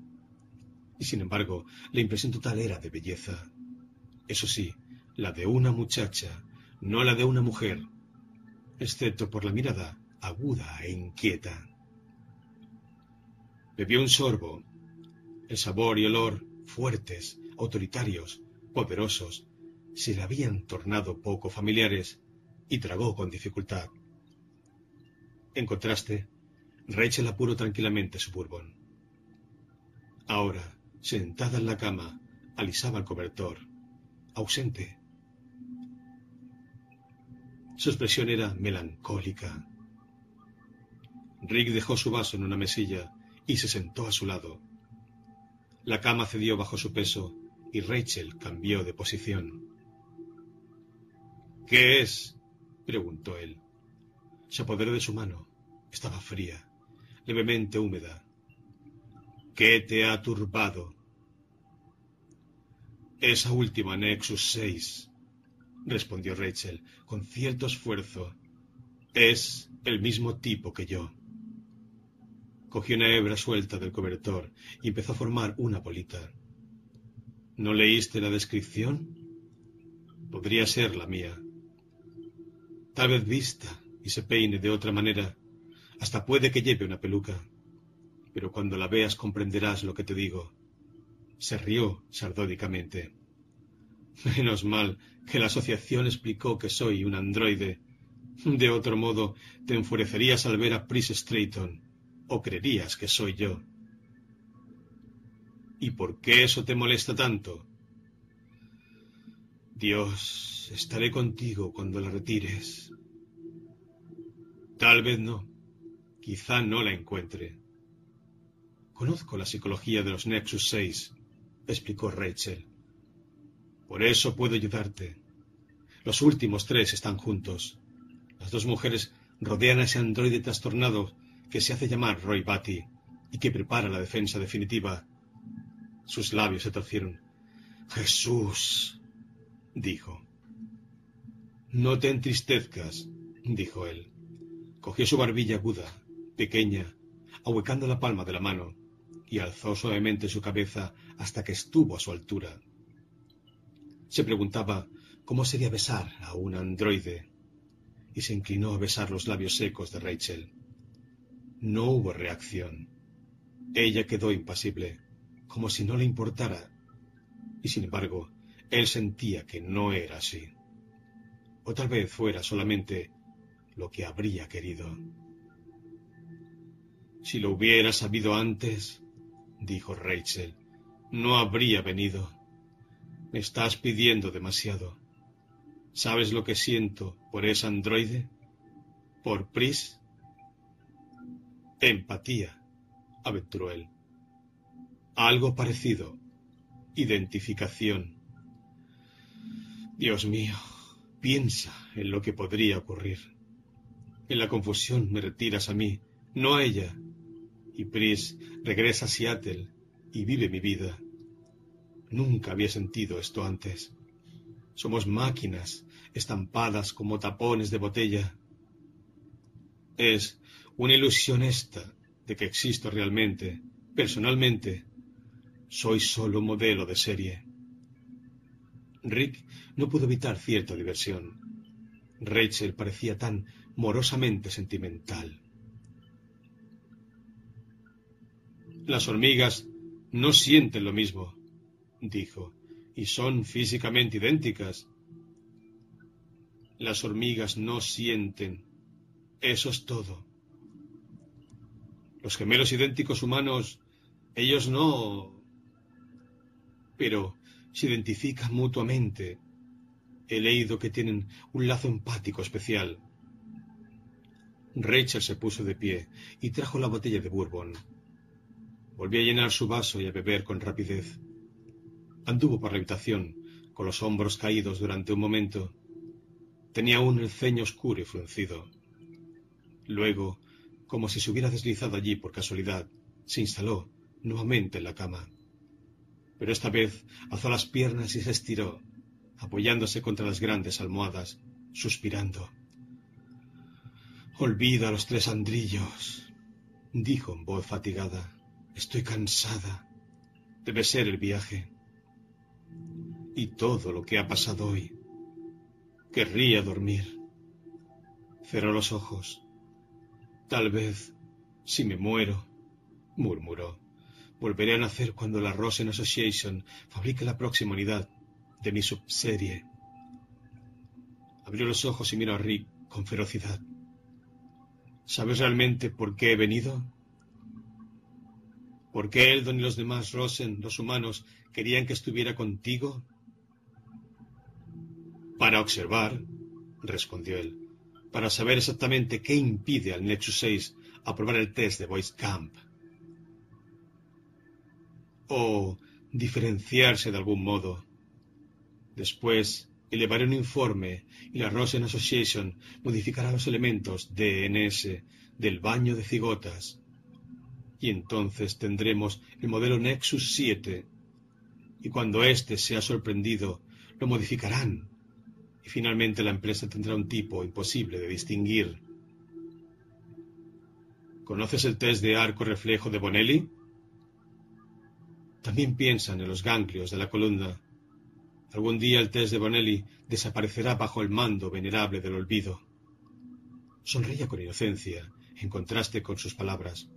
Y sin embargo, la impresión total era de belleza. Eso sí, la de una muchacha, no la de una mujer, excepto por la mirada aguda e inquieta. Bebió un sorbo. El sabor y olor, fuertes, autoritarios, poderosos, se le habían tornado poco familiares y tragó con dificultad. En contraste, Rachel apuró tranquilamente su bourbon. Ahora, sentada en la cama, alisaba el cobertor, ausente. Su expresión era melancólica. Rick dejó su vaso en una mesilla y se sentó a su lado. La cama cedió bajo su peso y Rachel cambió de posición. ¿Qué es? preguntó él. Se apoderó de su mano. Estaba fría, levemente húmeda. ¿Qué te ha turbado? Esa última Nexus 6, respondió Rachel con cierto esfuerzo. Es el mismo tipo que yo. Cogió una hebra suelta del cobertor y empezó a formar una bolita. ¿No leíste la descripción? Podría ser la mía. Tal vez vista y se peine de otra manera, hasta puede que lleve una peluca. Pero cuando la veas comprenderás lo que te digo. Se rió sardónicamente. Menos mal que la asociación explicó que soy un androide. De otro modo, te enfurecerías al ver a Pris Strayton, o creerías que soy yo. ¿Y por qué eso te molesta tanto? Dios, estaré contigo cuando la retires. Tal vez no. Quizá no la encuentre. Conozco la psicología de los Nexus 6, explicó Rachel. Por eso puedo ayudarte. Los últimos tres están juntos. Las dos mujeres rodean a ese androide trastornado que se hace llamar Roy Batty y que prepara la defensa definitiva. Sus labios se torcieron. Jesús, dijo. No te entristezcas, dijo él. Cogió su barbilla aguda, pequeña, ahuecando la palma de la mano, y alzó suavemente su cabeza hasta que estuvo a su altura. Se preguntaba cómo sería besar a un androide, y se inclinó a besar los labios secos de Rachel. No hubo reacción. Ella quedó impasible, como si no le importara, y sin embargo, él sentía que no era así. O tal vez fuera solamente lo que habría querido. Si lo hubiera sabido antes, dijo Rachel, no habría venido. Me estás pidiendo demasiado. ¿Sabes lo que siento por ese androide? ¿Por Pris? Empatía, aventuró él. Algo parecido. Identificación. Dios mío, piensa en lo que podría ocurrir. En la confusión me retiras a mí, no a ella. Y Pris regresa a Seattle y vive mi vida. Nunca había sentido esto antes. Somos máquinas, estampadas como tapones de botella. Es una ilusión esta de que existo realmente, personalmente. Soy solo modelo de serie. Rick no pudo evitar cierta diversión. Rachel parecía tan morosamente sentimental. Las hormigas no sienten lo mismo, dijo, y son físicamente idénticas. Las hormigas no sienten. Eso es todo. Los gemelos idénticos humanos, ellos no. Pero se identifican mutuamente. He leído que tienen un lazo empático especial. Rachel se puso de pie y trajo la botella de bourbon. Volvió a llenar su vaso y a beber con rapidez. Anduvo por la habitación, con los hombros caídos durante un momento. Tenía aún el ceño oscuro y fruncido. Luego, como si se hubiera deslizado allí por casualidad, se instaló nuevamente en la cama. Pero esta vez alzó las piernas y se estiró, apoyándose contra las grandes almohadas, suspirando. Olvida los tres andrillos, dijo en voz fatigada. Estoy cansada. Debe ser el viaje. Y todo lo que ha pasado hoy. Querría dormir. Cerró los ojos. Tal vez, si me muero, murmuró, volveré a nacer cuando la Rosen Association fabrique la próxima unidad de mi subserie. Abrió los ojos y miró a Rick con ferocidad. ¿Sabes realmente por qué he venido? ¿Por qué Eldon y los demás Rosen, los humanos, querían que estuviera contigo? Para observar, respondió él, para saber exactamente qué impide al Nexus 6 aprobar el test de Voice Camp. O diferenciarse de algún modo. Después elevaré un informe y la Rosen Association modificará los elementos DNS del baño de cigotas. Y entonces tendremos el modelo Nexus 7. Y cuando éste sea sorprendido, lo modificarán. Y finalmente la empresa tendrá un tipo imposible de distinguir. ¿Conoces el test de arco reflejo de Bonelli? También piensan en los ganglios de la columna Algún día el test de Bonelli desaparecerá bajo el mando venerable del olvido. Sonreía con inocencia, en contraste con sus palabras.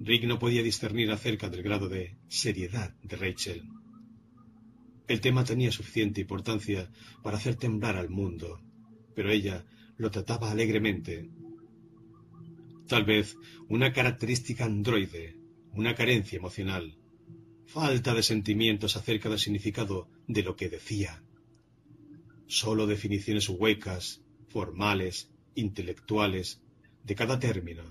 Rick no podía discernir acerca del grado de seriedad de Rachel. El tema tenía suficiente importancia para hacer temblar al mundo, pero ella lo trataba alegremente. Tal vez una característica androide, una carencia emocional, falta de sentimientos acerca del significado de lo que decía. Solo definiciones huecas, formales, intelectuales, de cada término.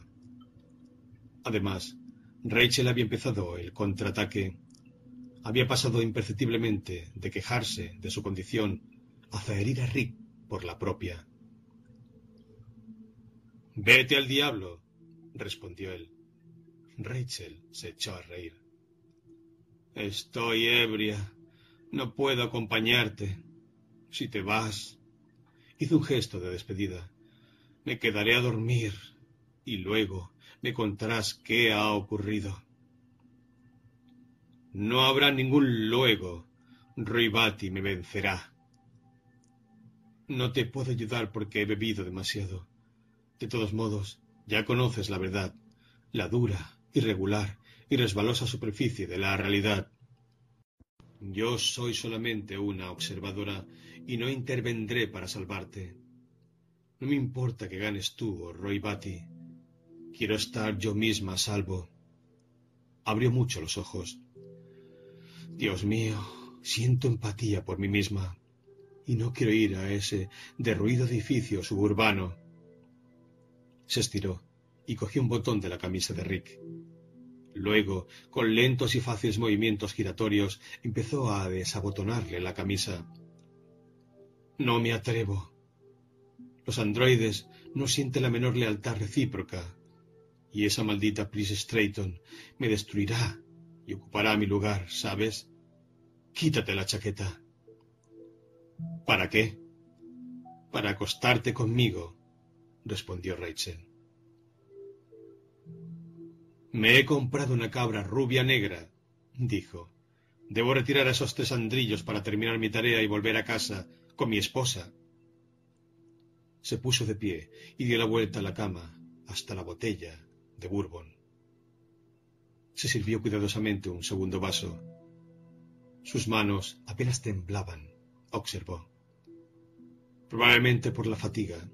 Además, Rachel había empezado el contraataque. Había pasado imperceptiblemente de quejarse de su condición hacia herir a Rick por la propia. Vete al diablo, respondió él. Rachel se echó a reír. Estoy ebria. No puedo acompañarte. Si te vas. Hizo un gesto de despedida. Me quedaré a dormir y luego me contarás qué ha ocurrido. No habrá ningún luego. Bati me vencerá. No te puedo ayudar porque he bebido demasiado. De todos modos, ya conoces la verdad, la dura, irregular, y resbalosa superficie de la realidad. Yo soy solamente una observadora y no intervendré para salvarte. No me importa que ganes tú o Roy Batty. Quiero estar yo misma a salvo. Abrió mucho los ojos. Dios mío, siento empatía por mí misma y no quiero ir a ese derruido edificio suburbano. Se estiró y cogió un botón de la camisa de Rick. Luego, con lentos y fáciles movimientos giratorios, empezó a desabotonarle la camisa. No me atrevo. Los androides no sienten la menor lealtad recíproca. Y esa maldita Pris Strayton me destruirá y ocupará mi lugar, ¿sabes? Quítate la chaqueta. ¿Para qué? Para acostarte conmigo, respondió Rachel. Me he comprado una cabra rubia negra, dijo. Debo retirar a esos tres andrillos para terminar mi tarea y volver a casa con mi esposa. Se puso de pie y dio la vuelta a la cama hasta la botella de Bourbon. Se sirvió cuidadosamente un segundo vaso. Sus manos apenas temblaban, observó. Probablemente por la fatiga.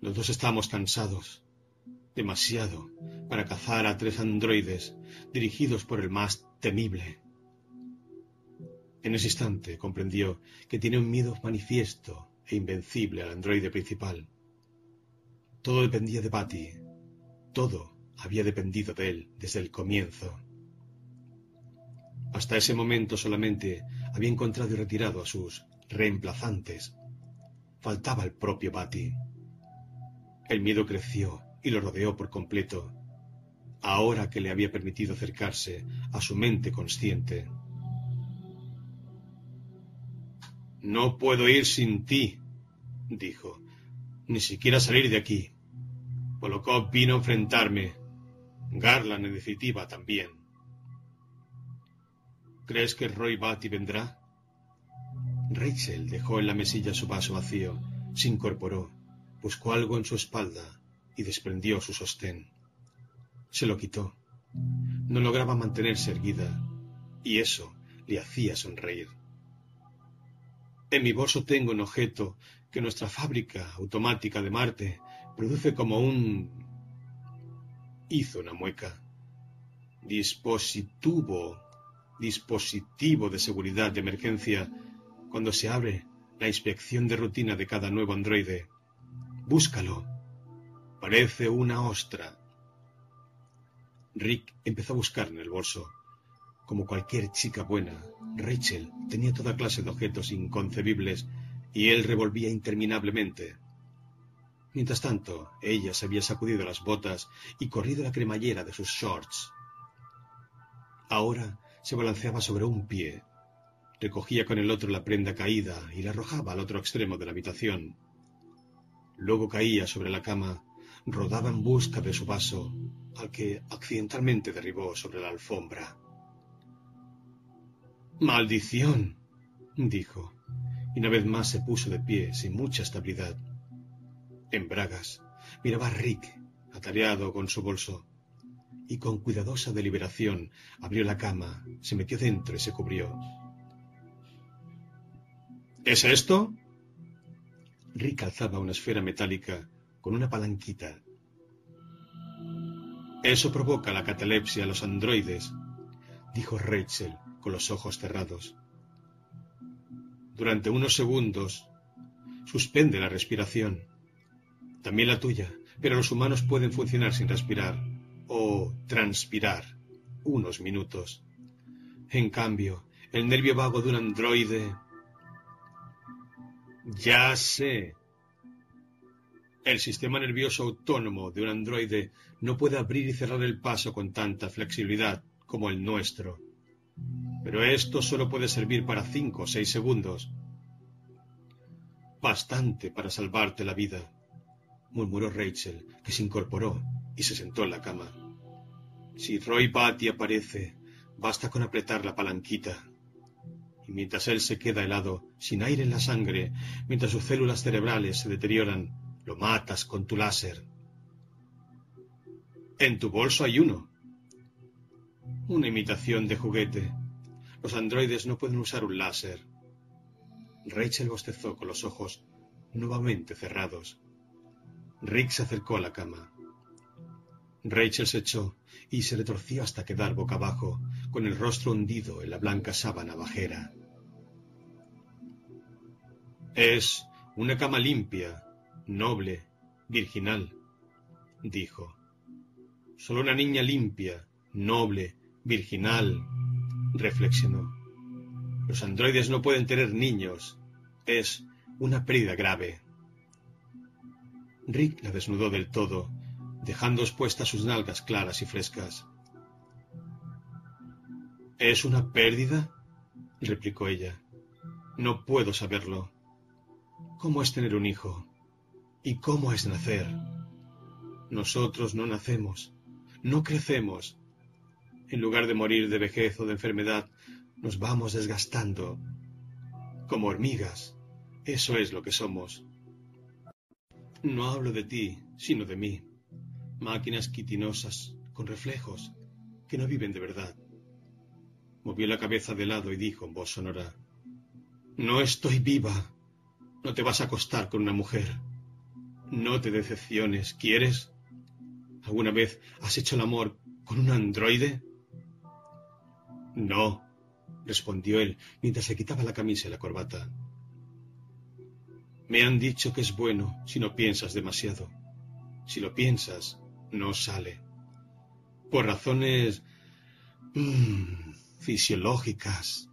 Los dos estamos cansados demasiado para cazar a tres androides dirigidos por el más temible. En ese instante comprendió que tiene un miedo manifiesto e invencible al androide principal. Todo dependía de Patty. Todo había dependido de él desde el comienzo. Hasta ese momento solamente había encontrado y retirado a sus reemplazantes. Faltaba el propio Bati. El miedo creció y lo rodeó por completo, ahora que le había permitido acercarse a su mente consciente. No puedo ir sin ti, dijo, ni siquiera salir de aquí. Polokov vino a enfrentarme. Garland en definitiva también. ¿Crees que Roy Batty vendrá? Rachel dejó en la mesilla su vaso vacío, se incorporó, buscó algo en su espalda y desprendió su sostén. Se lo quitó. No lograba mantenerse erguida, y eso le hacía sonreír. En mi bolso tengo un objeto que nuestra fábrica automática de Marte produce como un... hizo una mueca. Dispositivo, dispositivo de seguridad de emergencia cuando se abre la inspección de rutina de cada nuevo androide. Búscalo. Parece una ostra. Rick empezó a buscar en el bolso. Como cualquier chica buena, Rachel tenía toda clase de objetos inconcebibles y él revolvía interminablemente. Mientras tanto, ella se había sacudido las botas y corrido la cremallera de sus shorts. Ahora se balanceaba sobre un pie, recogía con el otro la prenda caída y la arrojaba al otro extremo de la habitación. Luego caía sobre la cama, rodaba en busca de su vaso, al que accidentalmente derribó sobre la alfombra. ¡Maldición! dijo, y una vez más se puso de pie sin mucha estabilidad. En bragas miraba a Rick, atareado con su bolso, y con cuidadosa deliberación abrió la cama, se metió dentro y se cubrió. ¿Es esto? Rick alzaba una esfera metálica con una palanquita. Eso provoca la catalepsia a los androides, dijo Rachel con los ojos cerrados. Durante unos segundos suspende la respiración. También la tuya, pero los humanos pueden funcionar sin respirar o transpirar unos minutos. En cambio, el nervio vago de un androide ya sé. El sistema nervioso autónomo de un androide no puede abrir y cerrar el paso con tanta flexibilidad como el nuestro. Pero esto solo puede servir para cinco o seis segundos. Bastante para salvarte la vida, murmuró Rachel, que se incorporó y se sentó en la cama. Si Roy Batty aparece, basta con apretar la palanquita y mientras él se queda helado, sin aire en la sangre, mientras sus células cerebrales se deterioran, lo matas con tu láser. En tu bolso hay uno. Una imitación de juguete. Los androides no pueden usar un láser. Rachel bostezó con los ojos nuevamente cerrados. Rick se acercó a la cama. Rachel se echó y se retorció hasta quedar boca abajo, con el rostro hundido en la blanca sábana bajera. Es una cama limpia, noble, virginal, dijo. Solo una niña limpia, noble, virginal, reflexionó. Los androides no pueden tener niños. Es una pérdida grave. Rick la desnudó del todo dejando expuestas sus nalgas claras y frescas. ¿Es una pérdida? replicó ella. No puedo saberlo. ¿Cómo es tener un hijo? ¿Y cómo es nacer? Nosotros no nacemos, no crecemos. En lugar de morir de vejez o de enfermedad, nos vamos desgastando. Como hormigas. Eso es lo que somos. No hablo de ti, sino de mí máquinas quitinosas, con reflejos, que no viven de verdad. Movió la cabeza de lado y dijo en voz sonora, No estoy viva. No te vas a acostar con una mujer. No te decepciones, ¿quieres? ¿Alguna vez has hecho el amor con un androide? No, respondió él mientras se quitaba la camisa y la corbata. Me han dicho que es bueno si no piensas demasiado. Si lo piensas, no sale. Por razones... Mm, fisiológicas.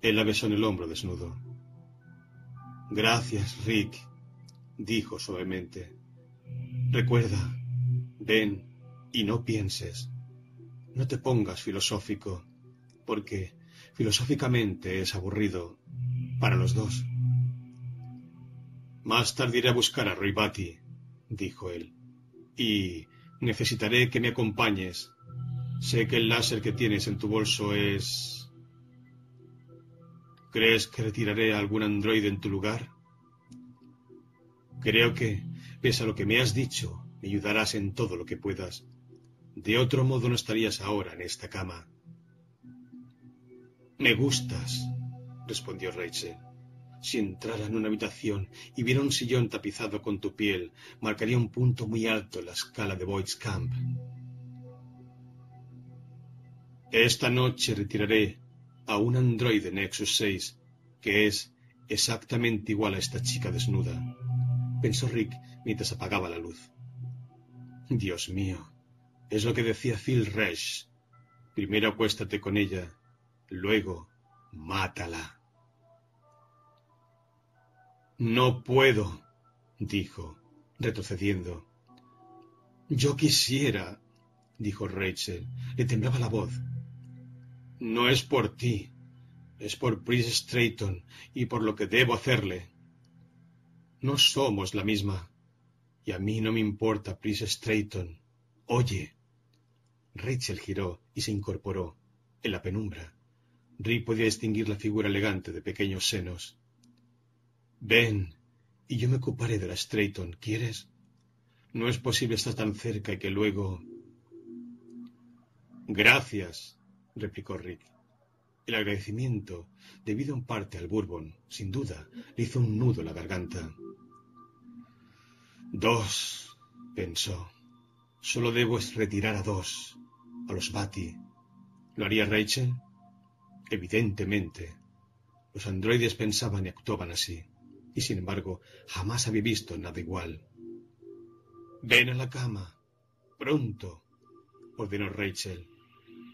Él la besó en el hombro desnudo. Gracias, Rick, dijo suavemente. Recuerda, ven y no pienses. No te pongas filosófico, porque filosóficamente es aburrido para los dos. Más tarde iré a buscar a Roy Batty, dijo él, y necesitaré que me acompañes. Sé que el láser que tienes en tu bolso es... ¿Crees que retiraré a algún androide en tu lugar? Creo que, pese a lo que me has dicho, me ayudarás en todo lo que puedas. De otro modo no estarías ahora en esta cama. Me gustas, respondió Rachel. Si entrara en una habitación y viera un sillón tapizado con tu piel, marcaría un punto muy alto en la escala de Boyd's Camp. Esta noche retiraré a un androide Nexus 6 que es exactamente igual a esta chica desnuda, pensó Rick mientras apagaba la luz. Dios mío, es lo que decía Phil Resch. Primero acuéstate con ella Luego, mátala. No puedo, dijo, retrocediendo. Yo quisiera, dijo Rachel. Le temblaba la voz. No es por ti, es por Prince Strayton y por lo que debo hacerle. No somos la misma. Y a mí no me importa Prince Strayton. Oye. Rachel giró y se incorporó en la penumbra. Rick podía distinguir la figura elegante de pequeños senos. Ven, y yo me ocuparé de la Strayton, ¿quieres? No es posible estar tan cerca y que luego. Gracias, replicó Rick. El agradecimiento, debido en parte al Bourbon, sin duda, le hizo un nudo en la garganta. Dos, pensó. Solo debo retirar a dos, a los Batty. ¿Lo haría Rachel? Evidentemente, los androides pensaban y actuaban así, y sin embargo jamás había visto nada igual. Ven a la cama. Pronto, ordenó Rachel.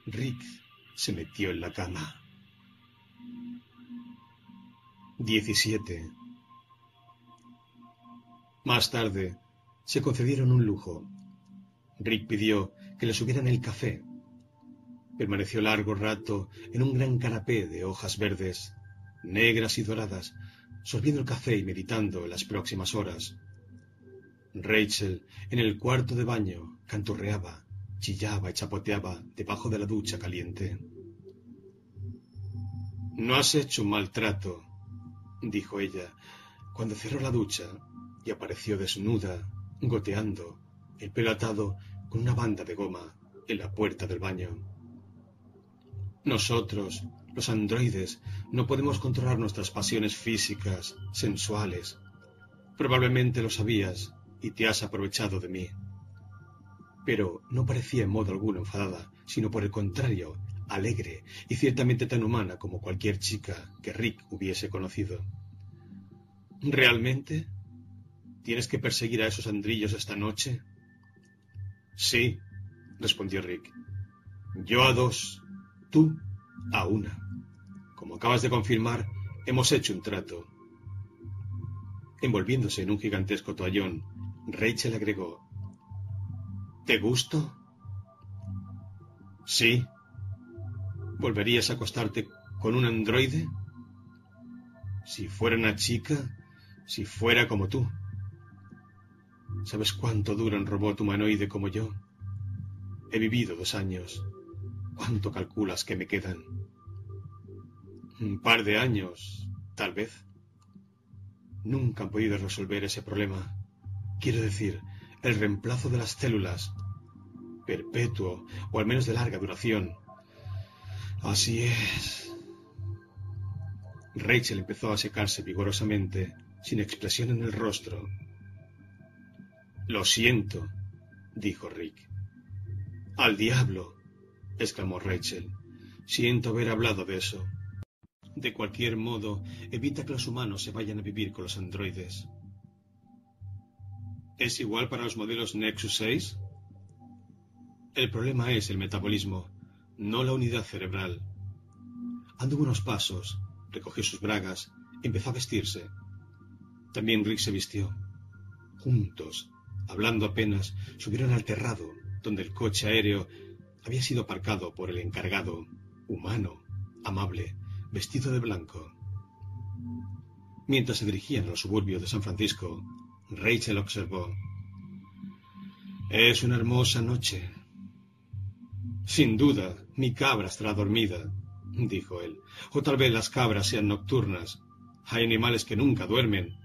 Rick se metió en la cama. 17. Más tarde, se concedieron un lujo. Rick pidió que le subieran el café Permaneció largo rato en un gran canapé de hojas verdes, negras y doradas, sorbiendo el café y meditando en las próximas horas. Rachel, en el cuarto de baño, canturreaba, chillaba y chapoteaba debajo de la ducha caliente. No has hecho un maltrato, dijo ella, cuando cerró la ducha y apareció desnuda, goteando, el pelo atado con una banda de goma en la puerta del baño. Nosotros, los androides, no podemos controlar nuestras pasiones físicas, sensuales. Probablemente lo sabías y te has aprovechado de mí. Pero no parecía en modo alguno enfadada, sino por el contrario, alegre y ciertamente tan humana como cualquier chica que Rick hubiese conocido. ¿Realmente? ¿Tienes que perseguir a esos andrillos esta noche? Sí, respondió Rick. Yo a dos, Tú a una. Acabas de confirmar, hemos hecho un trato. Envolviéndose en un gigantesco toallón, Rachel agregó, ¿Te gusto? Sí. ¿Volverías a acostarte con un androide? Si fuera una chica, si fuera como tú. ¿Sabes cuánto dura un robot humanoide como yo? He vivido dos años. ¿Cuánto calculas que me quedan? Un par de años, tal vez. Nunca han podido resolver ese problema. Quiero decir, el reemplazo de las células, perpetuo o al menos de larga duración. Así es. Rachel empezó a secarse vigorosamente, sin expresión en el rostro. Lo siento, dijo Rick. Al diablo, exclamó Rachel. Siento haber hablado de eso. De cualquier modo, evita que los humanos se vayan a vivir con los androides. ¿Es igual para los modelos Nexus 6? El problema es el metabolismo. no la unidad cerebral. Anduvo unos pasos, recogió sus bragas, empezó a vestirse. También Rick se vistió. Juntos, hablando apenas, subieron al terrado, donde el coche aéreo había sido aparcado por el encargado, humano, amable, vestido de blanco. Mientras se dirigían a los suburbios de San Francisco, Rachel observó. Es una hermosa noche. Sin duda, mi cabra estará dormida, dijo él. O tal vez las cabras sean nocturnas. Hay animales que nunca duermen.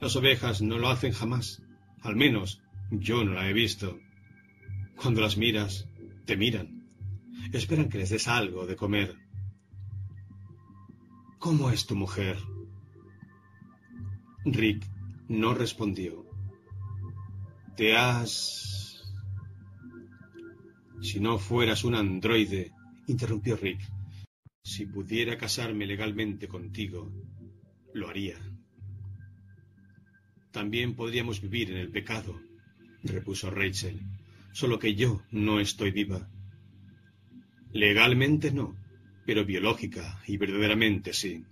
Las ovejas no lo hacen jamás. Al menos yo no la he visto. Cuando las miras, te miran. Esperan que les des algo de comer. ¿Cómo es tu mujer? Rick no respondió. Te has... Si no fueras un androide, interrumpió Rick, si pudiera casarme legalmente contigo, lo haría. También podríamos vivir en el pecado, repuso Rachel, solo que yo no estoy viva. Legalmente no, pero biológica y verdaderamente sí.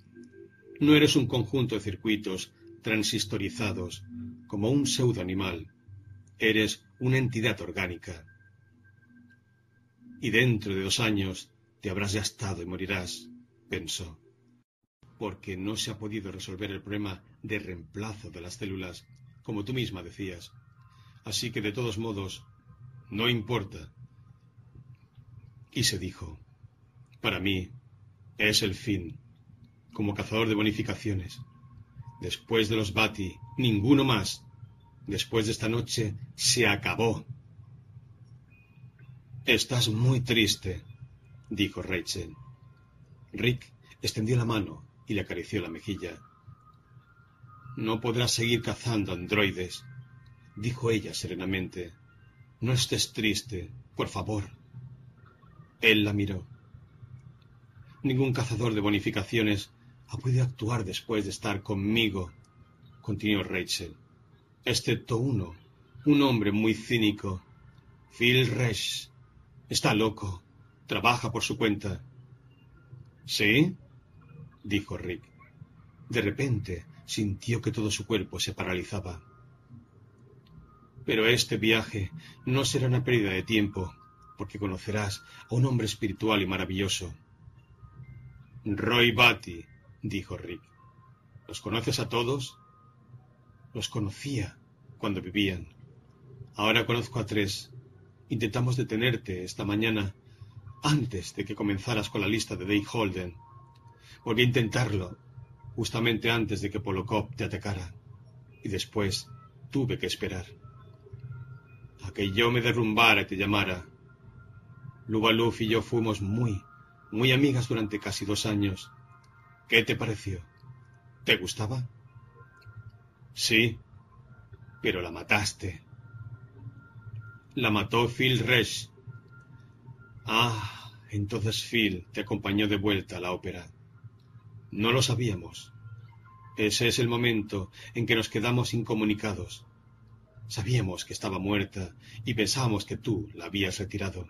No eres un conjunto de circuitos transistorizados como un pseudoanimal. Eres una entidad orgánica. Y dentro de dos años te habrás gastado y morirás, pensó, porque no se ha podido resolver el problema de reemplazo de las células, como tú misma decías. Así que de todos modos, no importa. Y se dijo, para mí es el fin, como cazador de bonificaciones. Después de los Bati, ninguno más. Después de esta noche, se acabó. Estás muy triste, dijo Rachel. Rick extendió la mano y le acarició la mejilla. No podrás seguir cazando androides, dijo ella serenamente. No estés triste, por favor. Él la miró. Ningún cazador de bonificaciones ha podido actuar después de estar conmigo, continuó Rachel, excepto uno, un hombre muy cínico. Phil Resch. Está loco. Trabaja por su cuenta. ¿Sí? dijo Rick. De repente sintió que todo su cuerpo se paralizaba. Pero este viaje no será una pérdida de tiempo, porque conocerás a un hombre espiritual y maravilloso. Roy Batty, dijo Rick. ¿Los conoces a todos? Los conocía cuando vivían. Ahora conozco a tres. Intentamos detenerte esta mañana antes de que comenzaras con la lista de Dave Holden. Volví a intentarlo, justamente antes de que Polokop te atacara. Y después tuve que esperar. A que yo me derrumbara y te llamara. Lubaluf y yo fuimos muy, muy amigas durante casi dos años. ¿Qué te pareció? ¿Te gustaba? Sí, pero la mataste. La mató Phil Resch. Ah, entonces Phil te acompañó de vuelta a la ópera. No lo sabíamos. Ese es el momento en que nos quedamos incomunicados. Sabíamos que estaba muerta y pensábamos que tú la habías retirado.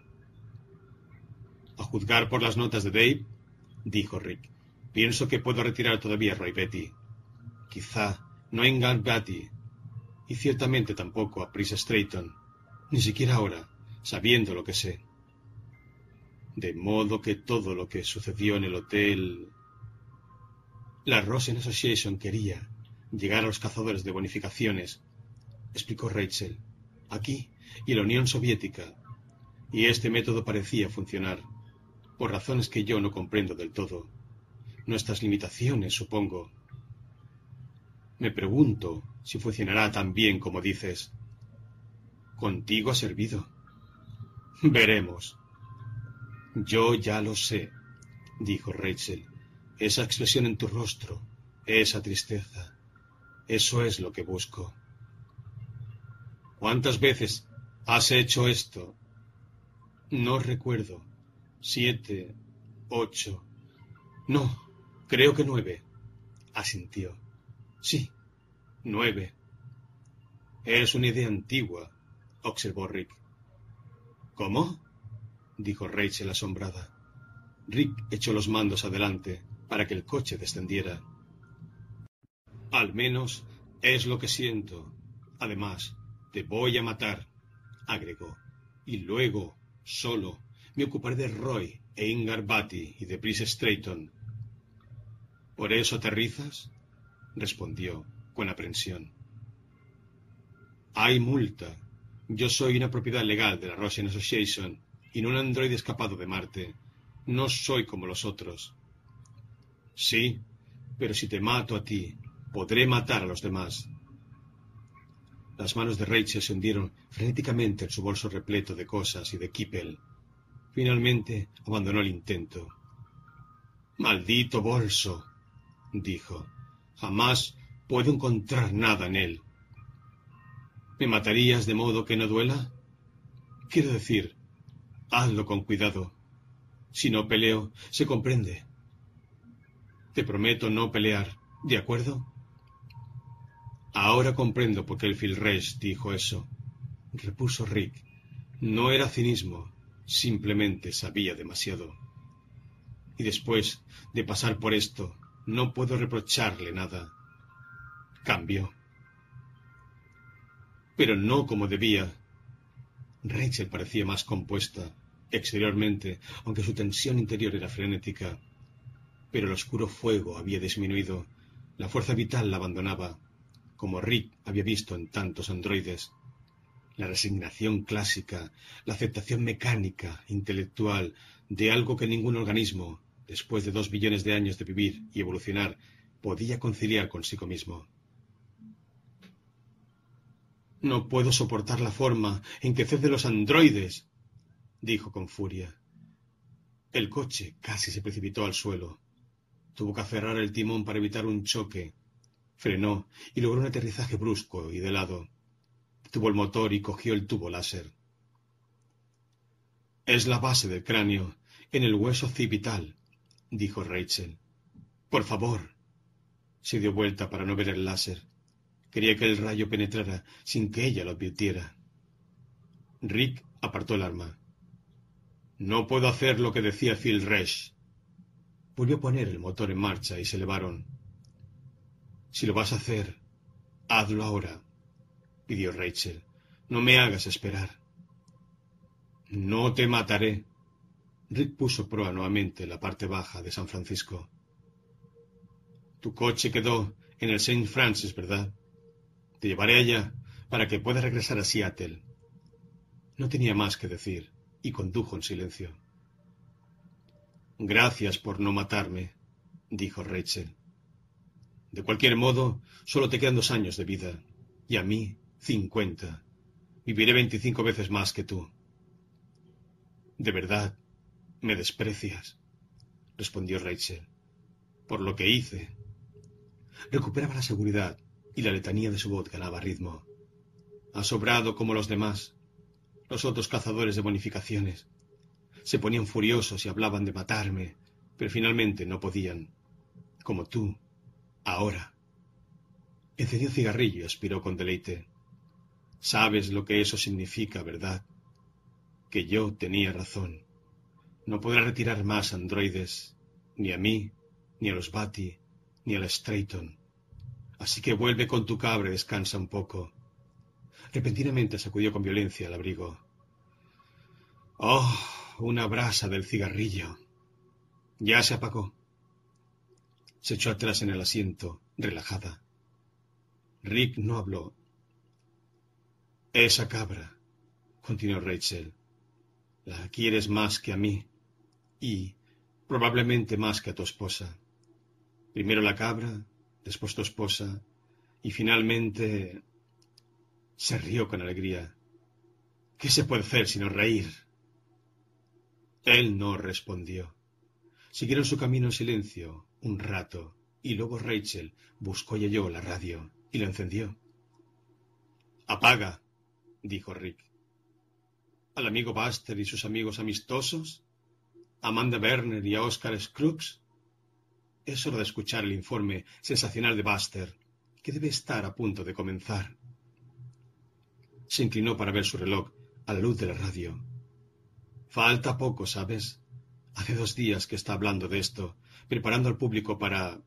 A juzgar por las notas de Dave, dijo Rick, Pienso que puedo retirar todavía a Roy Betty. Quizá no a Betty. Y ciertamente tampoco a Pris Strayton. Ni siquiera ahora, sabiendo lo que sé. De modo que todo lo que sucedió en el hotel... La Rosen Association quería llegar a los cazadores de bonificaciones, explicó Rachel, aquí y la Unión Soviética, y este método parecía funcionar, por razones que yo no comprendo del todo nuestras limitaciones, supongo. Me pregunto si funcionará tan bien como dices. Contigo ha servido. Veremos. Yo ya lo sé, dijo Rachel. Esa expresión en tu rostro, esa tristeza, eso es lo que busco. ¿Cuántas veces has hecho esto? No recuerdo. Siete, ocho. No, Creo que nueve. Asintió. Sí, nueve. Es una idea antigua, observó Rick. ¿Cómo? dijo Rachel asombrada. Rick echó los mandos adelante para que el coche descendiera. Al menos es lo que siento. Además, te voy a matar, agregó. Y luego, solo, me ocuparé de Roy e Ingar Batty y de Brice Strayton. ¿Por eso aterrizas? respondió con aprensión. Hay multa. Yo soy una propiedad legal de la Russian Association y no un androide escapado de Marte. No soy como los otros. Sí, pero si te mato a ti, podré matar a los demás. Las manos de Rachel se hundieron frenéticamente en su bolso repleto de cosas y de Kippel. Finalmente abandonó el intento. Maldito bolso, dijo. Jamás puedo encontrar nada en él. ¿Me matarías de modo que no duela? Quiero decir, hazlo con cuidado. Si no peleo, se comprende. Te prometo no pelear, ¿de acuerdo? Ahora comprendo por qué el Filresh dijo eso, repuso Rick. No era cinismo, simplemente sabía demasiado. Y después de pasar por esto, no puedo reprocharle nada. Cambió. Pero no como debía. Rachel parecía más compuesta, exteriormente, aunque su tensión interior era frenética. Pero el oscuro fuego había disminuido, la fuerza vital la abandonaba, como Rick había visto en tantos androides. La resignación clásica, la aceptación mecánica, intelectual, de algo que ningún organismo, después de dos billones de años de vivir y evolucionar, podía conciliar consigo mismo. No puedo soportar la forma en que ceden los androides, dijo con furia. El coche casi se precipitó al suelo. Tuvo que aferrar el timón para evitar un choque. Frenó y logró un aterrizaje brusco y de lado. Tuvo el motor y cogió el tubo láser. Es la base del cráneo, en el hueso occipital, dijo Rachel. Por favor. Se dio vuelta para no ver el láser. Quería que el rayo penetrara sin que ella lo advirtiera. Rick apartó el arma. No puedo hacer lo que decía Phil Resch. Volvió a poner el motor en marcha y se elevaron. Si lo vas a hacer, hazlo ahora, pidió Rachel. No me hagas esperar. No te mataré. Rick puso proa nuevamente la parte baja de San Francisco. Tu coche quedó en el St. Francis, ¿verdad? Te llevaré allá para que puedas regresar a Seattle. No tenía más que decir y condujo en silencio. Gracias por no matarme, dijo Rachel. De cualquier modo, solo te quedan dos años de vida, y a mí cincuenta. Viviré veinticinco veces más que tú. De verdad, me desprecias, respondió Rachel. Por lo que hice. Recuperaba la seguridad y la letanía de su voz ganaba ritmo. Ha sobrado como los demás. Los otros cazadores de bonificaciones. Se ponían furiosos y hablaban de matarme, pero finalmente no podían. Como tú, ahora. Encendió cigarrillo y aspiró con deleite. Sabes lo que eso significa, ¿verdad? Que yo tenía razón. No podrá retirar más androides, ni a mí, ni a los Bati, ni a la Strayton. Así que vuelve con tu cabra y descansa un poco. Repentinamente sacudió con violencia el abrigo. Oh, una brasa del cigarrillo. Ya se apagó. Se echó atrás en el asiento, relajada. Rick no habló. Esa cabra, continuó Rachel, la quieres más que a mí y probablemente más que a tu esposa. Primero la cabra, después tu esposa, y finalmente se rió con alegría. ¿Qué se puede hacer sino reír? Él no respondió. Siguieron su camino en silencio un rato, y luego Rachel buscó y halló la radio y la encendió. Apaga, dijo Rick. ¿Al amigo Buster y sus amigos amistosos? ¿Amanda Werner y a Oscar Scruggs? Es hora de escuchar el informe sensacional de Buster, que debe estar a punto de comenzar. Se inclinó para ver su reloj a la luz de la radio. Falta poco, ¿sabes? Hace dos días que está hablando de esto, preparando al público para...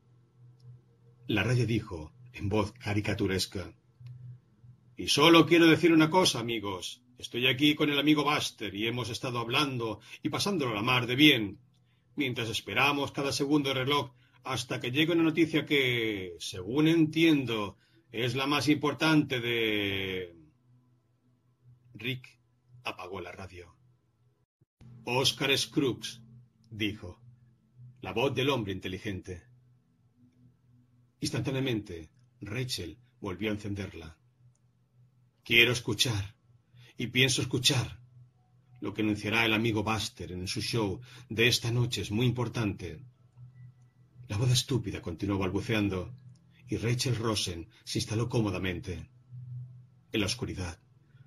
La radio dijo, en voz caricaturesca. Y solo quiero decir una cosa, amigos. Estoy aquí con el amigo Buster y hemos estado hablando y pasándolo la mar de bien, mientras esperamos cada segundo reloj hasta que llegue una noticia que, según entiendo, es la más importante de... Rick apagó la radio. Oscar Scruggs, dijo, la voz del hombre inteligente. Instantáneamente, Rachel volvió a encenderla. Quiero escuchar, y pienso escuchar. Lo que anunciará el amigo Buster en su show de esta noche es muy importante. La voz estúpida continuó balbuceando, y Rachel Rosen se instaló cómodamente. En la oscuridad,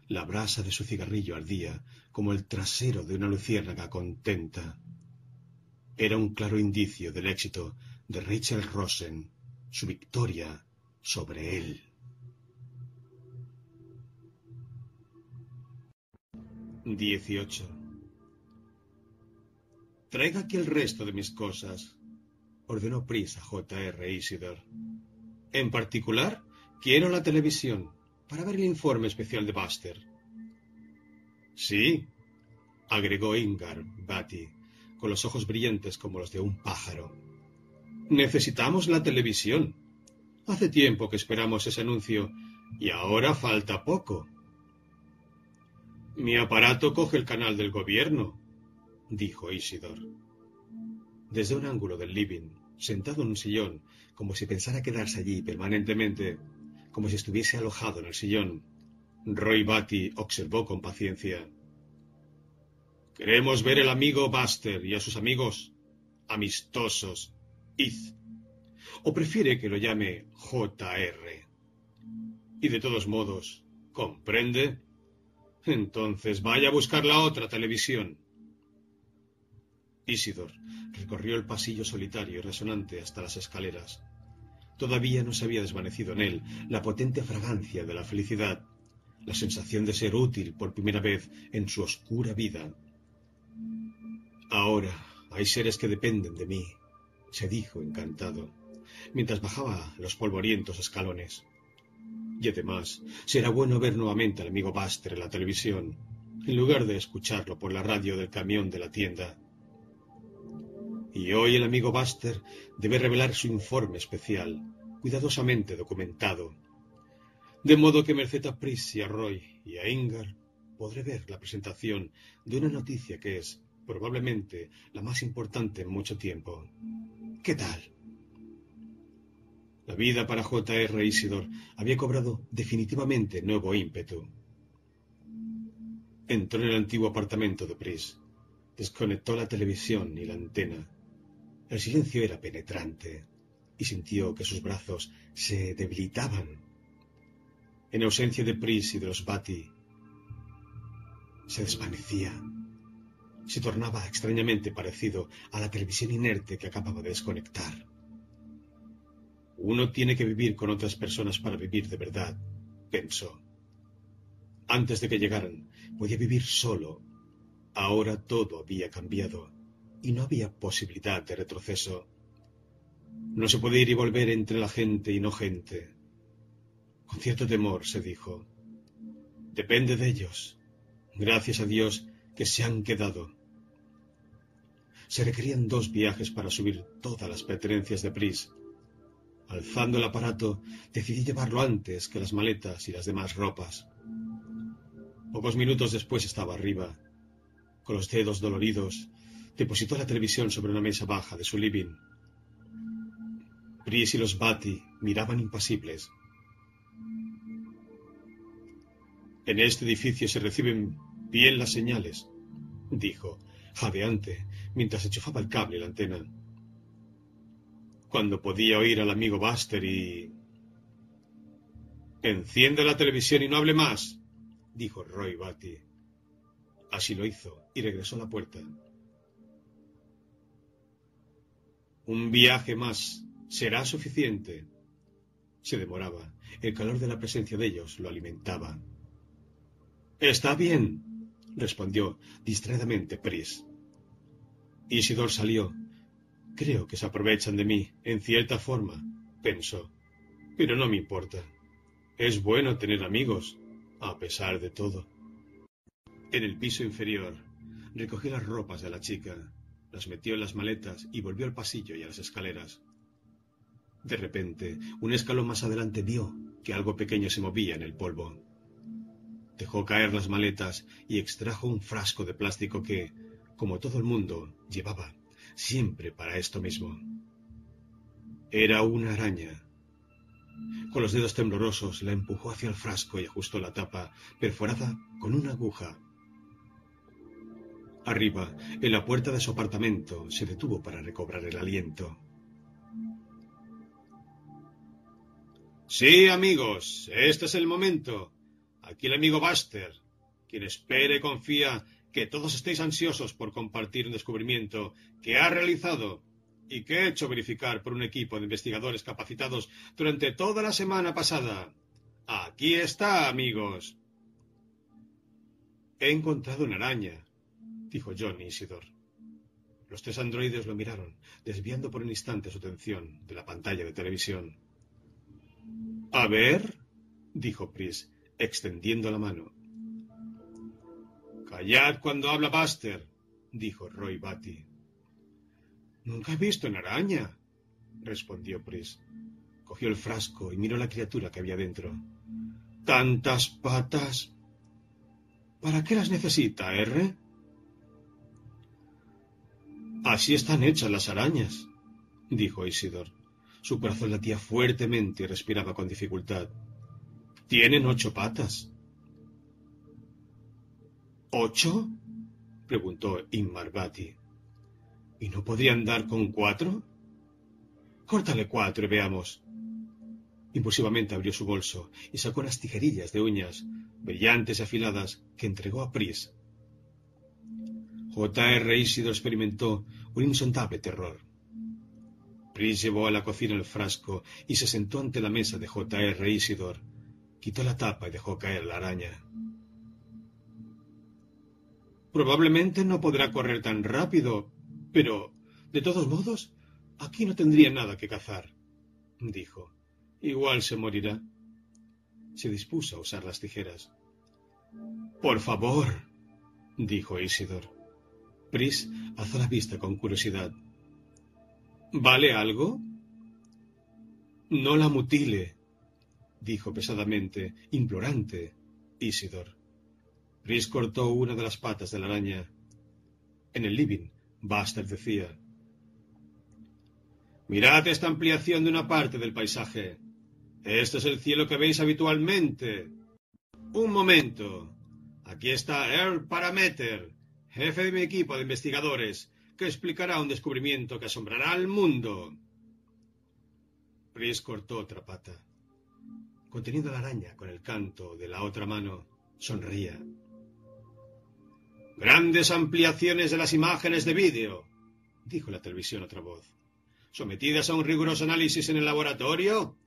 la brasa de su cigarrillo ardía como el trasero de una luciérnaga contenta. Era un claro indicio del éxito de Rachel Rosen, su victoria sobre él. Dieciocho. Traiga aquí el resto de mis cosas, ordenó Pris a J.R. Isidor. En particular, quiero la televisión para ver el informe especial de Buster. Sí, agregó Ingar Batty, con los ojos brillantes como los de un pájaro. Necesitamos la televisión. Hace tiempo que esperamos ese anuncio y ahora falta poco. Mi aparato coge el canal del gobierno, dijo Isidor. Desde un ángulo del living, sentado en un sillón, como si pensara quedarse allí permanentemente, como si estuviese alojado en el sillón, Roy Batty observó con paciencia. Queremos ver el amigo Buster y a sus amigos amistosos, Id. ¿O prefiere que lo llame JR? Y de todos modos, ¿comprende? Entonces vaya a buscar la otra televisión. Isidor recorrió el pasillo solitario y resonante hasta las escaleras. Todavía no se había desvanecido en él la potente fragancia de la felicidad, la sensación de ser útil por primera vez en su oscura vida. Ahora hay seres que dependen de mí, se dijo encantado, mientras bajaba los polvorientos escalones. Y además, será bueno ver nuevamente al amigo Buster en la televisión, en lugar de escucharlo por la radio del camión de la tienda. Y hoy el amigo Buster debe revelar su informe especial, cuidadosamente documentado. De modo que merced a Pris y a Roy y a Ingar podré ver la presentación de una noticia que es, probablemente, la más importante en mucho tiempo. ¿Qué tal? La vida para J.R. Isidor había cobrado definitivamente nuevo ímpetu. Entró en el antiguo apartamento de Pris. Desconectó la televisión y la antena. El silencio era penetrante y sintió que sus brazos se debilitaban. En ausencia de Pris y de los Bati, se desvanecía. Se tornaba extrañamente parecido a la televisión inerte que acababa de desconectar. Uno tiene que vivir con otras personas para vivir de verdad, pensó. Antes de que llegaran, podía vivir solo. Ahora todo había cambiado y no había posibilidad de retroceso. No se puede ir y volver entre la gente y no gente. Con cierto temor se dijo. Depende de ellos. Gracias a Dios que se han quedado. Se requerían dos viajes para subir todas las pertenencias de Pris Alzando el aparato, decidí llevarlo antes que las maletas y las demás ropas. Pocos minutos después estaba arriba. Con los dedos doloridos, depositó la televisión sobre una mesa baja de su living. Pris y los Bati miraban impasibles. En este edificio se reciben bien las señales, dijo, jadeante, mientras enchufaba el cable y la antena cuando podía oír al amigo Buster y... Enciende la televisión y no hable más, dijo Roy Batty. Así lo hizo y regresó a la puerta. Un viaje más será suficiente. Se demoraba. El calor de la presencia de ellos lo alimentaba. Está bien, respondió distraídamente Pris. Isidor salió. Creo que se aprovechan de mí, en cierta forma, pensó. Pero no me importa. Es bueno tener amigos, a pesar de todo. En el piso inferior, recogió las ropas de la chica, las metió en las maletas y volvió al pasillo y a las escaleras. De repente, un escalón más adelante vio que algo pequeño se movía en el polvo. Dejó caer las maletas y extrajo un frasco de plástico que, como todo el mundo, llevaba siempre para esto mismo. Era una araña. Con los dedos temblorosos la empujó hacia el frasco y ajustó la tapa, perforada con una aguja. Arriba, en la puerta de su apartamento, se detuvo para recobrar el aliento. Sí, amigos, este es el momento. Aquí el amigo Buster, quien espera y confía que todos estéis ansiosos por compartir un descubrimiento que ha realizado y que he hecho verificar por un equipo de investigadores capacitados durante toda la semana pasada. Aquí está, amigos. He encontrado una araña, dijo John Isidor. Los tres androides lo miraron, desviando por un instante su atención de la pantalla de televisión. A ver, dijo Pris, extendiendo la mano. Callad cuando habla Buster, dijo Roy Batty. Nunca he visto una araña, respondió Pris. Cogió el frasco y miró la criatura que había dentro. ¿Tantas patas? ¿Para qué las necesita, R? Así están hechas las arañas, dijo Isidor. Su corazón latía fuertemente y respiraba con dificultad. Tienen ocho patas. ¿Ocho? preguntó Inmarbati. ¿Y no podrían dar con cuatro? Córtale cuatro y veamos. Impulsivamente abrió su bolso y sacó las tijerillas de uñas, brillantes y afiladas, que entregó a Pris. J.R. Isidor experimentó un insondable terror. Pris llevó a la cocina el frasco y se sentó ante la mesa de J.R. Isidor. Quitó la tapa y dejó caer la araña. Probablemente no podrá correr tan rápido, pero, de todos modos, aquí no tendría nada que cazar, dijo. Igual se morirá. Se dispuso a usar las tijeras. Por favor, dijo Isidor. Pris alzó la vista con curiosidad. ¿Vale algo? No la mutile, dijo pesadamente, implorante, Isidor. Pris cortó una de las patas de la araña. En el living, Buster decía. Mirad esta ampliación de una parte del paisaje. Este es el cielo que veis habitualmente. Un momento. Aquí está Earl Parameter, jefe de mi equipo de investigadores, que explicará un descubrimiento que asombrará al mundo. Pris cortó otra pata. Conteniendo la araña con el canto de la otra mano, sonría. Grandes ampliaciones de las imágenes de vídeo, dijo la televisión otra voz, sometidas a un riguroso análisis en el laboratorio,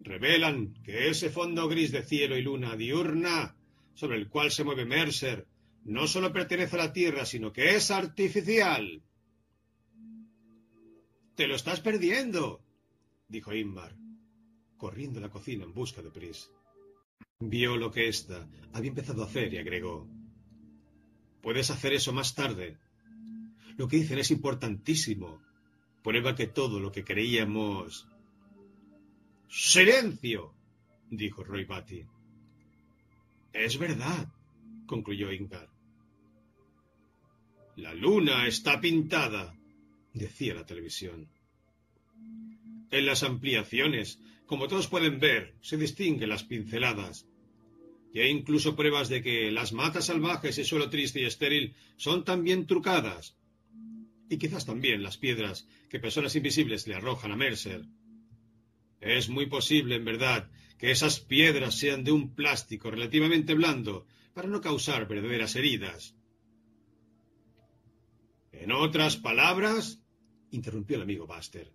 revelan que ese fondo gris de cielo y luna diurna sobre el cual se mueve Mercer no solo pertenece a la Tierra, sino que es artificial. Te lo estás perdiendo, dijo Inmar, corriendo a la cocina en busca de Pris. Vio lo que ésta había empezado a hacer y agregó. Puedes hacer eso más tarde. Lo que dicen es importantísimo. Prueba que todo lo que creíamos. ¡Silencio! dijo Roy Batty. Es verdad, concluyó Ingar. La luna está pintada, decía la televisión. En las ampliaciones, como todos pueden ver, se distinguen las pinceladas. Y hay incluso pruebas de que las matas salvajes y suelo triste y estéril son también trucadas. Y quizás también las piedras que personas invisibles le arrojan a Mercer. Es muy posible, en verdad, que esas piedras sean de un plástico relativamente blando para no causar verdaderas heridas. En otras palabras, interrumpió el amigo Buster.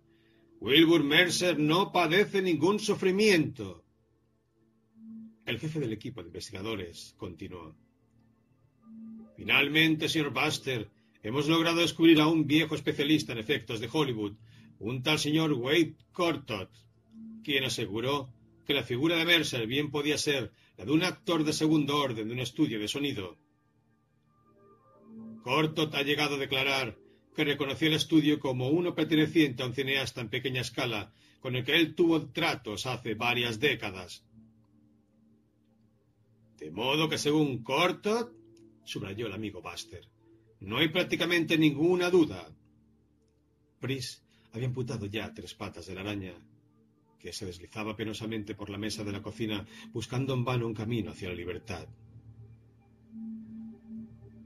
Wilbur Mercer no padece ningún sufrimiento. El jefe del equipo de investigadores continuó. Finalmente, señor Buster, hemos logrado descubrir a un viejo especialista en efectos de Hollywood, un tal señor Wade Cortot, quien aseguró que la figura de Mercer bien podía ser la de un actor de segundo orden de un estudio de sonido. Cortot ha llegado a declarar que reconoció el estudio como uno perteneciente a un cineasta en pequeña escala con el que él tuvo tratos hace varias décadas. De modo que según Cortot, subrayó el amigo Buster, no hay prácticamente ninguna duda. Pris había imputado ya tres patas de la araña, que se deslizaba penosamente por la mesa de la cocina, buscando en vano un camino hacia la libertad.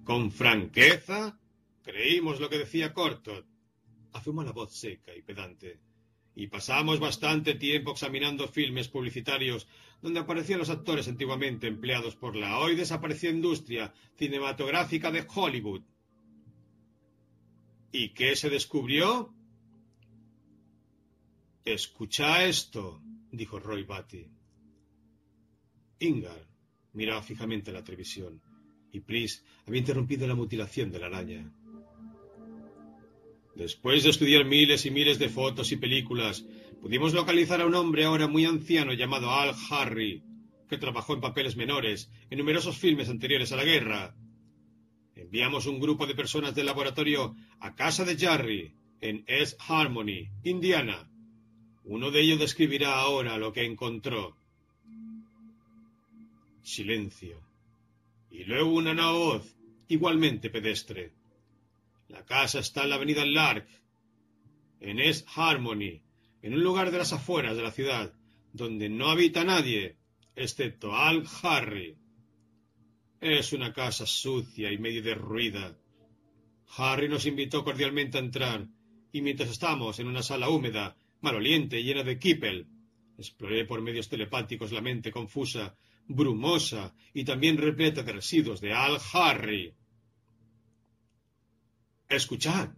Con franqueza, creímos lo que decía Cortot, afirmó la voz seca y pedante y pasamos bastante tiempo examinando filmes publicitarios donde aparecían los actores antiguamente empleados por la hoy desaparecida industria cinematográfica de Hollywood. ¿Y qué se descubrió? Escucha esto, dijo Roy Batty. Ingar miraba fijamente la televisión y Pris había interrumpido la mutilación de la araña. Después de estudiar miles y miles de fotos y películas, pudimos localizar a un hombre ahora muy anciano llamado Al Harry, que trabajó en papeles menores en numerosos filmes anteriores a la guerra. Enviamos un grupo de personas del laboratorio a casa de Jarry, en East Harmony, Indiana. Uno de ellos describirá ahora lo que encontró. Silencio. Y luego una voz, igualmente pedestre. La casa está en la avenida Lark, en East Harmony, en un lugar de las afueras de la ciudad, donde no habita nadie, excepto Al Harry. Es una casa sucia y medio derruida. Harry nos invitó cordialmente a entrar, y mientras estábamos en una sala húmeda, maloliente y llena de kipel, exploré por medios telepáticos la mente confusa, brumosa y también repleta de residuos de Al Harry. Escuchad,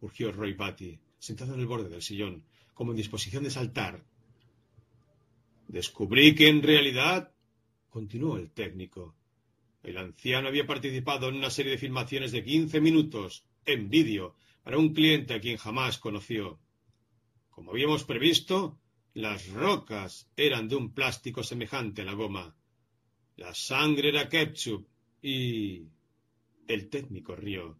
urgió Roy Batty, sentado en el borde del sillón, como en disposición de saltar. Descubrí que en realidad, continuó el técnico, el anciano había participado en una serie de filmaciones de quince minutos, en vídeo, para un cliente a quien jamás conoció. Como habíamos previsto, las rocas eran de un plástico semejante a la goma. La sangre era ketchup y... El técnico rió.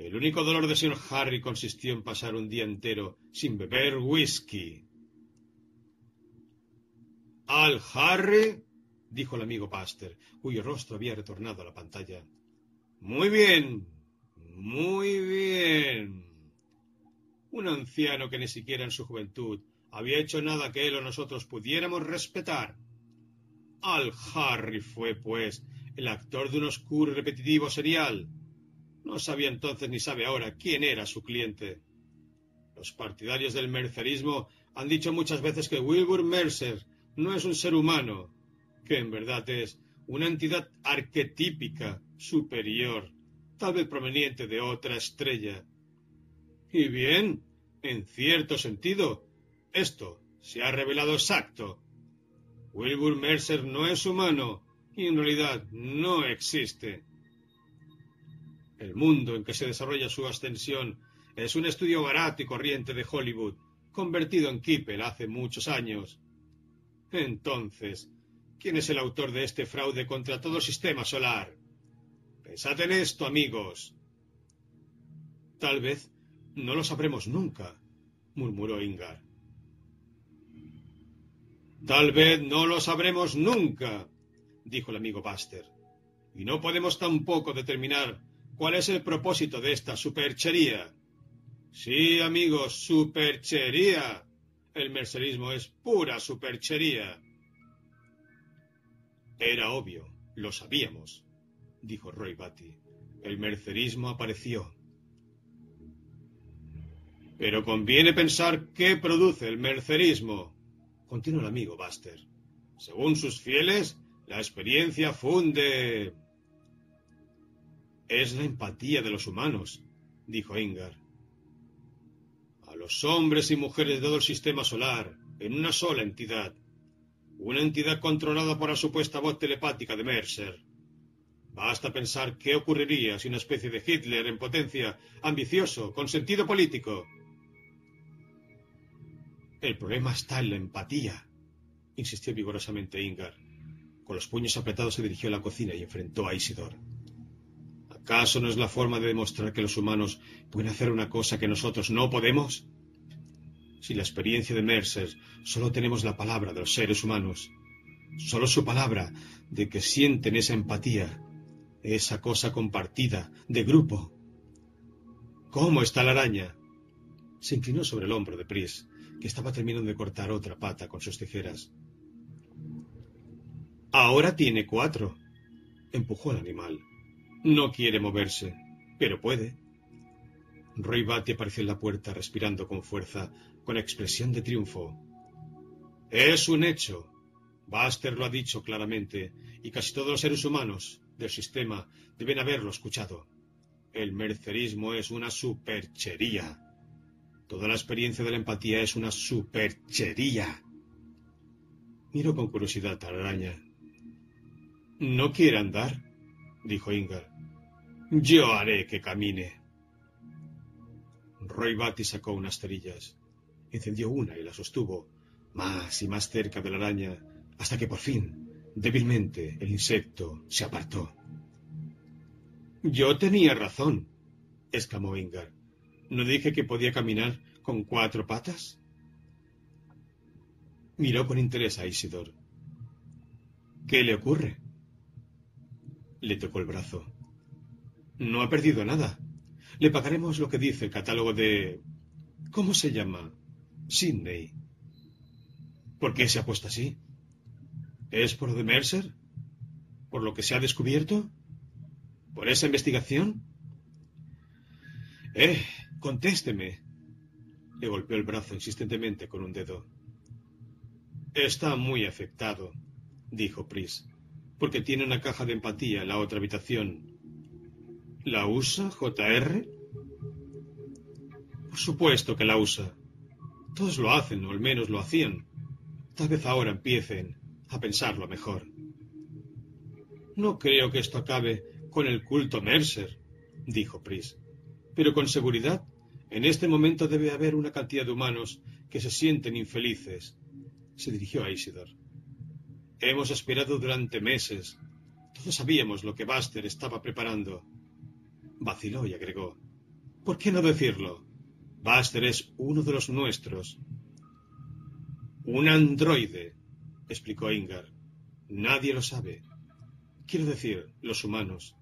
El único dolor de señor Harry consistió en pasar un día entero sin beber whisky. Al Harry, dijo el amigo Pastor, cuyo rostro había retornado a la pantalla. Muy bien, muy bien. Un anciano que ni siquiera en su juventud había hecho nada que él o nosotros pudiéramos respetar. Al Harry fue, pues, el actor de un oscuro y repetitivo serial no sabía entonces ni sabe ahora quién era su cliente. Los partidarios del mercerismo han dicho muchas veces que Wilbur Mercer no es un ser humano, que en verdad es una entidad arquetípica, superior, tal vez proveniente de otra estrella. Y bien, en cierto sentido, esto se ha revelado exacto. Wilbur Mercer no es humano y en realidad no existe. El mundo en que se desarrolla su ascensión es un estudio barato y corriente de Hollywood, convertido en Kippel hace muchos años. Entonces, ¿quién es el autor de este fraude contra todo sistema solar? Pensad en esto, amigos. Tal vez no lo sabremos nunca, murmuró Ingar. Tal vez no lo sabremos nunca, dijo el amigo Buster. Y no podemos tampoco determinar ¿Cuál es el propósito de esta superchería? Sí, amigos, superchería. El mercerismo es pura superchería. Era obvio, lo sabíamos, dijo Roy Batty. El mercerismo apareció. Pero conviene pensar qué produce el mercerismo, continuó el amigo Buster. Según sus fieles, la experiencia funde es la empatía de los humanos, dijo Ingar. A los hombres y mujeres de todo el sistema solar, en una sola entidad. Una entidad controlada por la supuesta voz telepática de Mercer. Basta pensar qué ocurriría si una especie de Hitler en potencia, ambicioso, con sentido político. El problema está en la empatía, insistió vigorosamente Ingar. Con los puños apretados se dirigió a la cocina y enfrentó a Isidor. ¿Acaso no es la forma de demostrar que los humanos pueden hacer una cosa que nosotros no podemos? Si la experiencia de Mercer solo tenemos la palabra de los seres humanos, solo su palabra de que sienten esa empatía, esa cosa compartida, de grupo. ¿Cómo está la araña? Se inclinó sobre el hombro de Pris, que estaba terminando de cortar otra pata con sus tijeras. Ahora tiene cuatro. Empujó al animal. No quiere moverse, pero puede. Roy Batty apareció en la puerta respirando con fuerza, con expresión de triunfo. Es un hecho. Buster lo ha dicho claramente, y casi todos los seres humanos del sistema deben haberlo escuchado. El mercerismo es una superchería. Toda la experiencia de la empatía es una superchería. Miró con curiosidad a la araña. ¿No quiere andar? dijo Ingar. Yo haré que camine. Roy Batty sacó unas cerillas. Encendió una y la sostuvo, más y más cerca de la araña, hasta que por fin, débilmente, el insecto se apartó. Yo tenía razón, exclamó Ingar. ¿No dije que podía caminar con cuatro patas? Miró con interés a Isidor. ¿Qué le ocurre? Le tocó el brazo. No ha perdido nada. Le pagaremos lo que dice el catálogo de... ¿Cómo se llama? Sidney. ¿Por qué se ha puesto así? ¿Es por de Mercer? ¿Por lo que se ha descubierto? ¿Por esa investigación? Eh, contésteme. Le golpeó el brazo insistentemente con un dedo. Está muy afectado, dijo Pris, porque tiene una caja de empatía en la otra habitación ¿La usa, JR? Por supuesto que la usa. Todos lo hacen, o al menos lo hacían. Tal vez ahora empiecen a pensarlo mejor. No creo que esto acabe con el culto Mercer, dijo Pris. Pero con seguridad, en este momento debe haber una cantidad de humanos que se sienten infelices. Se dirigió a Isidor. Hemos esperado durante meses. Todos sabíamos lo que Buster estaba preparando. Vaciló y agregó. ¿Por qué no decirlo? Buster es uno de los nuestros. Un androide, explicó Ingar. Nadie lo sabe. Quiero decir, los humanos.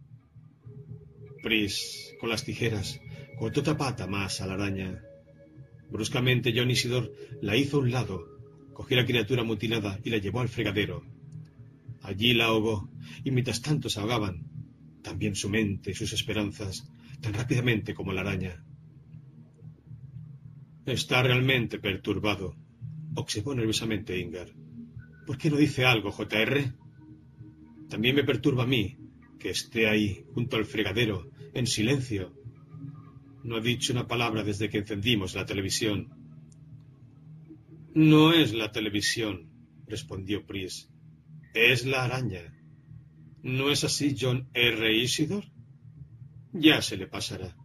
Pris, con las tijeras, cortó otra pata más a la araña. Bruscamente John Isidor la hizo a un lado, cogió la criatura mutilada y la llevó al fregadero. Allí la ahogó, y mientras tanto se ahogaban, también su mente y sus esperanzas, tan rápidamente como la araña. Está realmente perturbado, observó nerviosamente Ingar. ¿Por qué no dice algo, JR? También me perturba a mí que esté ahí, junto al fregadero, en silencio. No ha dicho una palabra desde que encendimos la televisión. No es la televisión, respondió Pris. Es la araña. ¿No es así, John R. Isidor? Ya se le pasará.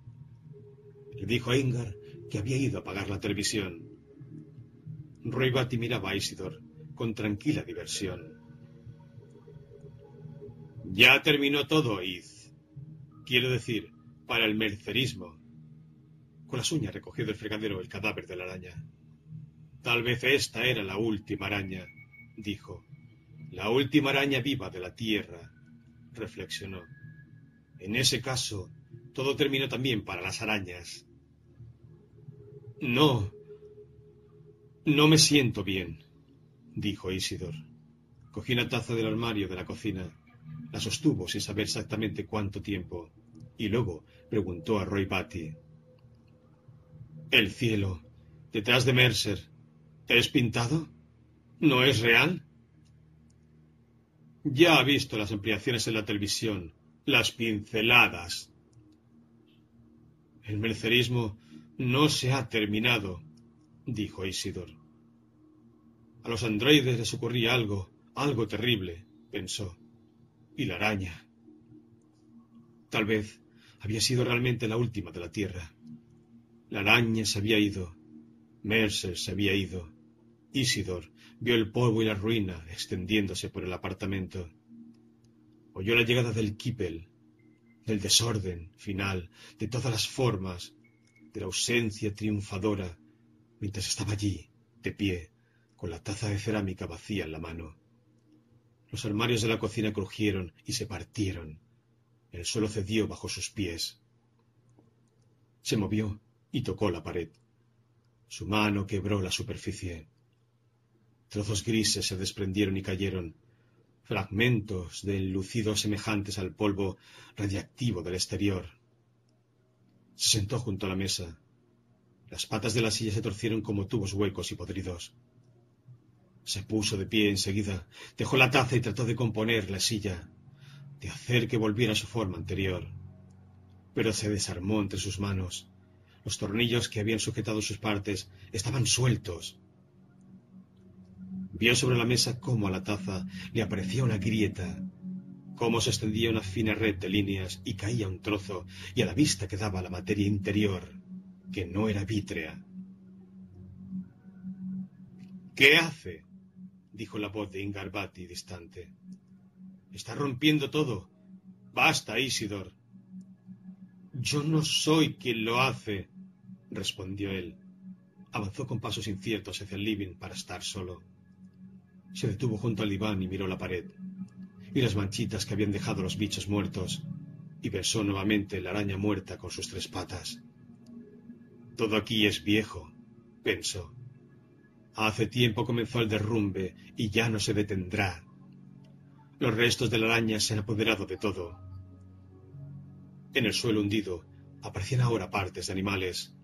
Le dijo a Ingar que había ido a apagar la televisión. Roy miraba a Isidor con tranquila diversión. Ya terminó todo, Id. Quiero decir, para el mercerismo. Con las uñas recogió del fregadero el cadáver de la araña. Tal vez esta era la última araña, dijo. La última araña viva de la tierra reflexionó. En ese caso, todo terminó también para las arañas. No, no me siento bien, dijo Isidor. Cogió una taza del armario de la cocina, la sostuvo sin saber exactamente cuánto tiempo, y luego preguntó a Roy Batty. ¿El cielo, detrás de Mercer, es pintado? ¿No es real? Ya ha visto las ampliaciones en la televisión, las pinceladas. El mercerismo no se ha terminado, dijo Isidor. A los androides les ocurría algo, algo terrible, pensó. Y la araña. Tal vez había sido realmente la última de la Tierra. La araña se había ido. Mercer se había ido. Isidor vio el polvo y la ruina extendiéndose por el apartamento. Oyó la llegada del kipel, del desorden final, de todas las formas, de la ausencia triunfadora, mientras estaba allí, de pie, con la taza de cerámica vacía en la mano. Los armarios de la cocina crujieron y se partieron. El suelo cedió bajo sus pies. Se movió y tocó la pared. Su mano quebró la superficie. Trozos grises se desprendieron y cayeron, fragmentos de enlucido semejantes al polvo radiactivo del exterior. Se sentó junto a la mesa. Las patas de la silla se torcieron como tubos huecos y podridos. Se puso de pie enseguida, dejó la taza y trató de componer la silla, de hacer que volviera a su forma anterior. Pero se desarmó entre sus manos. Los tornillos que habían sujetado sus partes estaban sueltos. Vio sobre la mesa cómo a la taza le aparecía una grieta, cómo se extendía una fina red de líneas y caía un trozo, y a la vista quedaba la materia interior, que no era vítrea. ¿Qué hace? dijo la voz de Ingarbati distante. Está rompiendo todo. Basta, Isidor. Yo no soy quien lo hace, respondió él. Avanzó con pasos inciertos hacia el living para estar solo. Se detuvo junto al diván y miró la pared, y las manchitas que habían dejado los bichos muertos, y besó nuevamente la araña muerta con sus tres patas. Todo aquí es viejo, pensó. Hace tiempo comenzó el derrumbe y ya no se detendrá. Los restos de la araña se han apoderado de todo. En el suelo hundido aparecían ahora partes de animales.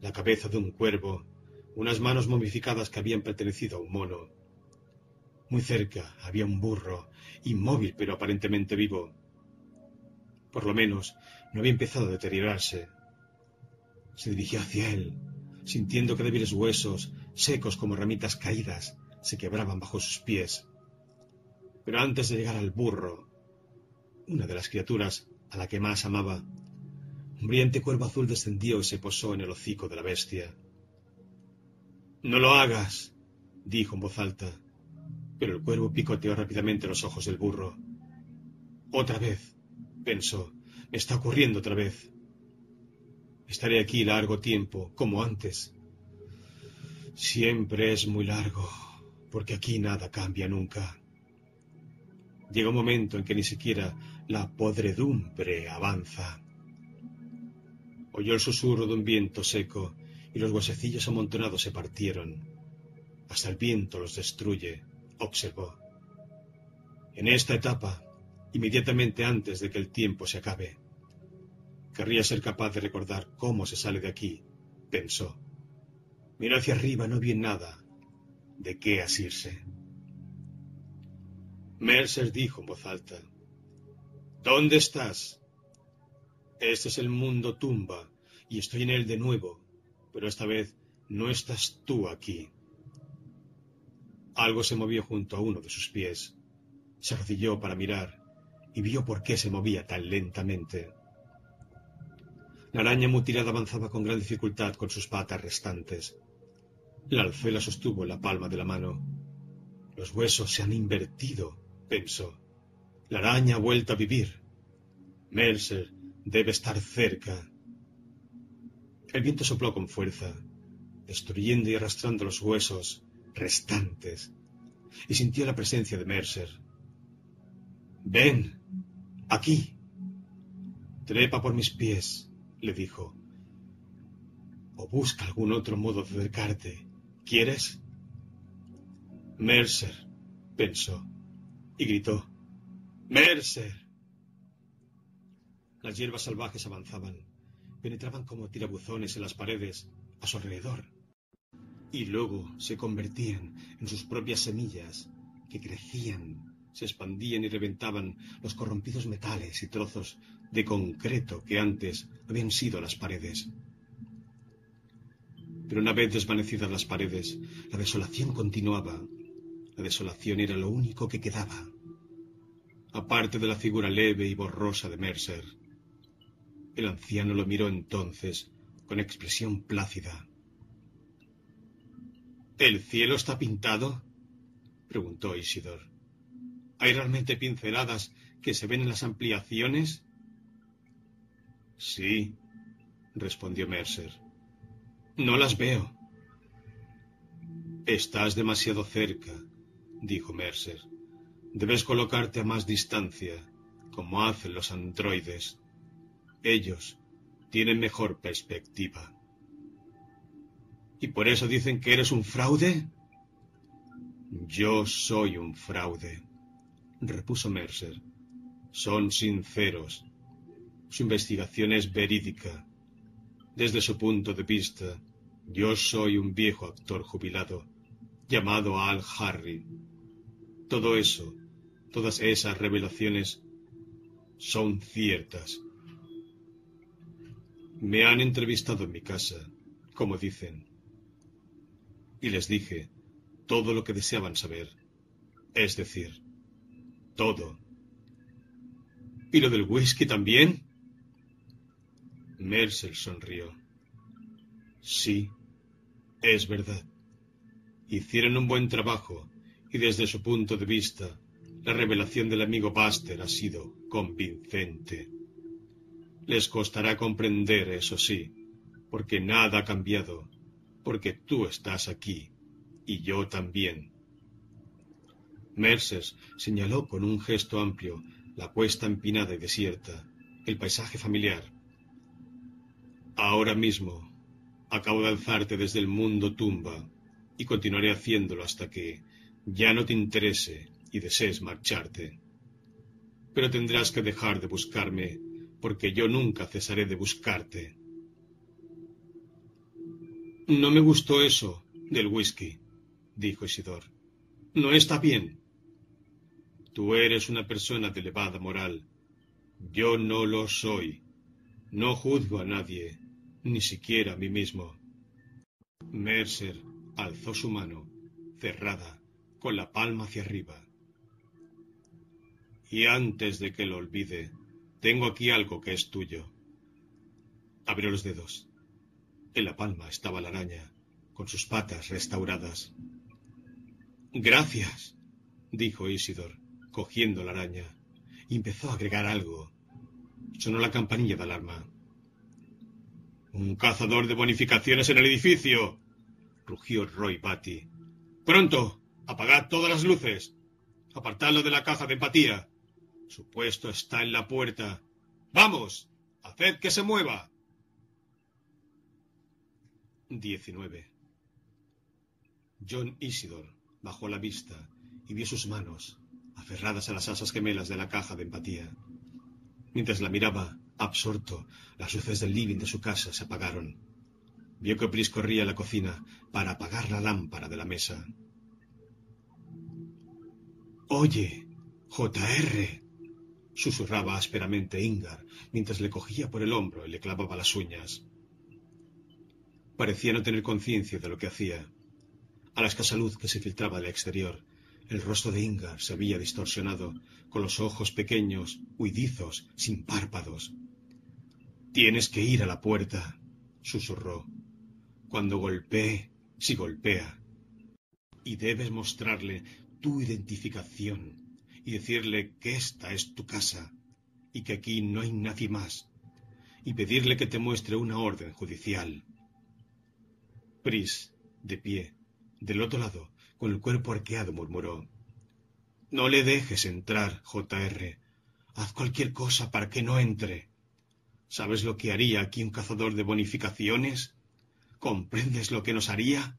La cabeza de un cuervo, unas manos momificadas que habían pertenecido a un mono. Muy cerca había un burro, inmóvil pero aparentemente vivo. Por lo menos no había empezado a deteriorarse. Se dirigió hacia él, sintiendo que débiles huesos secos como ramitas caídas, se quebraban bajo sus pies. Pero antes de llegar al burro, una de las criaturas a la que más amaba, un brillante cuervo azul descendió y se posó en el hocico de la bestia. No lo hagas, dijo en voz alta, pero el cuervo picoteó rápidamente los ojos del burro. Otra vez, pensó, me está ocurriendo otra vez. Estaré aquí largo tiempo, como antes, Siempre es muy largo, porque aquí nada cambia nunca. Llega un momento en que ni siquiera la podredumbre avanza. Oyó el susurro de un viento seco y los huesecillos amontonados se partieron. Hasta el viento los destruye, observó. En esta etapa, inmediatamente antes de que el tiempo se acabe, querría ser capaz de recordar cómo se sale de aquí, pensó. Miró hacia arriba, no vi nada. ¿De qué asirse? Mercer dijo en voz alta. ¿Dónde estás? Este es el mundo tumba, y estoy en él de nuevo, pero esta vez no estás tú aquí. Algo se movió junto a uno de sus pies. Se arrodilló para mirar y vio por qué se movía tan lentamente. La araña mutilada avanzaba con gran dificultad con sus patas restantes. La alzó y la sostuvo en la palma de la mano. Los huesos se han invertido, pensó. La araña ha vuelto a vivir. Mercer debe estar cerca. El viento sopló con fuerza, destruyendo y arrastrando los huesos restantes, y sintió la presencia de Mercer. Ven, aquí. Trepa por mis pies, le dijo. O busca algún otro modo de acercarte. ¿Quieres? Mercer, pensó, y gritó. Mercer. Las hierbas salvajes avanzaban, penetraban como tirabuzones en las paredes a su alrededor, y luego se convertían en sus propias semillas, que crecían, se expandían y reventaban los corrompidos metales y trozos de concreto que antes habían sido las paredes. Pero una vez desvanecidas las paredes, la desolación continuaba. La desolación era lo único que quedaba. Aparte de la figura leve y borrosa de Mercer, El anciano lo miró entonces con expresión plácida. ¿El cielo está pintado? preguntó Isidor. ¿Hay realmente pinceladas que se ven en las ampliaciones? Sí, respondió Mercer. No las veo. Estás demasiado cerca, dijo Mercer. Debes colocarte a más distancia, como hacen los androides. Ellos tienen mejor perspectiva. ¿Y por eso dicen que eres un fraude? Yo soy un fraude, repuso Mercer. Son sinceros. Su investigación es verídica. Desde su punto de vista, yo soy un viejo actor jubilado, llamado Al Harry. Todo eso, todas esas revelaciones, son ciertas. Me han entrevistado en mi casa, como dicen, y les dije todo lo que deseaban saber, es decir, todo. ¿Y lo del whisky también? Mercer sonrió. Sí, es verdad. Hicieron un buen trabajo y desde su punto de vista, la revelación del amigo Buster ha sido convincente. Les costará comprender, eso sí, porque nada ha cambiado, porque tú estás aquí y yo también. Mercer señaló con un gesto amplio la cuesta empinada y desierta, el paisaje familiar. Ahora mismo acabo de alzarte desde el mundo tumba y continuaré haciéndolo hasta que ya no te interese y desees marcharte. Pero tendrás que dejar de buscarme porque yo nunca cesaré de buscarte. No me gustó eso del whisky, dijo Isidor. No está bien. Tú eres una persona de elevada moral. Yo no lo soy. No juzgo a nadie, ni siquiera a mí mismo. Mercer alzó su mano, cerrada, con la palma hacia arriba. Y antes de que lo olvide, tengo aquí algo que es tuyo. Abrió los dedos. En la palma estaba la araña, con sus patas restauradas. Gracias, dijo Isidor, cogiendo la araña. empezó a agregar algo. Sonó la campanilla de alarma. Un cazador de bonificaciones en el edificio, rugió Roy Batty. Pronto, apagad todas las luces. Apartadlo de la caja de empatía. Su puesto está en la puerta. ¡Vamos! ¡Haced que se mueva! 19. John Isidor bajó la vista y vio sus manos, aferradas a las asas gemelas de la caja de empatía. Mientras la miraba, absorto, las luces del living de su casa se apagaron. Vio que Pris corría a la cocina para apagar la lámpara de la mesa. Oye, JR, susurraba ásperamente Ingar mientras le cogía por el hombro y le clavaba las uñas. Parecía no tener conciencia de lo que hacía. A la escasa luz que se filtraba del exterior, el rostro de Ingar se había distorsionado, con los ojos pequeños, huidizos, sin párpados. Tienes que ir a la puerta, susurró. Cuando golpee, si golpea. Y debes mostrarle tu identificación y decirle que esta es tu casa y que aquí no hay nadie más, y pedirle que te muestre una orden judicial. Pris, de pie, del otro lado, con el cuerpo arqueado, murmuró. No le dejes entrar, J.R. Haz cualquier cosa para que no entre. ¿Sabes lo que haría aquí un cazador de bonificaciones? ¿Comprendes lo que nos haría?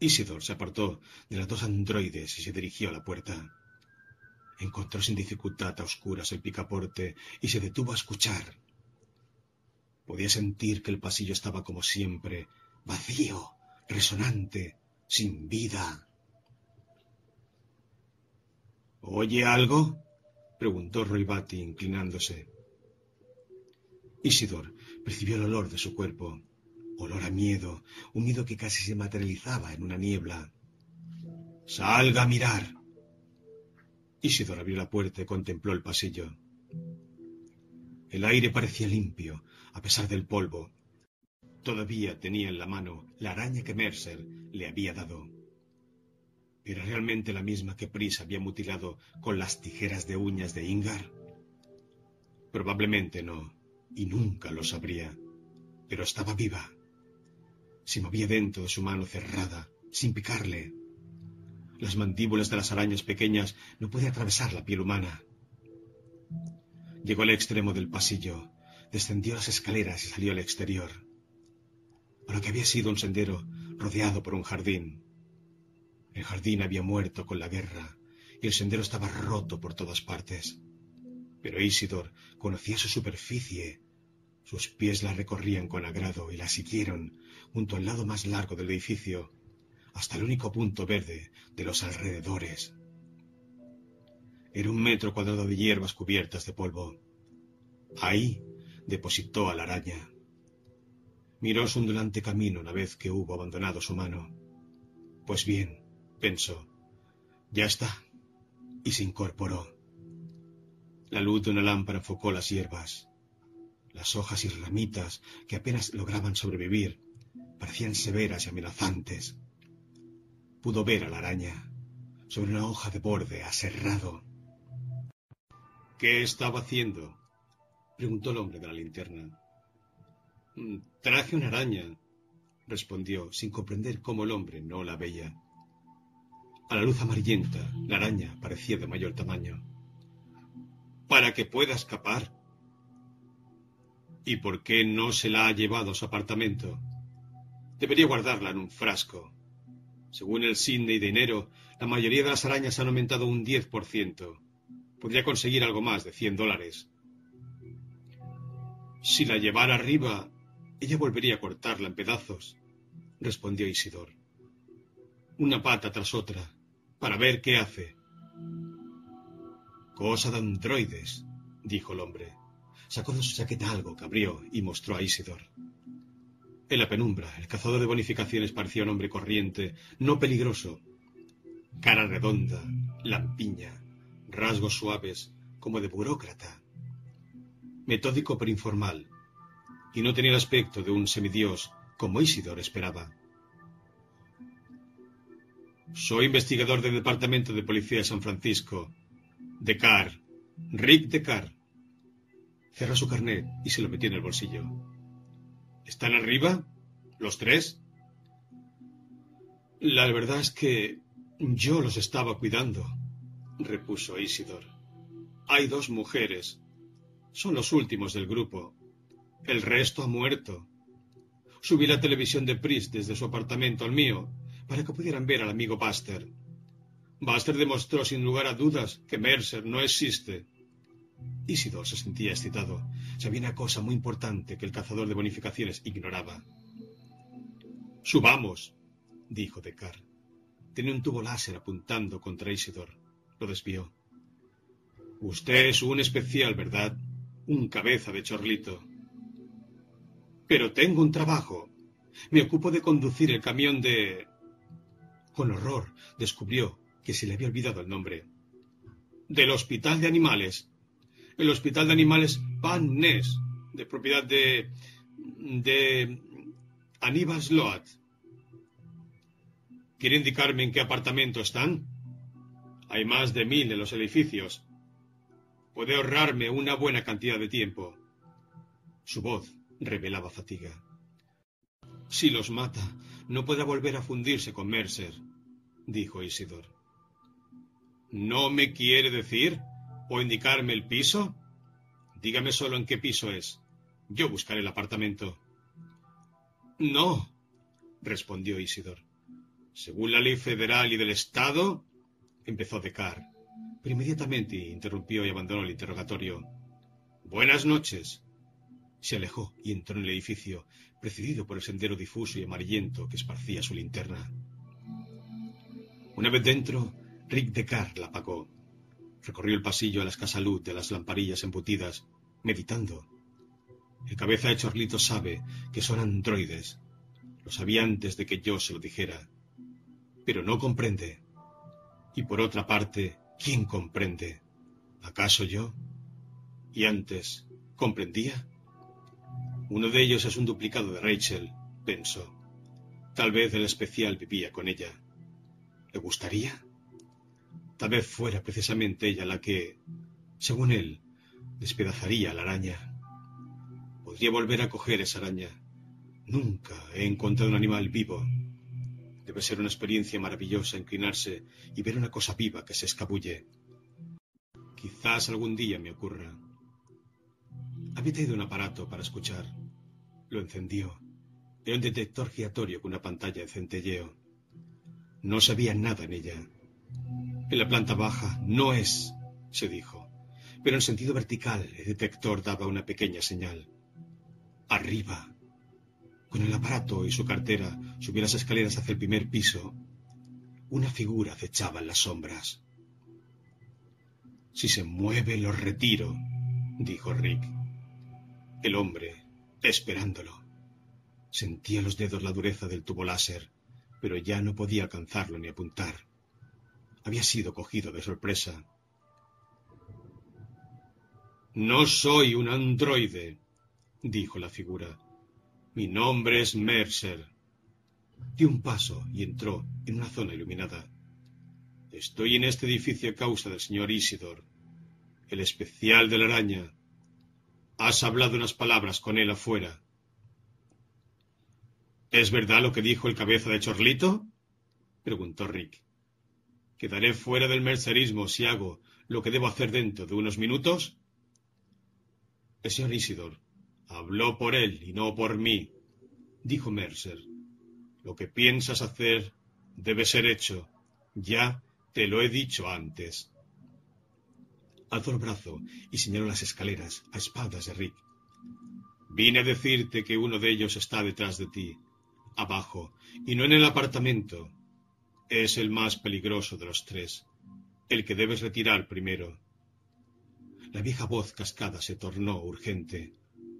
Isidor se apartó de las dos androides y se dirigió a la puerta. Encontró sin dificultad a oscuras el picaporte y se detuvo a escuchar. Podía sentir que el pasillo estaba como siempre, vacío, resonante, sin vida. ¿Oye algo? preguntó Roibati, inclinándose. Isidor percibió el olor de su cuerpo, olor a miedo, un miedo que casi se materializaba en una niebla. Salga a mirar. Isidor abrió la puerta y contempló el pasillo. El aire parecía limpio, a pesar del polvo. Todavía tenía en la mano la araña que Mercer le había dado. ¿Era realmente la misma que Pris había mutilado con las tijeras de uñas de Ingar? Probablemente no, y nunca lo sabría. Pero estaba viva. Se movía dentro de su mano cerrada, sin picarle. Las mandíbulas de las arañas pequeñas no pueden atravesar la piel humana. Llegó al extremo del pasillo, descendió las escaleras y salió al exterior. A lo que había sido un sendero rodeado por un jardín. El jardín había muerto con la guerra y el sendero estaba roto por todas partes. Pero Isidor conocía su superficie. Sus pies la recorrían con agrado y la siguieron junto al lado más largo del edificio, hasta el único punto verde de los alrededores. Era un metro cuadrado de hierbas cubiertas de polvo. Ahí depositó a la araña. Miró su ondulante camino una vez que hubo abandonado su mano. Pues bien, pensó, ya está, y se incorporó. La luz de una lámpara enfocó las hierbas. Las hojas y ramitas, que apenas lograban sobrevivir, parecían severas y amenazantes. Pudo ver a la araña, sobre una hoja de borde aserrado. ¿Qué estaba haciendo? Preguntó el hombre de la linterna. Mm, traje una araña, respondió, sin comprender cómo el hombre no la veía. A la luz amarillenta, la araña parecía de mayor tamaño. Para que pueda escapar. ¿Y por qué no se la ha llevado a su apartamento? Debería guardarla en un frasco. Según el Sydney de enero, la mayoría de las arañas han aumentado un 10%. Podría conseguir algo más de 100 dólares. Si la llevara arriba, ella volvería a cortarla en pedazos, respondió Isidor. Una pata tras otra, para ver qué hace. Cosa de androides, dijo el hombre. Sacó de su chaqueta algo que abrió y mostró a Isidor. En la penumbra, el cazador de bonificaciones parecía un hombre corriente, no peligroso. Cara redonda, lampiña, rasgos suaves, como de burócrata metódico pero informal, y no tenía el aspecto de un semidios como Isidor esperaba. Soy investigador del Departamento de Policía de San Francisco. Decar. Rick Decar. Cerró su carnet y se lo metió en el bolsillo. ¿Están arriba? ¿Los tres? La verdad es que yo los estaba cuidando, repuso Isidor. Hay dos mujeres, son los últimos del grupo. El resto ha muerto. Subí la televisión de Priest desde su apartamento al mío para que pudieran ver al amigo Buster. Buster demostró sin lugar a dudas que Mercer no existe. Isidor se sentía excitado. Sabía una cosa muy importante que el cazador de bonificaciones ignoraba. Subamos, dijo Decar. Tenía un tubo láser apuntando contra Isidor. Lo desvió. Usted es un especial, ¿verdad? Un cabeza de chorlito. Pero tengo un trabajo. Me ocupo de conducir el camión de... Con horror descubrió que se le había olvidado el nombre. Del Hospital de Animales. El Hospital de Animales Van Ness, de propiedad de... de... Aníbal Sloat. ¿Quiere indicarme en qué apartamento están? Hay más de mil en los edificios Puede ahorrarme una buena cantidad de tiempo. Su voz revelaba fatiga. Si los mata, no podrá volver a fundirse con Mercer, dijo Isidor. ¿No me quiere decir o indicarme el piso? Dígame solo en qué piso es. Yo buscaré el apartamento. No, respondió Isidor. Según la ley federal y del Estado, empezó Decar pero inmediatamente interrumpió y abandonó el interrogatorio. Buenas noches. Se alejó y entró en el edificio, precedido por el sendero difuso y amarillento que esparcía su linterna. Una vez dentro, Rick Decar la apagó. Recorrió el pasillo a la escasa luz de las lamparillas embutidas, meditando. El cabeza de Chorlito sabe que son androides. Lo sabía antes de que yo se lo dijera. Pero no comprende. Y por otra parte, ¿Quién comprende? ¿Acaso yo? Y antes, Comprendía. Uno de ellos es un duplicado de Rachel, pensó. Tal vez el especial vivía con ella. ¿Le gustaría? Tal vez fuera precisamente ella la que, según él, despedazaría a la araña. Podría volver a coger esa araña. Nunca he encontrado un animal vivo. Debe ser una experiencia maravillosa inclinarse y ver una cosa viva que se escabulle. Quizás algún día me ocurra. Había traído un aparato para escuchar. Lo encendió. Era un detector giratorio con una pantalla de centelleo. No sabía nada en ella. En la planta baja no es, se dijo, pero en sentido vertical el detector daba una pequeña señal. Arriba. Con el aparato y su cartera subí las escaleras hacia el primer piso. Una figura acechaba en las sombras. Si se mueve, lo retiro, dijo Rick. El hombre, esperándolo. Sentía los dedos la dureza del tubo láser, pero ya no podía alcanzarlo ni apuntar. Había sido cogido de sorpresa. No soy un androide, dijo la figura. Mi nombre es Mercer. Dio un paso y entró en una zona iluminada. Estoy en este edificio a causa del señor Isidor, el especial de la araña. Has hablado unas palabras con él afuera. ¿Es verdad lo que dijo el cabeza de Chorlito? preguntó Rick. ¿Quedaré fuera del mercerismo si hago lo que debo hacer dentro de unos minutos? El señor Isidor habló por él y no por mí, dijo Mercer. Lo que piensas hacer debe ser hecho. Ya te lo he dicho antes alzó el brazo y señaló las escaleras a espaldas de Rick. Vine a decirte que uno de ellos está detrás de ti, abajo, y no en el apartamento. Es el más peligroso de los tres, el que debes retirar primero. La vieja voz cascada se tornó urgente.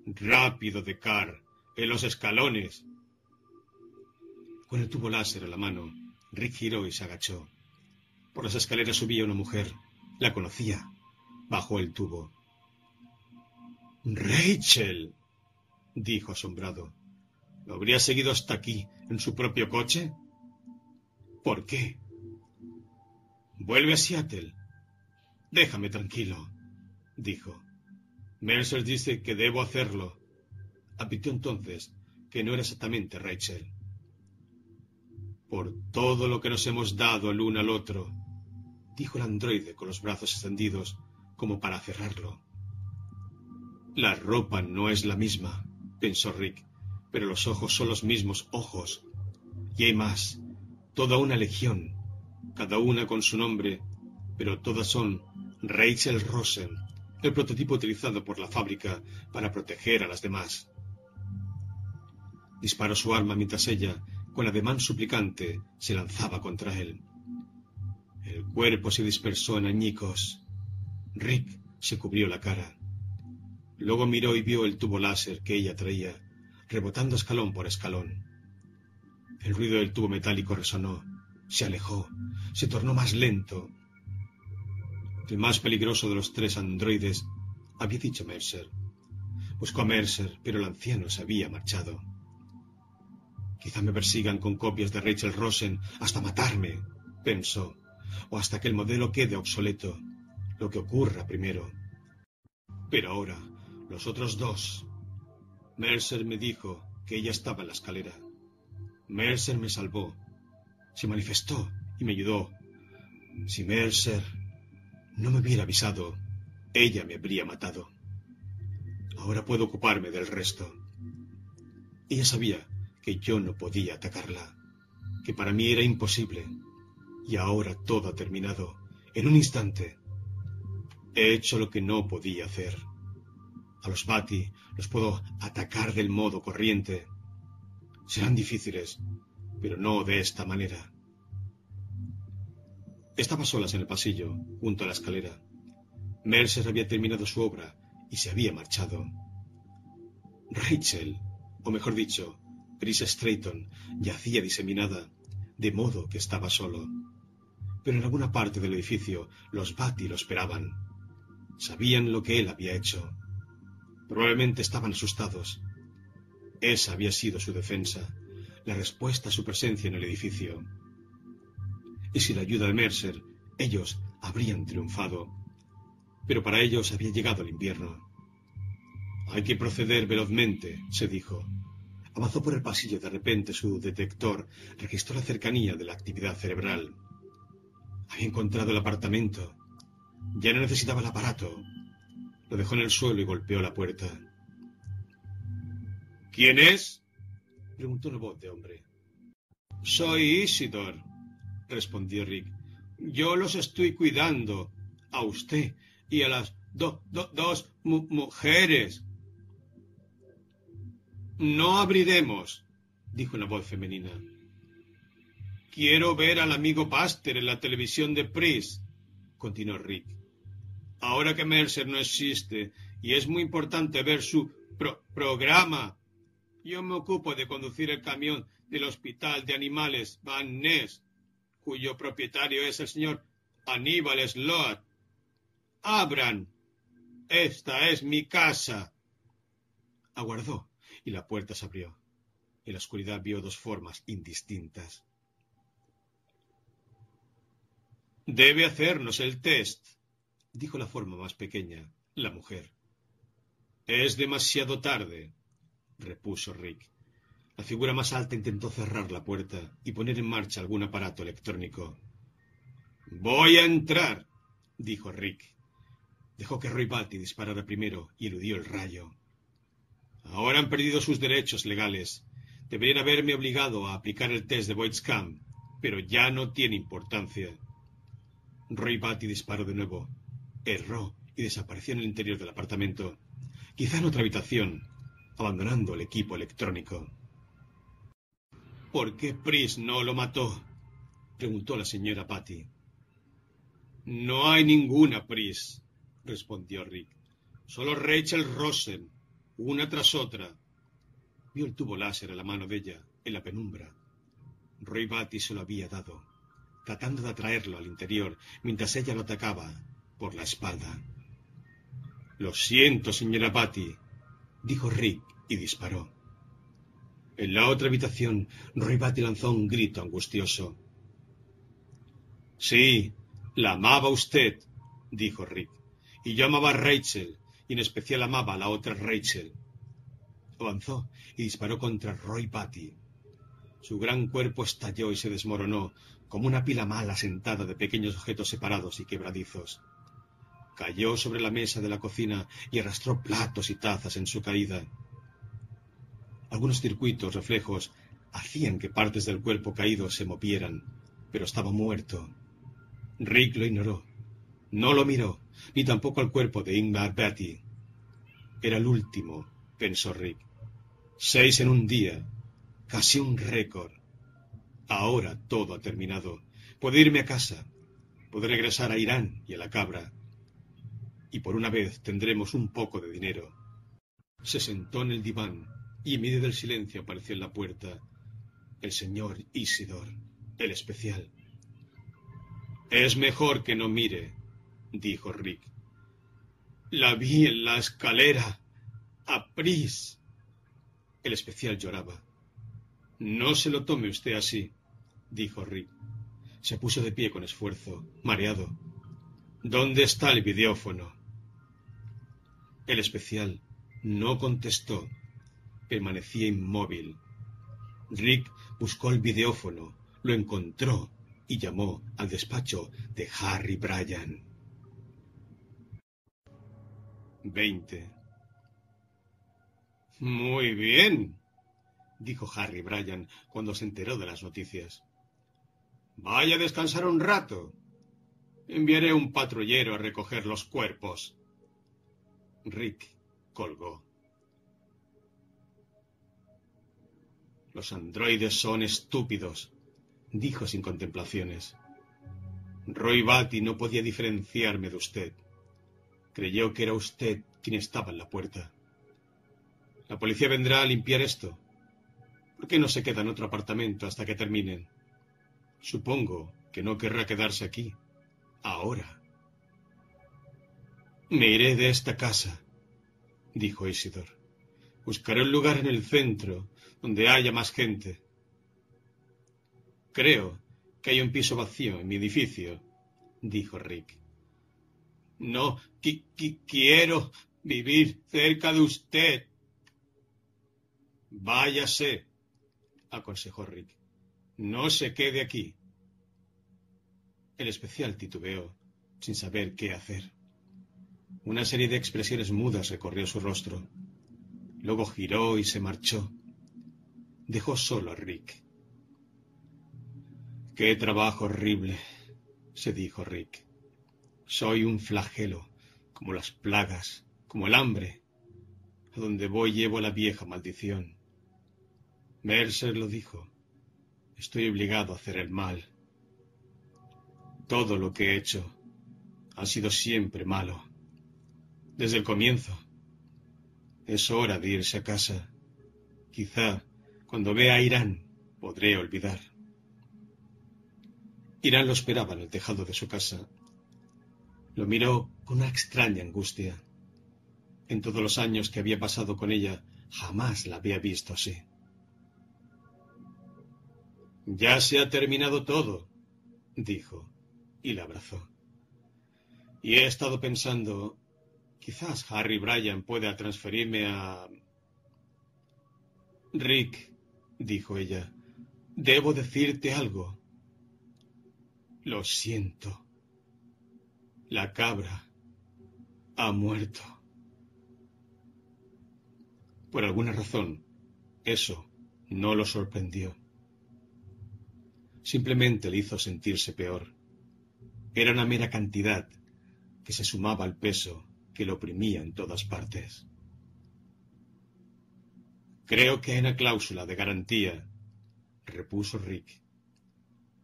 Rápido, Decar, en los escalones. Con el tubo láser a la mano, Rick giró y se agachó. Por las escaleras subía una mujer. La conocía. Bajó el tubo. Rachel, dijo asombrado. ¿Lo habría seguido hasta aquí, en su propio coche? ¿Por qué? Vuelve a Seattle. Déjame tranquilo, dijo. Mercer dice que debo hacerlo. Admitió entonces que no era exactamente Rachel. Por todo lo que nos hemos dado el uno al otro, dijo el androide con los brazos extendidos como para cerrarlo. La ropa no es la misma, pensó Rick, pero los ojos son los mismos ojos. Y hay más, toda una legión, cada una con su nombre, pero todas son Rachel Rosen, el prototipo utilizado por la fábrica para proteger a las demás. Disparó su arma mientras ella, con ademán suplicante, se lanzaba contra él. El cuerpo se dispersó en añicos. Rick se cubrió la cara. Luego miró y vio el tubo láser que ella traía, rebotando escalón por escalón. El ruido del tubo metálico resonó, se alejó, se tornó más lento. El más peligroso de los tres androides había dicho Mercer. Buscó a Mercer, pero el anciano se había marchado. Quizá me persigan con copias de Rachel Rosen hasta matarme, pensó, o hasta que el modelo quede obsoleto lo que ocurra primero. Pero ahora, los otros dos. Mercer me dijo que ella estaba en la escalera. Mercer me salvó. Se manifestó y me ayudó. Si Mercer no me hubiera avisado, ella me habría matado. Ahora puedo ocuparme del resto. Ella sabía que yo no podía atacarla, que para mí era imposible. Y ahora todo ha terminado. En un instante, He hecho lo que no podía hacer. A los Bati los puedo atacar del modo corriente. Serán difíciles, pero no de esta manera. Estaba solas en el pasillo, junto a la escalera. Mercer había terminado su obra y se había marchado. Rachel, o mejor dicho, Chris Strayton, yacía diseminada, de modo que estaba solo. Pero en alguna parte del edificio los Bati lo esperaban. Sabían lo que él había hecho. Probablemente estaban asustados. Esa había sido su defensa, la respuesta a su presencia en el edificio. Y sin la ayuda de Mercer, ellos habrían triunfado. Pero para ellos había llegado el invierno. Hay que proceder velozmente, se dijo. Avanzó por el pasillo de repente su detector registró la cercanía de la actividad cerebral. Había encontrado el apartamento. Ya no necesitaba el aparato. Lo dejó en el suelo y golpeó la puerta. ¿Quién es? preguntó una voz de hombre. Soy Isidor, respondió Rick. Yo los estoy cuidando, a usted y a las dos mujeres. No abriremos, dijo una voz femenina. Quiero ver al amigo Paster en la televisión de Pris, continuó Rick. Ahora que Mercer no existe y es muy importante ver su programa, yo me ocupo de conducir el camión del Hospital de Animales Van Ness, cuyo propietario es el señor Aníbal Sloat. Abran. Esta es mi casa. Aguardó y la puerta se abrió. En la oscuridad vio dos formas indistintas. Debe hacernos el test, dijo la forma más pequeña, la mujer. Es demasiado tarde, repuso Rick. La figura más alta intentó cerrar la puerta y poner en marcha algún aparato electrónico. Voy a entrar, dijo Rick. Dejó que Roy Batty disparara primero y eludió el rayo. Ahora han perdido sus derechos legales. Deberían haberme obligado a aplicar el test de Voidscam, pero ya no tiene importancia. Roy Batty disparó de nuevo. Erró y desapareció en el interior del apartamento. Quizá en otra habitación, abandonando el equipo electrónico. ¿Por qué Pris no lo mató? preguntó la señora Patty. No hay ninguna Pris, respondió Rick. Solo Rachel Rosen, una tras otra. Vio el tubo láser a la mano de ella, en la penumbra. Roy Batty se lo había dado, tratando de atraerlo al interior, mientras ella lo atacaba por la espalda. Lo siento, señora Batty, dijo Rick y disparó. En la otra habitación, Roy Batty lanzó un grito angustioso. Sí, la amaba usted, dijo Rick, y yo amaba a Rachel, y en especial amaba a la otra Rachel. Avanzó y disparó contra Roy Patty. Su gran cuerpo estalló y se desmoronó, como una pila mala sentada de pequeños objetos separados y quebradizos. Cayó sobre la mesa de la cocina y arrastró platos y tazas en su caída. Algunos circuitos reflejos hacían que partes del cuerpo caído se movieran, pero estaba muerto. Rick lo ignoró. No lo miró ni tampoco al cuerpo de Ingmar Betty. Era el último, pensó Rick. Seis en un día, casi un récord. Ahora todo ha terminado. Puedo irme a casa. Puedo regresar a Irán y a la cabra. Y por una vez tendremos un poco de dinero. Se sentó en el diván y en medio del silencio apareció en la puerta el señor Isidor, el especial. Es mejor que no mire, dijo Rick. La vi en la escalera. A Pris. El especial lloraba. No se lo tome usted así, dijo Rick. Se puso de pie con esfuerzo, mareado. ¿Dónde está el videófono? El especial no contestó. Permanecía inmóvil. Rick buscó el videófono, lo encontró y llamó al despacho de Harry Bryan. 20. Muy bien, dijo Harry Bryan cuando se enteró de las noticias. Vaya a descansar un rato. Enviaré un patrullero a recoger los cuerpos. Rick colgó. Los androides son estúpidos, dijo sin contemplaciones. Roy Batty no podía diferenciarme de usted. Creyó que era usted quien estaba en la puerta. La policía vendrá a limpiar esto. ¿Por qué no se queda en otro apartamento hasta que terminen? Supongo que no querrá quedarse aquí. Ahora. Me iré de esta casa. dijo Isidor. Buscaré un lugar en el centro, donde haya más gente. Creo que hay un piso vacío en mi edificio, dijo Rick. No quiero vivir cerca de usted. Váyase, aconsejó Rick. No se quede aquí. El especial titubeó, sin saber qué hacer. Una serie de expresiones mudas recorrió su rostro. Luego giró y se marchó. Dejó solo a Rick. Qué trabajo horrible, se dijo Rick. Soy un flagelo, como las plagas, como el hambre. A donde voy llevo la vieja maldición. Mercer lo dijo. Estoy obligado a hacer el mal. Todo lo que he hecho ha sido siempre malo. Desde el comienzo. Es hora de irse a casa. Quizá cuando vea a Irán podré olvidar. Irán lo esperaba en el tejado de su casa. Lo miró con una extraña angustia. En todos los años que había pasado con ella, jamás la había visto así. Ya se ha terminado todo, dijo, y la abrazó. Y he estado pensando, quizás Harry Bryan pueda transferirme a... Rick, dijo ella, debo decirte algo. Lo siento. La cabra ha muerto. Por alguna razón, eso no lo sorprendió. Simplemente le hizo sentirse peor. Era una mera cantidad que se sumaba al peso que lo oprimía en todas partes. Creo que hay una cláusula de garantía, repuso Rick.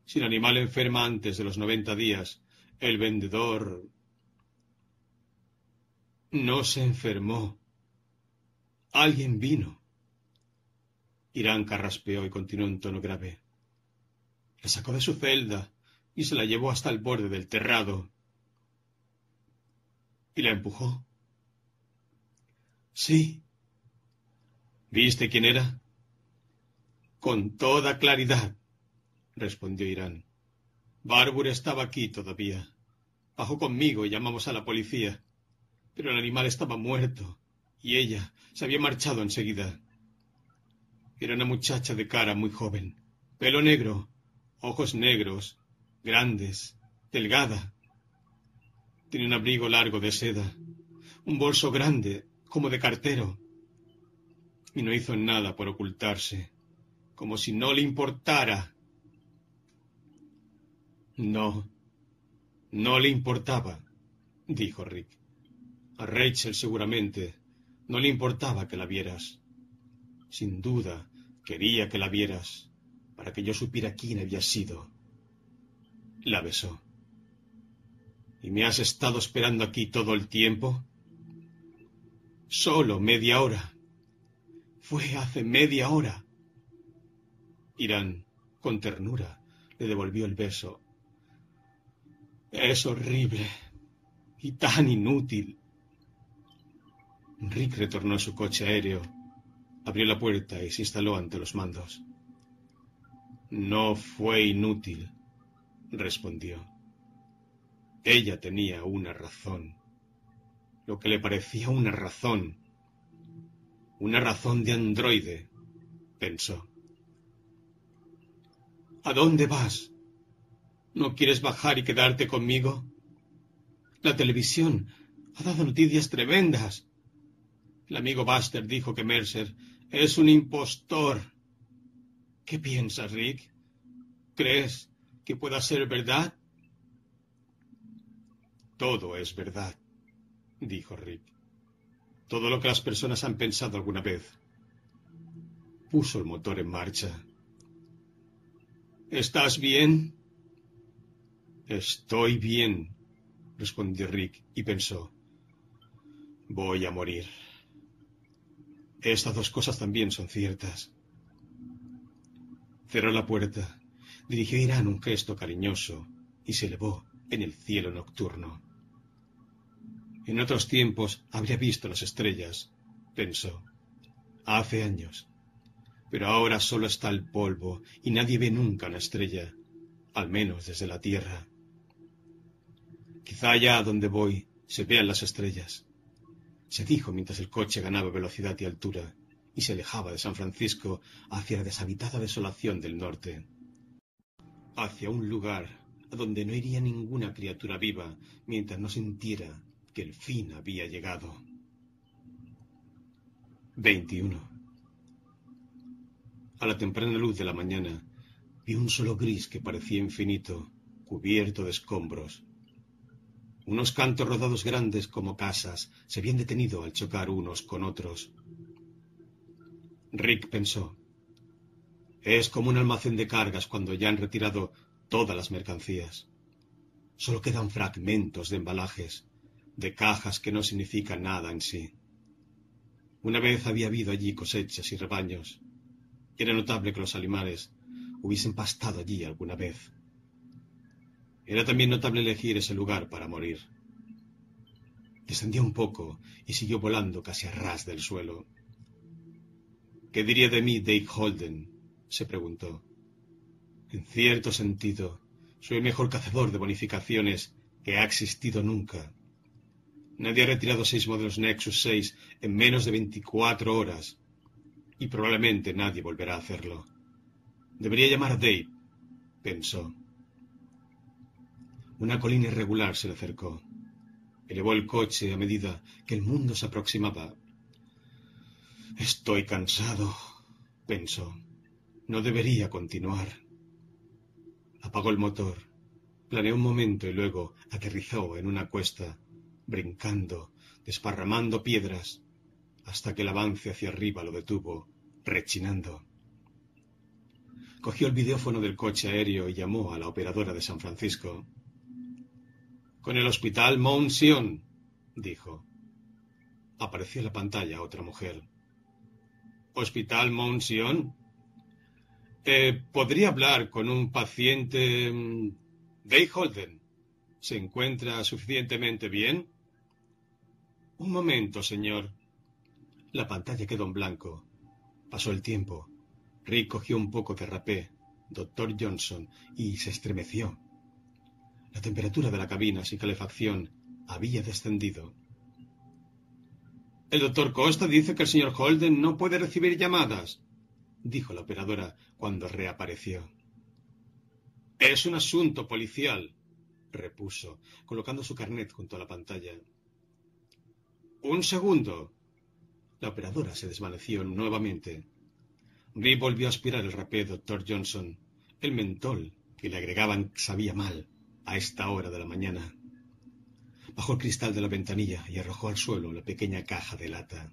Si el animal enferma antes de los noventa días, el vendedor... No se enfermó. Alguien vino. Irán carraspeó y continuó en tono grave. La sacó de su celda y se la llevó hasta el borde del terrado. ¿Y la empujó? Sí. ¿Viste quién era? Con toda claridad respondió Irán. Barbour estaba aquí todavía. Bajó conmigo y llamamos a la policía. Pero el animal estaba muerto y ella se había marchado enseguida. Era una muchacha de cara muy joven, pelo negro, ojos negros, grandes, delgada. Tenía un abrigo largo de seda, un bolso grande, como de cartero, y no hizo nada por ocultarse, como si no le importara no, no le importaba, dijo Rick. A Rachel seguramente no le importaba que la vieras. Sin duda quería que la vieras para que yo supiera quién había sido. La besó. ¿Y me has estado esperando aquí todo el tiempo? Solo media hora. Fue hace media hora. Irán, con ternura, le devolvió el beso es horrible y tan inútil. Rick retornó a su coche aéreo, abrió la puerta y se instaló ante los mandos. No fue inútil, respondió. Ella tenía una razón, lo que le parecía una razón, una razón de androide, pensó. ¿A dónde vas? ¿No quieres bajar y quedarte conmigo? La televisión ha dado noticias tremendas. El amigo Buster dijo que Mercer es un impostor. ¿Qué piensas, Rick? ¿Crees que pueda ser verdad? Todo es verdad, dijo Rick. Todo lo que las personas han pensado alguna vez. Puso el motor en marcha. ¿Estás bien? Estoy bien, respondió Rick y pensó, voy a morir. Estas dos cosas también son ciertas. Cerró la puerta, dirigió Irán un gesto cariñoso y se elevó en el cielo nocturno. En otros tiempos habría visto las estrellas, pensó. Hace años. Pero ahora solo está el polvo y nadie ve nunca una estrella, al menos desde la Tierra. Quizá allá donde voy se vean las estrellas, se dijo mientras el coche ganaba velocidad y altura y se alejaba de San Francisco hacia la deshabitada desolación del norte, hacia un lugar a donde no iría ninguna criatura viva mientras no sintiera que el fin había llegado. 21. A la temprana luz de la mañana vi un solo gris que parecía infinito, cubierto de escombros. Unos cantos rodados grandes como casas se habían detenido al chocar unos con otros. Rick pensó. Es como un almacén de cargas cuando ya han retirado todas las mercancías. Solo quedan fragmentos de embalajes, de cajas que no significan nada en sí. Una vez había habido allí cosechas y rebaños. Era notable que los animales hubiesen pastado allí alguna vez. Era también notable elegir ese lugar para morir. Descendió un poco y siguió volando casi a ras del suelo. ¿Qué diría de mí Dave Holden? se preguntó. En cierto sentido, soy el mejor cazador de bonificaciones que ha existido nunca. Nadie ha retirado seis modelos Nexus 6 en menos de veinticuatro horas, y probablemente nadie volverá a hacerlo. Debería llamar a Dave, pensó. Una colina irregular se le acercó. Elevó el coche a medida que el mundo se aproximaba. Estoy cansado, pensó. No debería continuar. Apagó el motor, planeó un momento y luego aterrizó en una cuesta, brincando, desparramando piedras, hasta que el avance hacia arriba lo detuvo, rechinando. Cogió el videófono del coche aéreo y llamó a la operadora de San Francisco. Con el hospital Mount Sion, dijo. Apareció en la pantalla otra mujer. ¿Hospital Mount Sion? ¿Podría hablar con un paciente... Mm, Dave Holden? ¿Se encuentra suficientemente bien? Un momento, señor. La pantalla quedó en blanco. Pasó el tiempo. Rick cogió un poco de rapé, doctor Johnson, y se estremeció. La temperatura de la cabina sin calefacción había descendido. El doctor Costa dice que el señor Holden no puede recibir llamadas, dijo la operadora cuando reapareció. Es un asunto policial, repuso, colocando su carnet junto a la pantalla. Un segundo. La operadora se desvaneció nuevamente. Rip volvió a aspirar el rapé doctor Johnson. El mentol que le agregaban sabía mal a esta hora de la mañana. Bajó el cristal de la ventanilla y arrojó al suelo la pequeña caja de lata.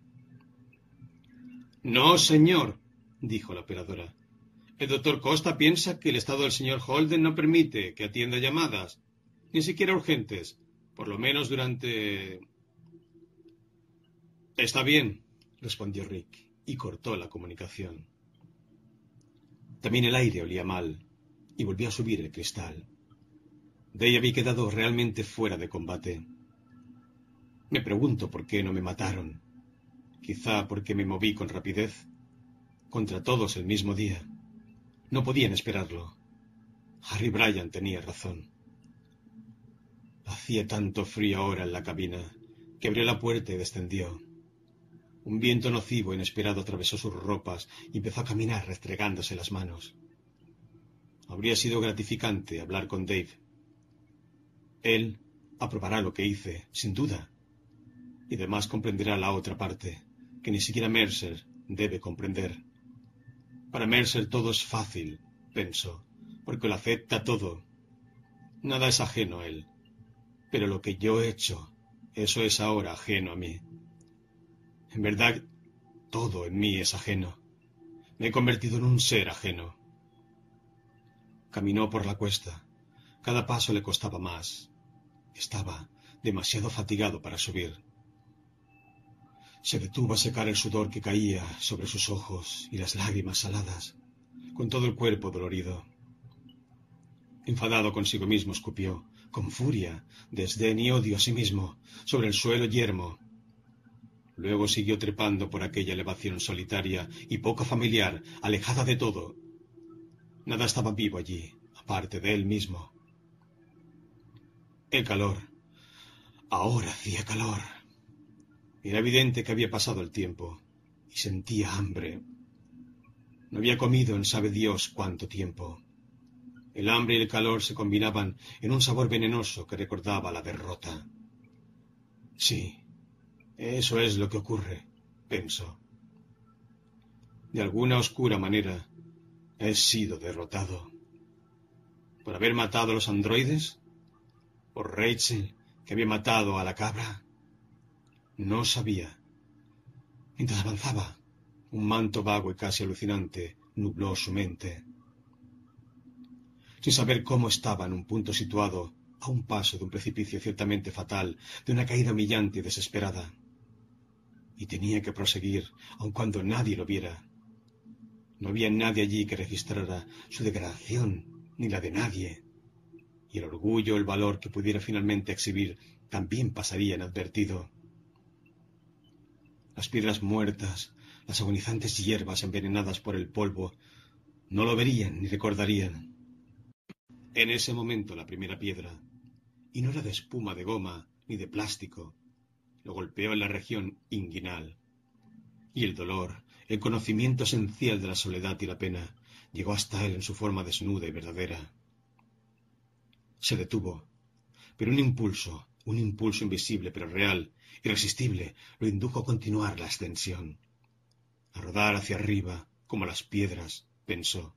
No, señor, dijo la operadora. El doctor Costa piensa que el estado del señor Holden no permite que atienda llamadas, ni siquiera urgentes, por lo menos durante. Está bien, respondió Rick, y cortó la comunicación. También el aire olía mal, y volvió a subir el cristal. Day había quedado realmente fuera de combate. Me pregunto por qué no me mataron. Quizá porque me moví con rapidez. Contra todos el mismo día. No podían esperarlo. Harry Bryan tenía razón. Hacía tanto frío ahora en la cabina que abrió la puerta y descendió. Un viento nocivo inesperado atravesó sus ropas y empezó a caminar restregándose las manos. Habría sido gratificante hablar con Dave. Él aprobará lo que hice, sin duda. Y además comprenderá la otra parte, que ni siquiera Mercer debe comprender. Para Mercer todo es fácil, pensó, porque lo acepta todo. Nada es ajeno a él. Pero lo que yo he hecho, eso es ahora ajeno a mí. En verdad, todo en mí es ajeno. Me he convertido en un ser ajeno. Caminó por la cuesta. Cada paso le costaba más. Estaba demasiado fatigado para subir. Se detuvo a secar el sudor que caía sobre sus ojos y las lágrimas saladas, con todo el cuerpo dolorido. Enfadado consigo mismo, escupió, con furia, desdén y odio a sí mismo, sobre el suelo yermo. Luego siguió trepando por aquella elevación solitaria y poco familiar, alejada de todo. Nada estaba vivo allí, aparte de él mismo. El calor. Ahora hacía calor. Era evidente que había pasado el tiempo y sentía hambre. No había comido en sabe Dios cuánto tiempo. El hambre y el calor se combinaban en un sabor venenoso que recordaba la derrota. Sí, eso es lo que ocurre, pensó. De alguna oscura manera he sido derrotado. ¿Por haber matado a los androides? ¿Por Rachel, que había matado a la cabra? No sabía. Mientras avanzaba, un manto vago y casi alucinante nubló su mente sin saber cómo estaba en un punto situado a un paso de un precipicio ciertamente fatal, de una caída humillante y desesperada. Y tenía que proseguir, aun cuando nadie lo viera. No había nadie allí que registrara su degradación, ni la de nadie. Y el orgullo, el valor que pudiera finalmente exhibir, también pasaría inadvertido. Las piedras muertas, las agonizantes hierbas envenenadas por el polvo, no lo verían ni recordarían. En ese momento la primera piedra, y no era de espuma de goma ni de plástico, lo golpeó en la región inguinal. Y el dolor, el conocimiento esencial de la soledad y la pena, llegó hasta él en su forma desnuda y verdadera. Se detuvo, pero un impulso, un impulso invisible pero real, irresistible, lo indujo a continuar la ascensión, a rodar hacia arriba, como las piedras, pensó.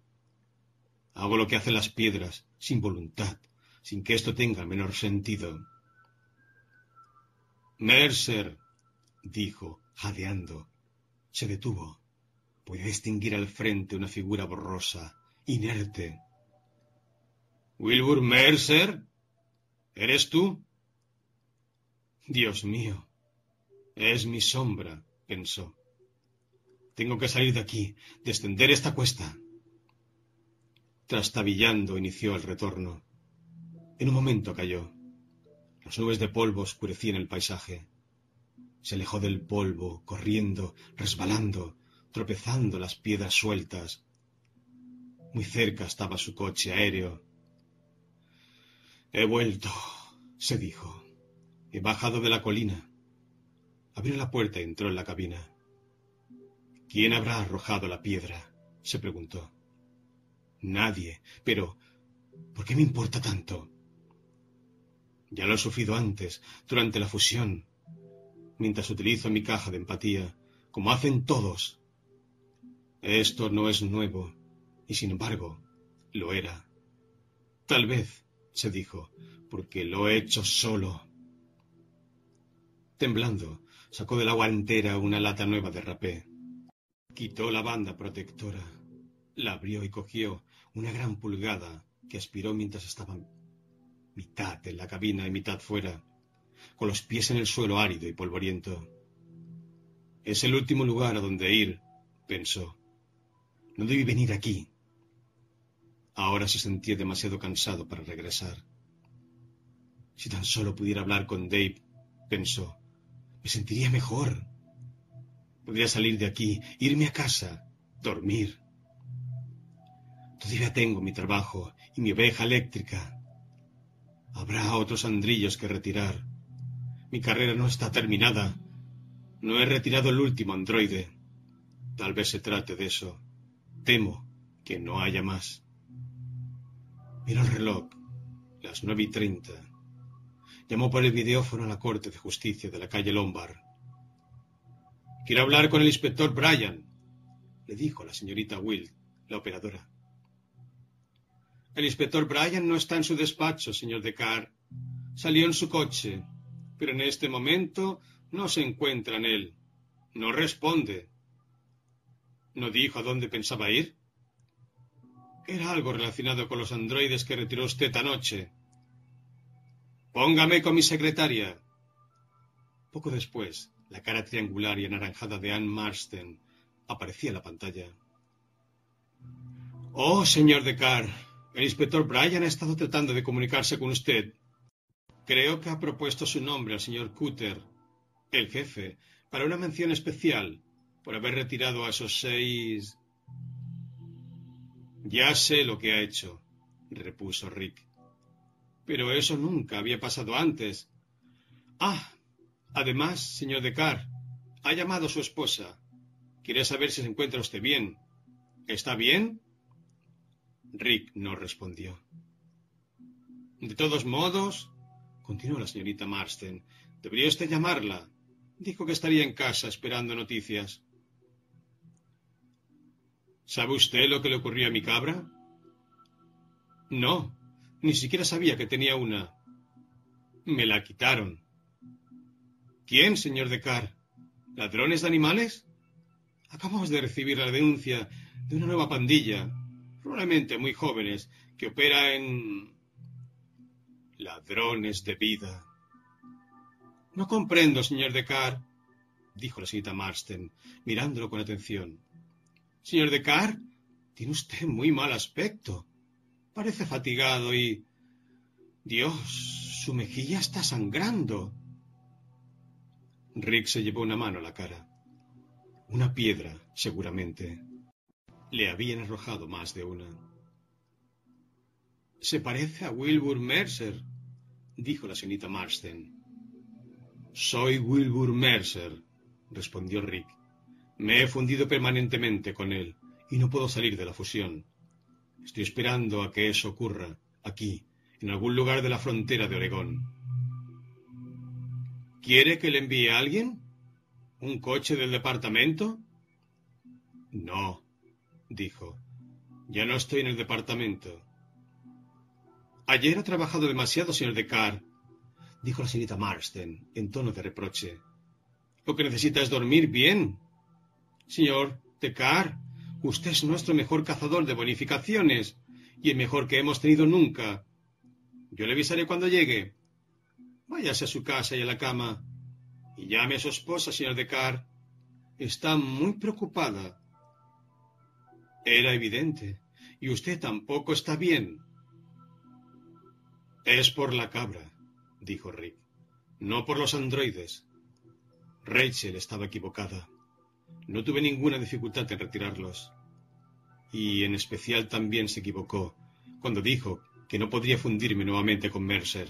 Hago lo que hacen las piedras, sin voluntad, sin que esto tenga el menor sentido. Mercer, dijo, jadeando. Se detuvo. Pude distinguir al frente una figura borrosa, inerte. Wilbur Mercer, ¿eres tú? Dios mío, es mi sombra, pensó. Tengo que salir de aquí, descender esta cuesta. Trastabillando inició el retorno. En un momento cayó. Las nubes de polvo oscurecían el paisaje. Se alejó del polvo, corriendo, resbalando, tropezando las piedras sueltas. Muy cerca estaba su coche aéreo. He vuelto, se dijo. He bajado de la colina. Abrió la puerta y entró en la cabina. ¿Quién habrá arrojado la piedra? se preguntó. Nadie. Pero, ¿por qué me importa tanto? Ya lo he sufrido antes, durante la fusión, mientras utilizo mi caja de empatía, como hacen todos. Esto no es nuevo, y sin embargo, lo era. Tal vez, se dijo, porque lo he hecho solo. Temblando, sacó del agua entera una lata nueva de rapé. Quitó la banda protectora, la abrió y cogió una gran pulgada que aspiró mientras estaba mitad en la cabina y mitad fuera, con los pies en el suelo árido y polvoriento. Es el último lugar a donde ir, pensó. No debí venir aquí. Ahora se sentía demasiado cansado para regresar. Si tan solo pudiera hablar con Dave, pensó, me sentiría mejor. Podría salir de aquí, irme a casa, dormir. Todavía tengo mi trabajo y mi oveja eléctrica. Habrá otros andrillos que retirar. Mi carrera no está terminada. No he retirado el último androide. Tal vez se trate de eso. Temo que no haya más. Miró el reloj. Las nueve y treinta. Llamó por el videófono a la Corte de Justicia de la calle Lombard. Quiero hablar con el inspector Bryan, le dijo la señorita Will, la operadora. El inspector Bryan no está en su despacho, señor Decar. Salió en su coche, pero en este momento no se encuentra en él. No responde. ¿No dijo a dónde pensaba ir? Era algo relacionado con los androides que retiró usted anoche. Póngame con mi secretaria. Poco después, la cara triangular y anaranjada de Anne Marsden aparecía en la pantalla. Oh, señor Decar, el inspector Bryan ha estado tratando de comunicarse con usted. Creo que ha propuesto su nombre al señor Cutter, el jefe, para una mención especial por haber retirado a esos seis. Ya sé lo que ha hecho, repuso Rick. Pero eso nunca había pasado antes. Ah, además, señor Decar, ha llamado a su esposa. Quiere saber si se encuentra usted bien. ¿Está bien? Rick no respondió. De todos modos, continuó la señorita Marston, debería usted llamarla. Dijo que estaría en casa esperando noticias. ¿Sabe usted lo que le ocurrió a mi cabra? No, ni siquiera sabía que tenía una. Me la quitaron. ¿Quién, señor Decar? ¿Ladrones de animales? Acabamos de recibir la denuncia de una nueva pandilla, probablemente muy jóvenes, que opera en... Ladrones de vida. No comprendo, señor Decar, dijo la señorita Marston, mirándolo con atención. Señor Decar, tiene usted muy mal aspecto. Parece fatigado y... Dios, su mejilla está sangrando. Rick se llevó una mano a la cara. Una piedra, seguramente. Le habían arrojado más de una. Se parece a Wilbur Mercer, dijo la señorita Marsden. Soy Wilbur Mercer, respondió Rick. Me he fundido permanentemente con él y no puedo salir de la fusión. Estoy esperando a que eso ocurra, aquí, en algún lugar de la frontera de Oregón. ¿Quiere que le envíe a alguien? ¿Un coche del departamento? No, dijo. Ya no estoy en el departamento. Ayer ha trabajado demasiado, señor Decar, dijo la señorita Marsden en tono de reproche. Lo que necesita es dormir bien. Señor Decar, usted es nuestro mejor cazador de bonificaciones y el mejor que hemos tenido nunca. Yo le avisaré cuando llegue. Váyase a su casa y a la cama y llame a su esposa, señor Decar. Está muy preocupada. Era evidente. Y usted tampoco está bien. Es por la cabra, dijo Rick. No por los androides. Rachel estaba equivocada. No tuve ninguna dificultad en retirarlos. Y en especial también se equivocó cuando dijo que no podría fundirme nuevamente con Mercer.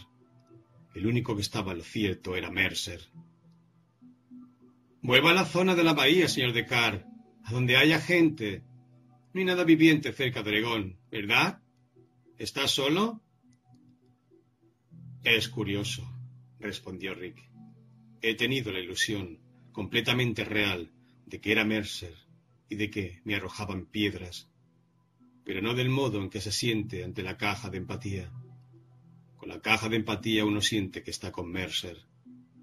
El único que estaba lo cierto era Mercer. Vuelva a la zona de la bahía, señor Decar, a donde haya gente. No hay nada viviente cerca de Oregón, ¿verdad? ¿Está solo? Es curioso, respondió Rick. He tenido la ilusión, completamente real, de que era Mercer y de que me arrojaban piedras, pero no del modo en que se siente ante la caja de empatía. Con la caja de empatía uno siente que está con Mercer.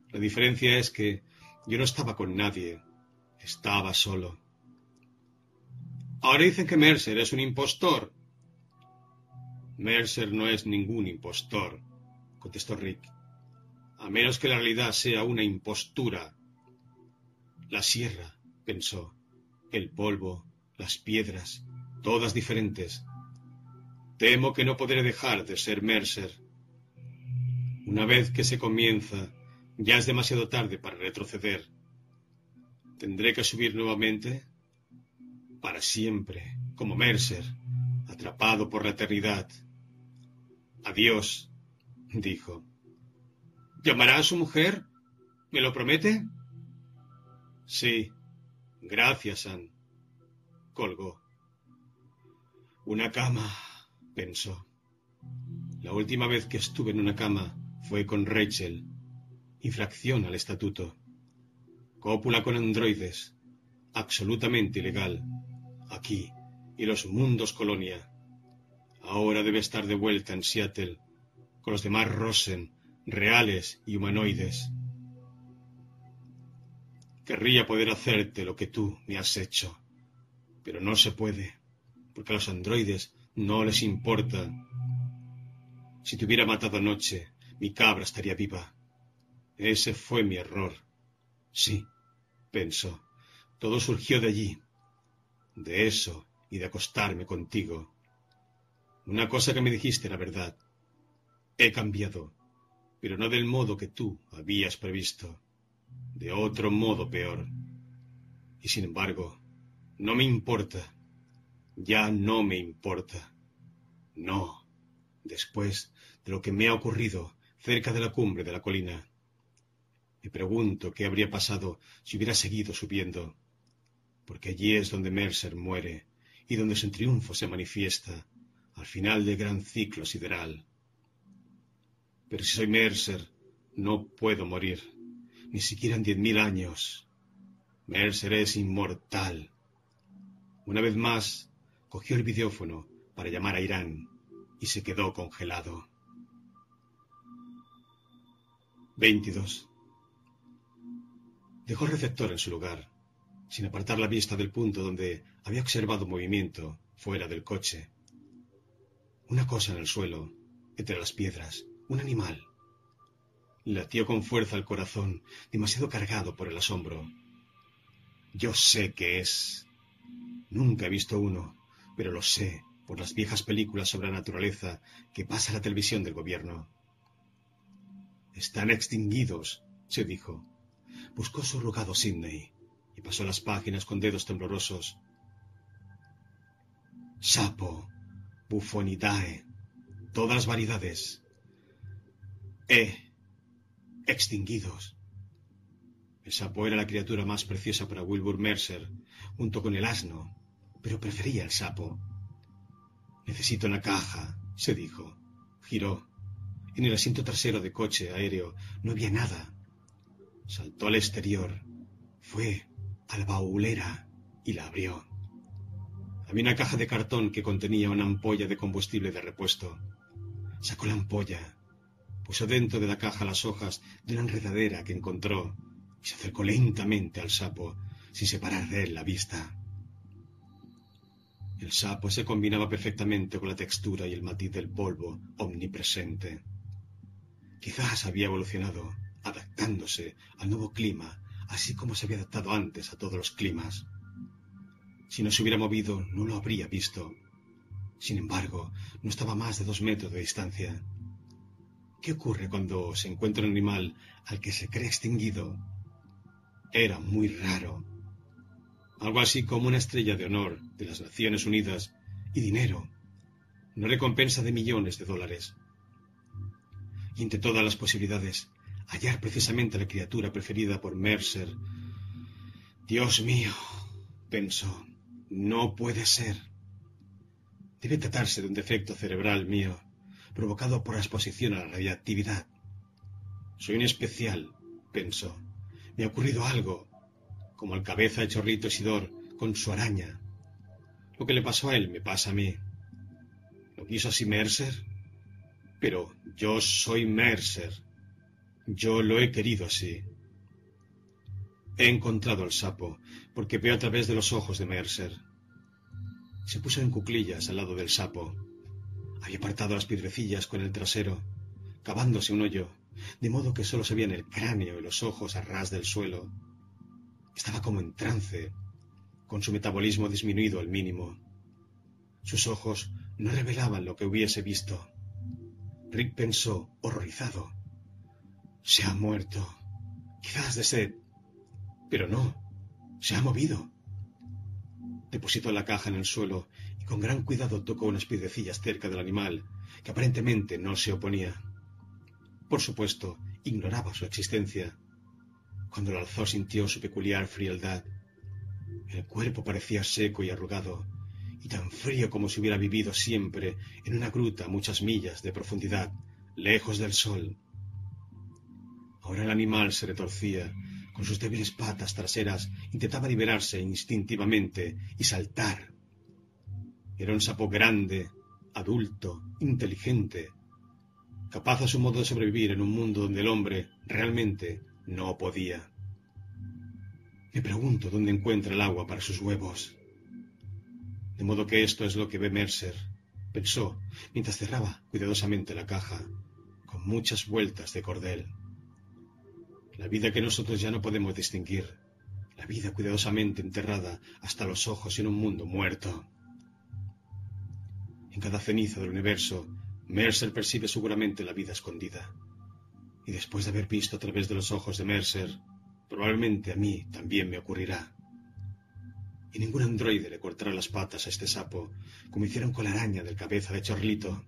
La diferencia es que yo no estaba con nadie, estaba solo. Ahora dicen que Mercer es un impostor. Mercer no es ningún impostor, contestó Rick, a menos que la realidad sea una impostura. La sierra, pensó, el polvo, las piedras, todas diferentes. Temo que no podré dejar de ser Mercer. Una vez que se comienza, ya es demasiado tarde para retroceder. Tendré que subir nuevamente para siempre, como Mercer, atrapado por la eternidad. Adiós, dijo. ¿Llamará a su mujer? ¿Me lo promete? Sí. Gracias, Ann. Colgó. Una cama, pensó. La última vez que estuve en una cama fue con Rachel. Infracción al estatuto. Cópula con androides. Absolutamente ilegal. Aquí y los mundos colonia. Ahora debe estar de vuelta en Seattle con los demás Rosen, reales y humanoides. Querría poder hacerte lo que tú me has hecho, pero no se puede, porque a los androides no les importa. Si te hubiera matado anoche, mi cabra estaría viva. Ese fue mi error. Sí, pensó, todo surgió de allí, de eso y de acostarme contigo. Una cosa que me dijiste era verdad. He cambiado. pero no del modo que tú habías previsto, de otro modo peor. Y sin embargo, no me importa, ya no me importa. No, después de lo que me ha ocurrido cerca de la cumbre de la colina. Me pregunto qué habría pasado si hubiera seguido subiendo, porque allí es donde Mercer muere y donde su triunfo se manifiesta al final del gran ciclo sideral. Pero si soy Mercer, no puedo morir, ni siquiera en diez mil años. Mercer es inmortal. Una vez más, cogió el videófono para llamar a Irán y se quedó congelado. 22. Dejó el receptor en su lugar, sin apartar la vista del punto donde había observado movimiento fuera del coche. Una cosa en el suelo, entre las piedras, un animal. Latió con fuerza el corazón, demasiado cargado por el asombro. Yo sé qué es. Nunca he visto uno, pero lo sé por las viejas películas sobre la naturaleza que pasa la televisión del gobierno. Están extinguidos, se dijo. Buscó su rugado Sidney pasó las páginas con dedos temblorosos. Sapo, Bufonidae, todas las variedades. E, extinguidos. El sapo era la criatura más preciosa para Wilbur Mercer, junto con el asno, pero prefería el sapo. Necesito una caja, se dijo. Giró. En el asiento trasero de coche aéreo no había nada. Saltó al exterior. Fue a la baulera y la abrió. Había una caja de cartón que contenía una ampolla de combustible de repuesto. Sacó la ampolla, puso dentro de la caja las hojas de una enredadera que encontró y se acercó lentamente al sapo sin separar de él la vista. El sapo se combinaba perfectamente con la textura y el matiz del polvo omnipresente. Quizás había evolucionado, adaptándose al nuevo clima, así como se había adaptado antes a todos los climas. Si no se hubiera movido, no lo habría visto. Sin embargo, no estaba más de dos metros de distancia. ¿Qué ocurre cuando se encuentra un animal al que se cree extinguido? Era muy raro algo así como una estrella de honor de las Naciones Unidas y dinero, una recompensa de millones de dólares. Y entre todas las posibilidades, hallar precisamente la criatura preferida por Mercer. Dios mío, pensó, no puede ser. Debe tratarse de un defecto cerebral mío, provocado por la exposición a la radiactividad. Soy un especial, pensó. Me ha ocurrido algo como el cabeza de chorrito Isidor con su araña. Lo que le pasó a él me pasa a mí. ¿Lo quiso así Mercer? Pero yo soy Mercer. Yo lo he querido así. He encontrado al sapo, porque veo a través de los ojos de Mercer. Se puso en cuclillas al lado del sapo. Había apartado las piedrecillas con el trasero, cavándose un hoyo, de modo que sólo se veían el cráneo y los ojos a ras del suelo. Estaba como en trance, con su metabolismo disminuido al mínimo. Sus ojos no revelaban lo que hubiese visto. Rick pensó, horrorizado. Se ha muerto. Quizás de sed. Pero no. Se ha movido. Depositó la caja en el suelo y con gran cuidado tocó unas piedrecillas cerca del animal, que aparentemente no se oponía. Por supuesto, ignoraba su existencia. Cuando lo alzó sintió su peculiar frialdad. El cuerpo parecía seco y arrugado, y tan frío como si hubiera vivido siempre en una gruta a muchas millas de profundidad, lejos del sol. Ahora el animal se retorcía, con sus débiles patas traseras intentaba liberarse instintivamente y saltar. Era un sapo grande, adulto, inteligente, capaz a su modo de sobrevivir en un mundo donde el hombre realmente no podía. Me pregunto dónde encuentra el agua para sus huevos. De modo que esto es lo que ve Mercer, pensó, mientras cerraba cuidadosamente la caja, con muchas vueltas de cordel. La vida que nosotros ya no podemos distinguir, la vida cuidadosamente enterrada hasta los ojos en un mundo muerto. En cada ceniza del universo, Mercer percibe seguramente la vida escondida Y después de haber visto a través de los ojos de Mercer, probablemente a mí también me ocurrirá. Y ningún androide le cortará las patas a este sapo, como hicieron con la araña del cabeza de Chorlito.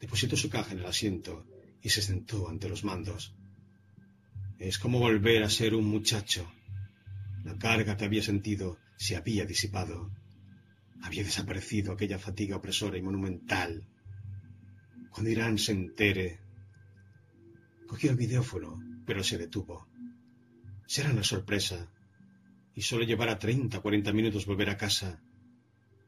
Depositó su caja en el asiento y se sentó ante los mandos. Es como volver a ser un muchacho. La carga que había sentido se había disipado. Había desaparecido aquella fatiga opresora y monumental. Cuando Irán se entere. Cogió el videófono, pero se detuvo. Será una sorpresa. Y solo llevará treinta cuarenta minutos volver a casa.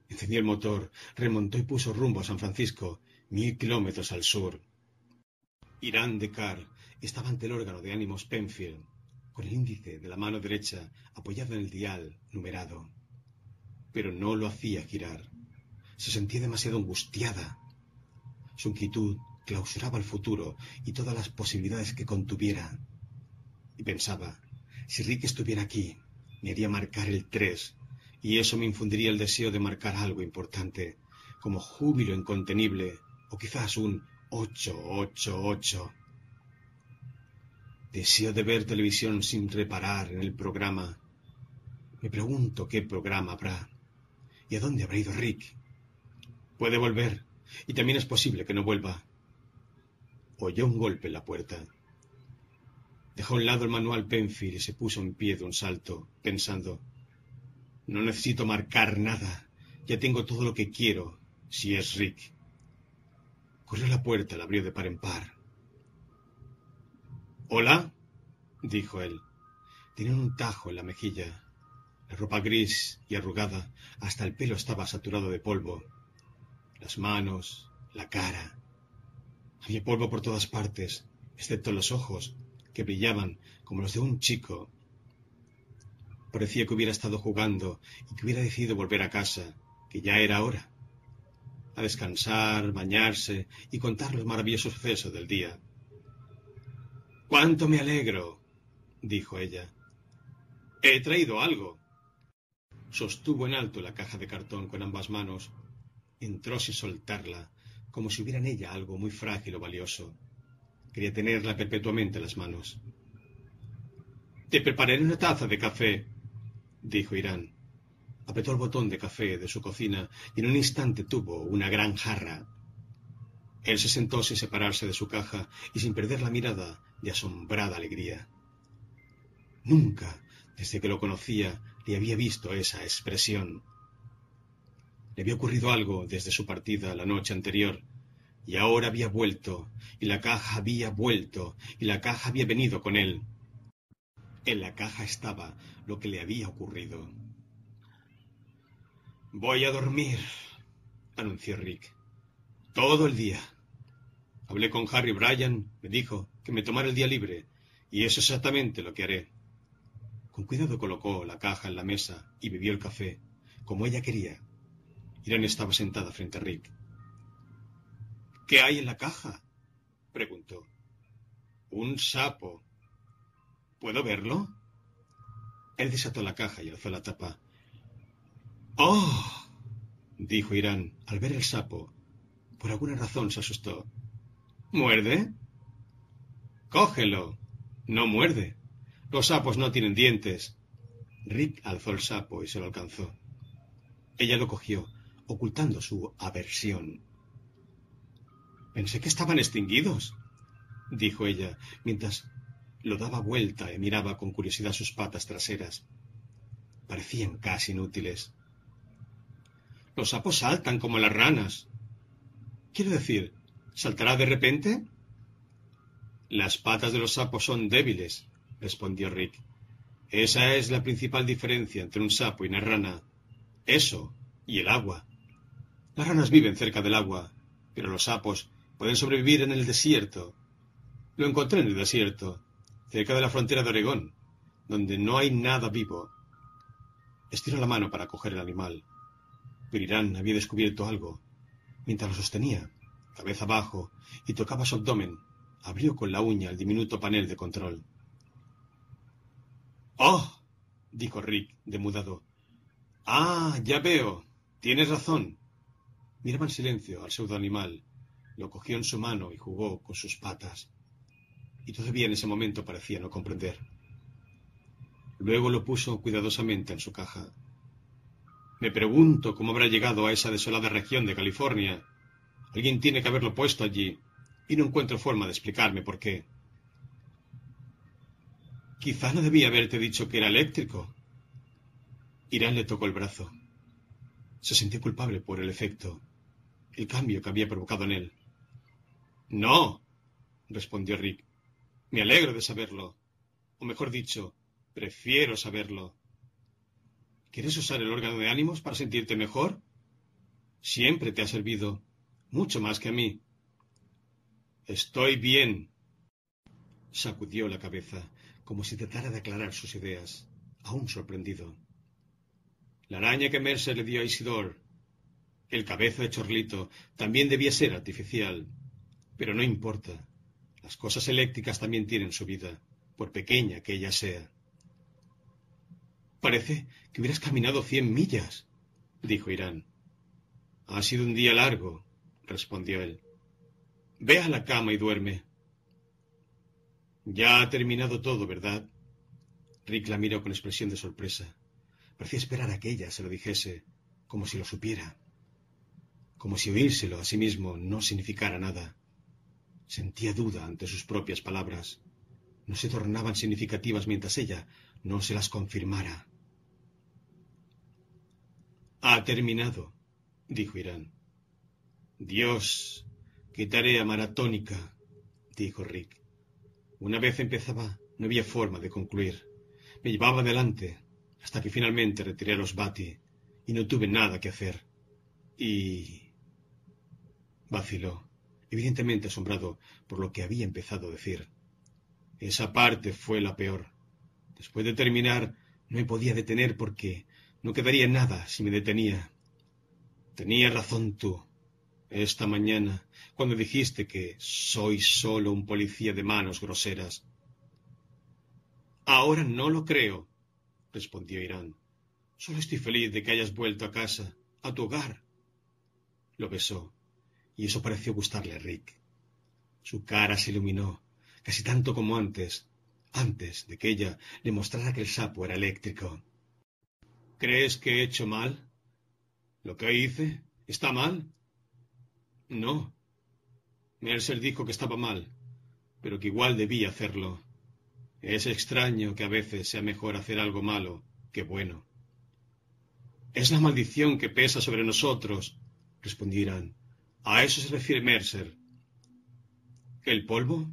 Encendió el motor, remontó y puso rumbo a San Francisco, mil kilómetros al sur. Irán de Carr estaba ante el órgano de ánimos Penfield, con el índice de la mano derecha apoyado en el dial numerado. Pero no lo hacía girar. Se sentía demasiado angustiada. Su inquietud clausuraba el futuro y todas las posibilidades que contuviera. Y pensaba, si Rick estuviera aquí, me haría marcar el tres, y eso me infundiría el deseo de marcar algo importante, como júbilo incontenible, o quizás un ocho, ocho, ocho. Deseo de ver televisión sin reparar en el programa. Me pregunto qué programa habrá y a dónde habrá ido Rick. Puede volver y también es posible que no vuelva. Oyó un golpe en la puerta. Dejó a un lado el manual Penfield y se puso en pie de un salto, pensando, no necesito marcar nada, ya tengo todo lo que quiero, si es Rick. Corrió a la puerta, la abrió de par en par. Hola, dijo él. Tenía un tajo en la mejilla, la ropa gris y arrugada, hasta el pelo estaba saturado de polvo. Las manos, la cara. Había polvo por todas partes, excepto los ojos, que brillaban como los de un chico. Parecía que hubiera estado jugando y que hubiera decidido volver a casa, que ya era hora. A descansar, bañarse y contar los maravillosos sucesos del día. Cuánto me alegro, dijo ella. He traído algo. Sostuvo en alto la caja de cartón con ambas manos. Entró sin soltarla, como si hubiera en ella algo muy frágil o valioso. Quería tenerla perpetuamente en las manos. Te prepararé una taza de café, dijo Irán. Apretó el botón de café de su cocina y en un instante tuvo una gran jarra. Él se sentó sin separarse de su caja y sin perder la mirada de asombrada alegría. Nunca, desde que lo conocía, le había visto esa expresión. Le había ocurrido algo desde su partida la noche anterior, y ahora había vuelto, y la caja había vuelto, y la caja había venido con él. En la caja estaba lo que le había ocurrido. Voy a dormir, anunció Rick. Todo el día. Hablé con Harry Bryan, me dijo que me tomara el día libre, y eso es exactamente lo que haré. Con cuidado colocó la caja en la mesa y bebió el café, como ella quería. Irán estaba sentada frente a Rick. ¿Qué hay en la caja? preguntó. Un sapo. ¿Puedo verlo? Él desató la caja y alzó la tapa. ¡Oh! dijo Irán al ver el sapo. Por alguna razón se asustó. ¿Muerde? Cógelo. No muerde. Los sapos no tienen dientes. Rick alzó el sapo y se lo alcanzó. Ella lo cogió, ocultando su aversión. Pensé que estaban extinguidos, dijo ella, mientras lo daba vuelta y miraba con curiosidad sus patas traseras. Parecían casi inútiles. Los sapos saltan como las ranas. Quiero decir, ¿Saltará de repente? Las patas de los sapos son débiles, respondió Rick. Esa es la principal diferencia entre un sapo y una rana. Eso y el agua. Las ranas viven cerca del agua, pero los sapos pueden sobrevivir en el desierto. Lo encontré en el desierto, cerca de la frontera de Oregón, donde no hay nada vivo. Estiró la mano para coger el animal, pero Irán había descubierto algo mientras lo sostenía cabeza abajo, y tocaba su abdomen. Abrió con la uña el diminuto panel de control. ¡Oh! dijo Rick, demudado. Ah, ya veo. Tienes razón. Miraba en silencio al pseudo animal. Lo cogió en su mano y jugó con sus patas. y todavía en ese momento parecía no comprender. Luego lo puso cuidadosamente en su caja. Me pregunto cómo habrá llegado a esa desolada región de California. Alguien tiene que haberlo puesto allí, y no encuentro forma de explicarme por qué. Quizá no debía haberte dicho que era eléctrico. Irán le tocó el brazo. Se sintió culpable por el efecto, el cambio que había provocado en él. No, respondió Rick. Me alegro de saberlo. O mejor dicho, prefiero saberlo. ¿Quieres usar el órgano de ánimos para sentirte mejor? Siempre te ha servido, mucho más que a mí. Estoy bien. Sacudió la cabeza, como si tratara de aclarar sus ideas, aún sorprendido. La araña que Mercer le dio a Isidor, el cabeza de chorlito, también debía ser artificial. Pero no importa. Las cosas eléctricas también tienen su vida, por pequeña que ella sea. Parece que hubieras caminado cien millas, dijo Irán. Ha sido un día largo, respondió él. Ve a la cama y duerme. Ya ha terminado todo, ¿verdad? Rick la miró con expresión de sorpresa. Parecía esperar a que ella se lo dijese, como si lo supiera, como si oírselo a sí mismo no significara nada. Sentía duda ante sus propias palabras. No se tornaban significativas mientras ella no se las confirmara. Ha terminado, dijo Irán. Dios, qué tarea maratónica, dijo Rick. Una vez empezaba, no había forma de concluir. Me llevaba adelante, hasta que finalmente retiré los bati y no tuve nada que hacer. Y... vaciló, evidentemente asombrado por lo que había empezado a decir. Esa parte fue la peor. Después de terminar, no me podía detener porque no quedaría nada si me detenía. Tenías razón tú, esta mañana, cuando dijiste que soy solo un policía de manos groseras. Ahora no lo creo, respondió Irán. Solo estoy feliz de que hayas vuelto a casa, a tu hogar. Lo besó, y eso pareció gustarle a Rick. Su cara se iluminó, casi tanto como antes, antes de que ella le mostrara que el sapo era eléctrico. ¿Crees que he hecho mal? ¿Lo que hice está mal? No. Mercer dijo que estaba mal, pero que igual debía hacerlo. Es extraño que a veces sea mejor hacer algo malo que bueno. Es la maldición que pesa sobre nosotros, respondieran. A eso se refiere Mercer. ¿El polvo?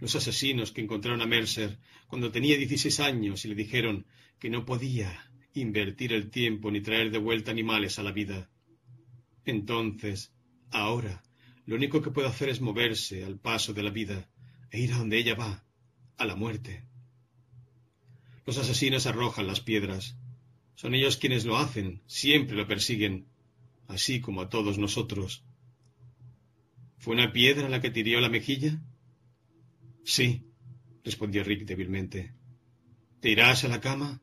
Los asesinos que encontraron a Mercer cuando tenía dieciséis años y le dijeron que no podía invertir el tiempo ni traer de vuelta animales a la vida. Entonces, ahora, lo único que puede hacer es moverse al paso de la vida e ir a donde ella va, a la muerte. Los asesinos arrojan las piedras. Son ellos quienes lo hacen, siempre lo persiguen, así como a todos nosotros. ¿Fue una piedra la que tiró la mejilla? Sí, respondió Rick débilmente. ¿Te irás a la cama?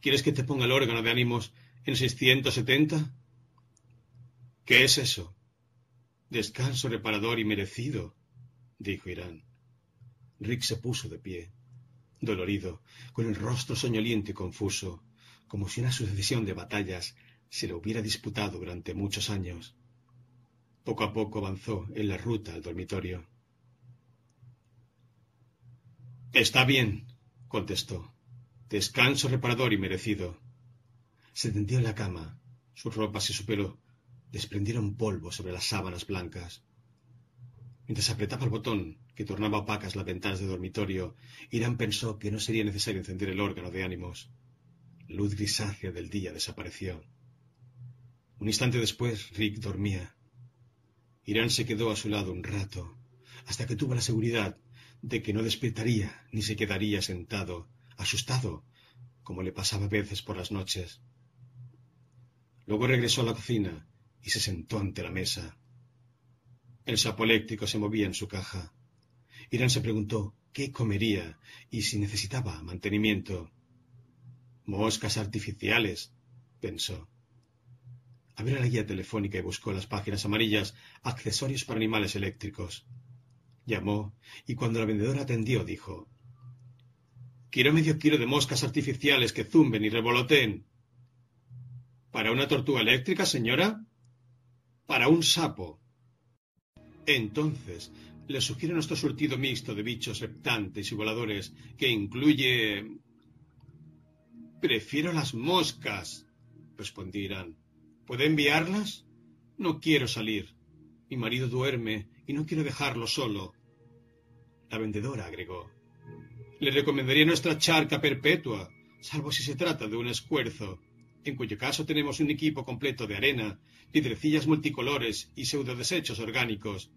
¿Quieres que te ponga el órgano de ánimos en 670? ¿Qué es eso? Descanso reparador y merecido, dijo Irán. Rick se puso de pie, dolorido, con el rostro soñoliento y confuso, como si una sucesión de batallas se lo hubiera disputado durante muchos años. Poco a poco avanzó en la ruta al dormitorio. Está bien, contestó. Descanso reparador y merecido. Se tendió en la cama. Sus ropas y su pelo desprendieron polvo sobre las sábanas blancas. Mientras apretaba el botón que tornaba opacas las ventanas del dormitorio, Irán pensó que no sería necesario encender el órgano de ánimos. Luz grisácea del día desapareció. Un instante después, Rick dormía. Irán se quedó a su lado un rato, hasta que tuvo la seguridad de que no despertaría ni se quedaría sentado asustado, como le pasaba a veces por las noches. Luego regresó a la cocina y se sentó ante la mesa. El sapo eléctrico se movía en su caja. Irán se preguntó qué comería y si necesitaba mantenimiento. Moscas artificiales, pensó. Abrió la guía telefónica y buscó las páginas amarillas accesorios para animales eléctricos. Llamó, y cuando la vendedora atendió, dijo Quiero medio kilo de moscas artificiales que zumben y revoloteen. ¿Para una tortuga eléctrica, señora? Para un sapo. Entonces, le sugiero nuestro surtido mixto de bichos reptantes y voladores, que incluye. Prefiero las moscas, respondió Irán. ¿Puede enviarlas? No quiero salir. Mi marido duerme y no quiero dejarlo solo. La vendedora agregó. Le recomendaría nuestra charca perpetua, salvo si se trata de un esfuerzo, en cuyo caso tenemos un equipo completo de arena, piedrecillas multicolores y pseudodesechos orgánicos.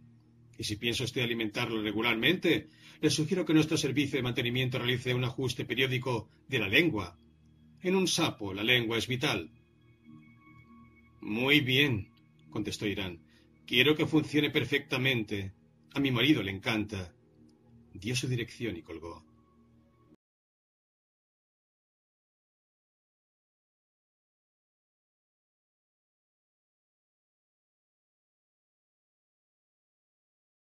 Y si piensa usted alimentarlo regularmente, le sugiero que nuestro servicio de mantenimiento realice un ajuste periódico de la lengua. En un sapo la lengua es vital. Muy bien, contestó Irán. Quiero que funcione perfectamente. A mi marido le encanta. Dio su dirección y colgó.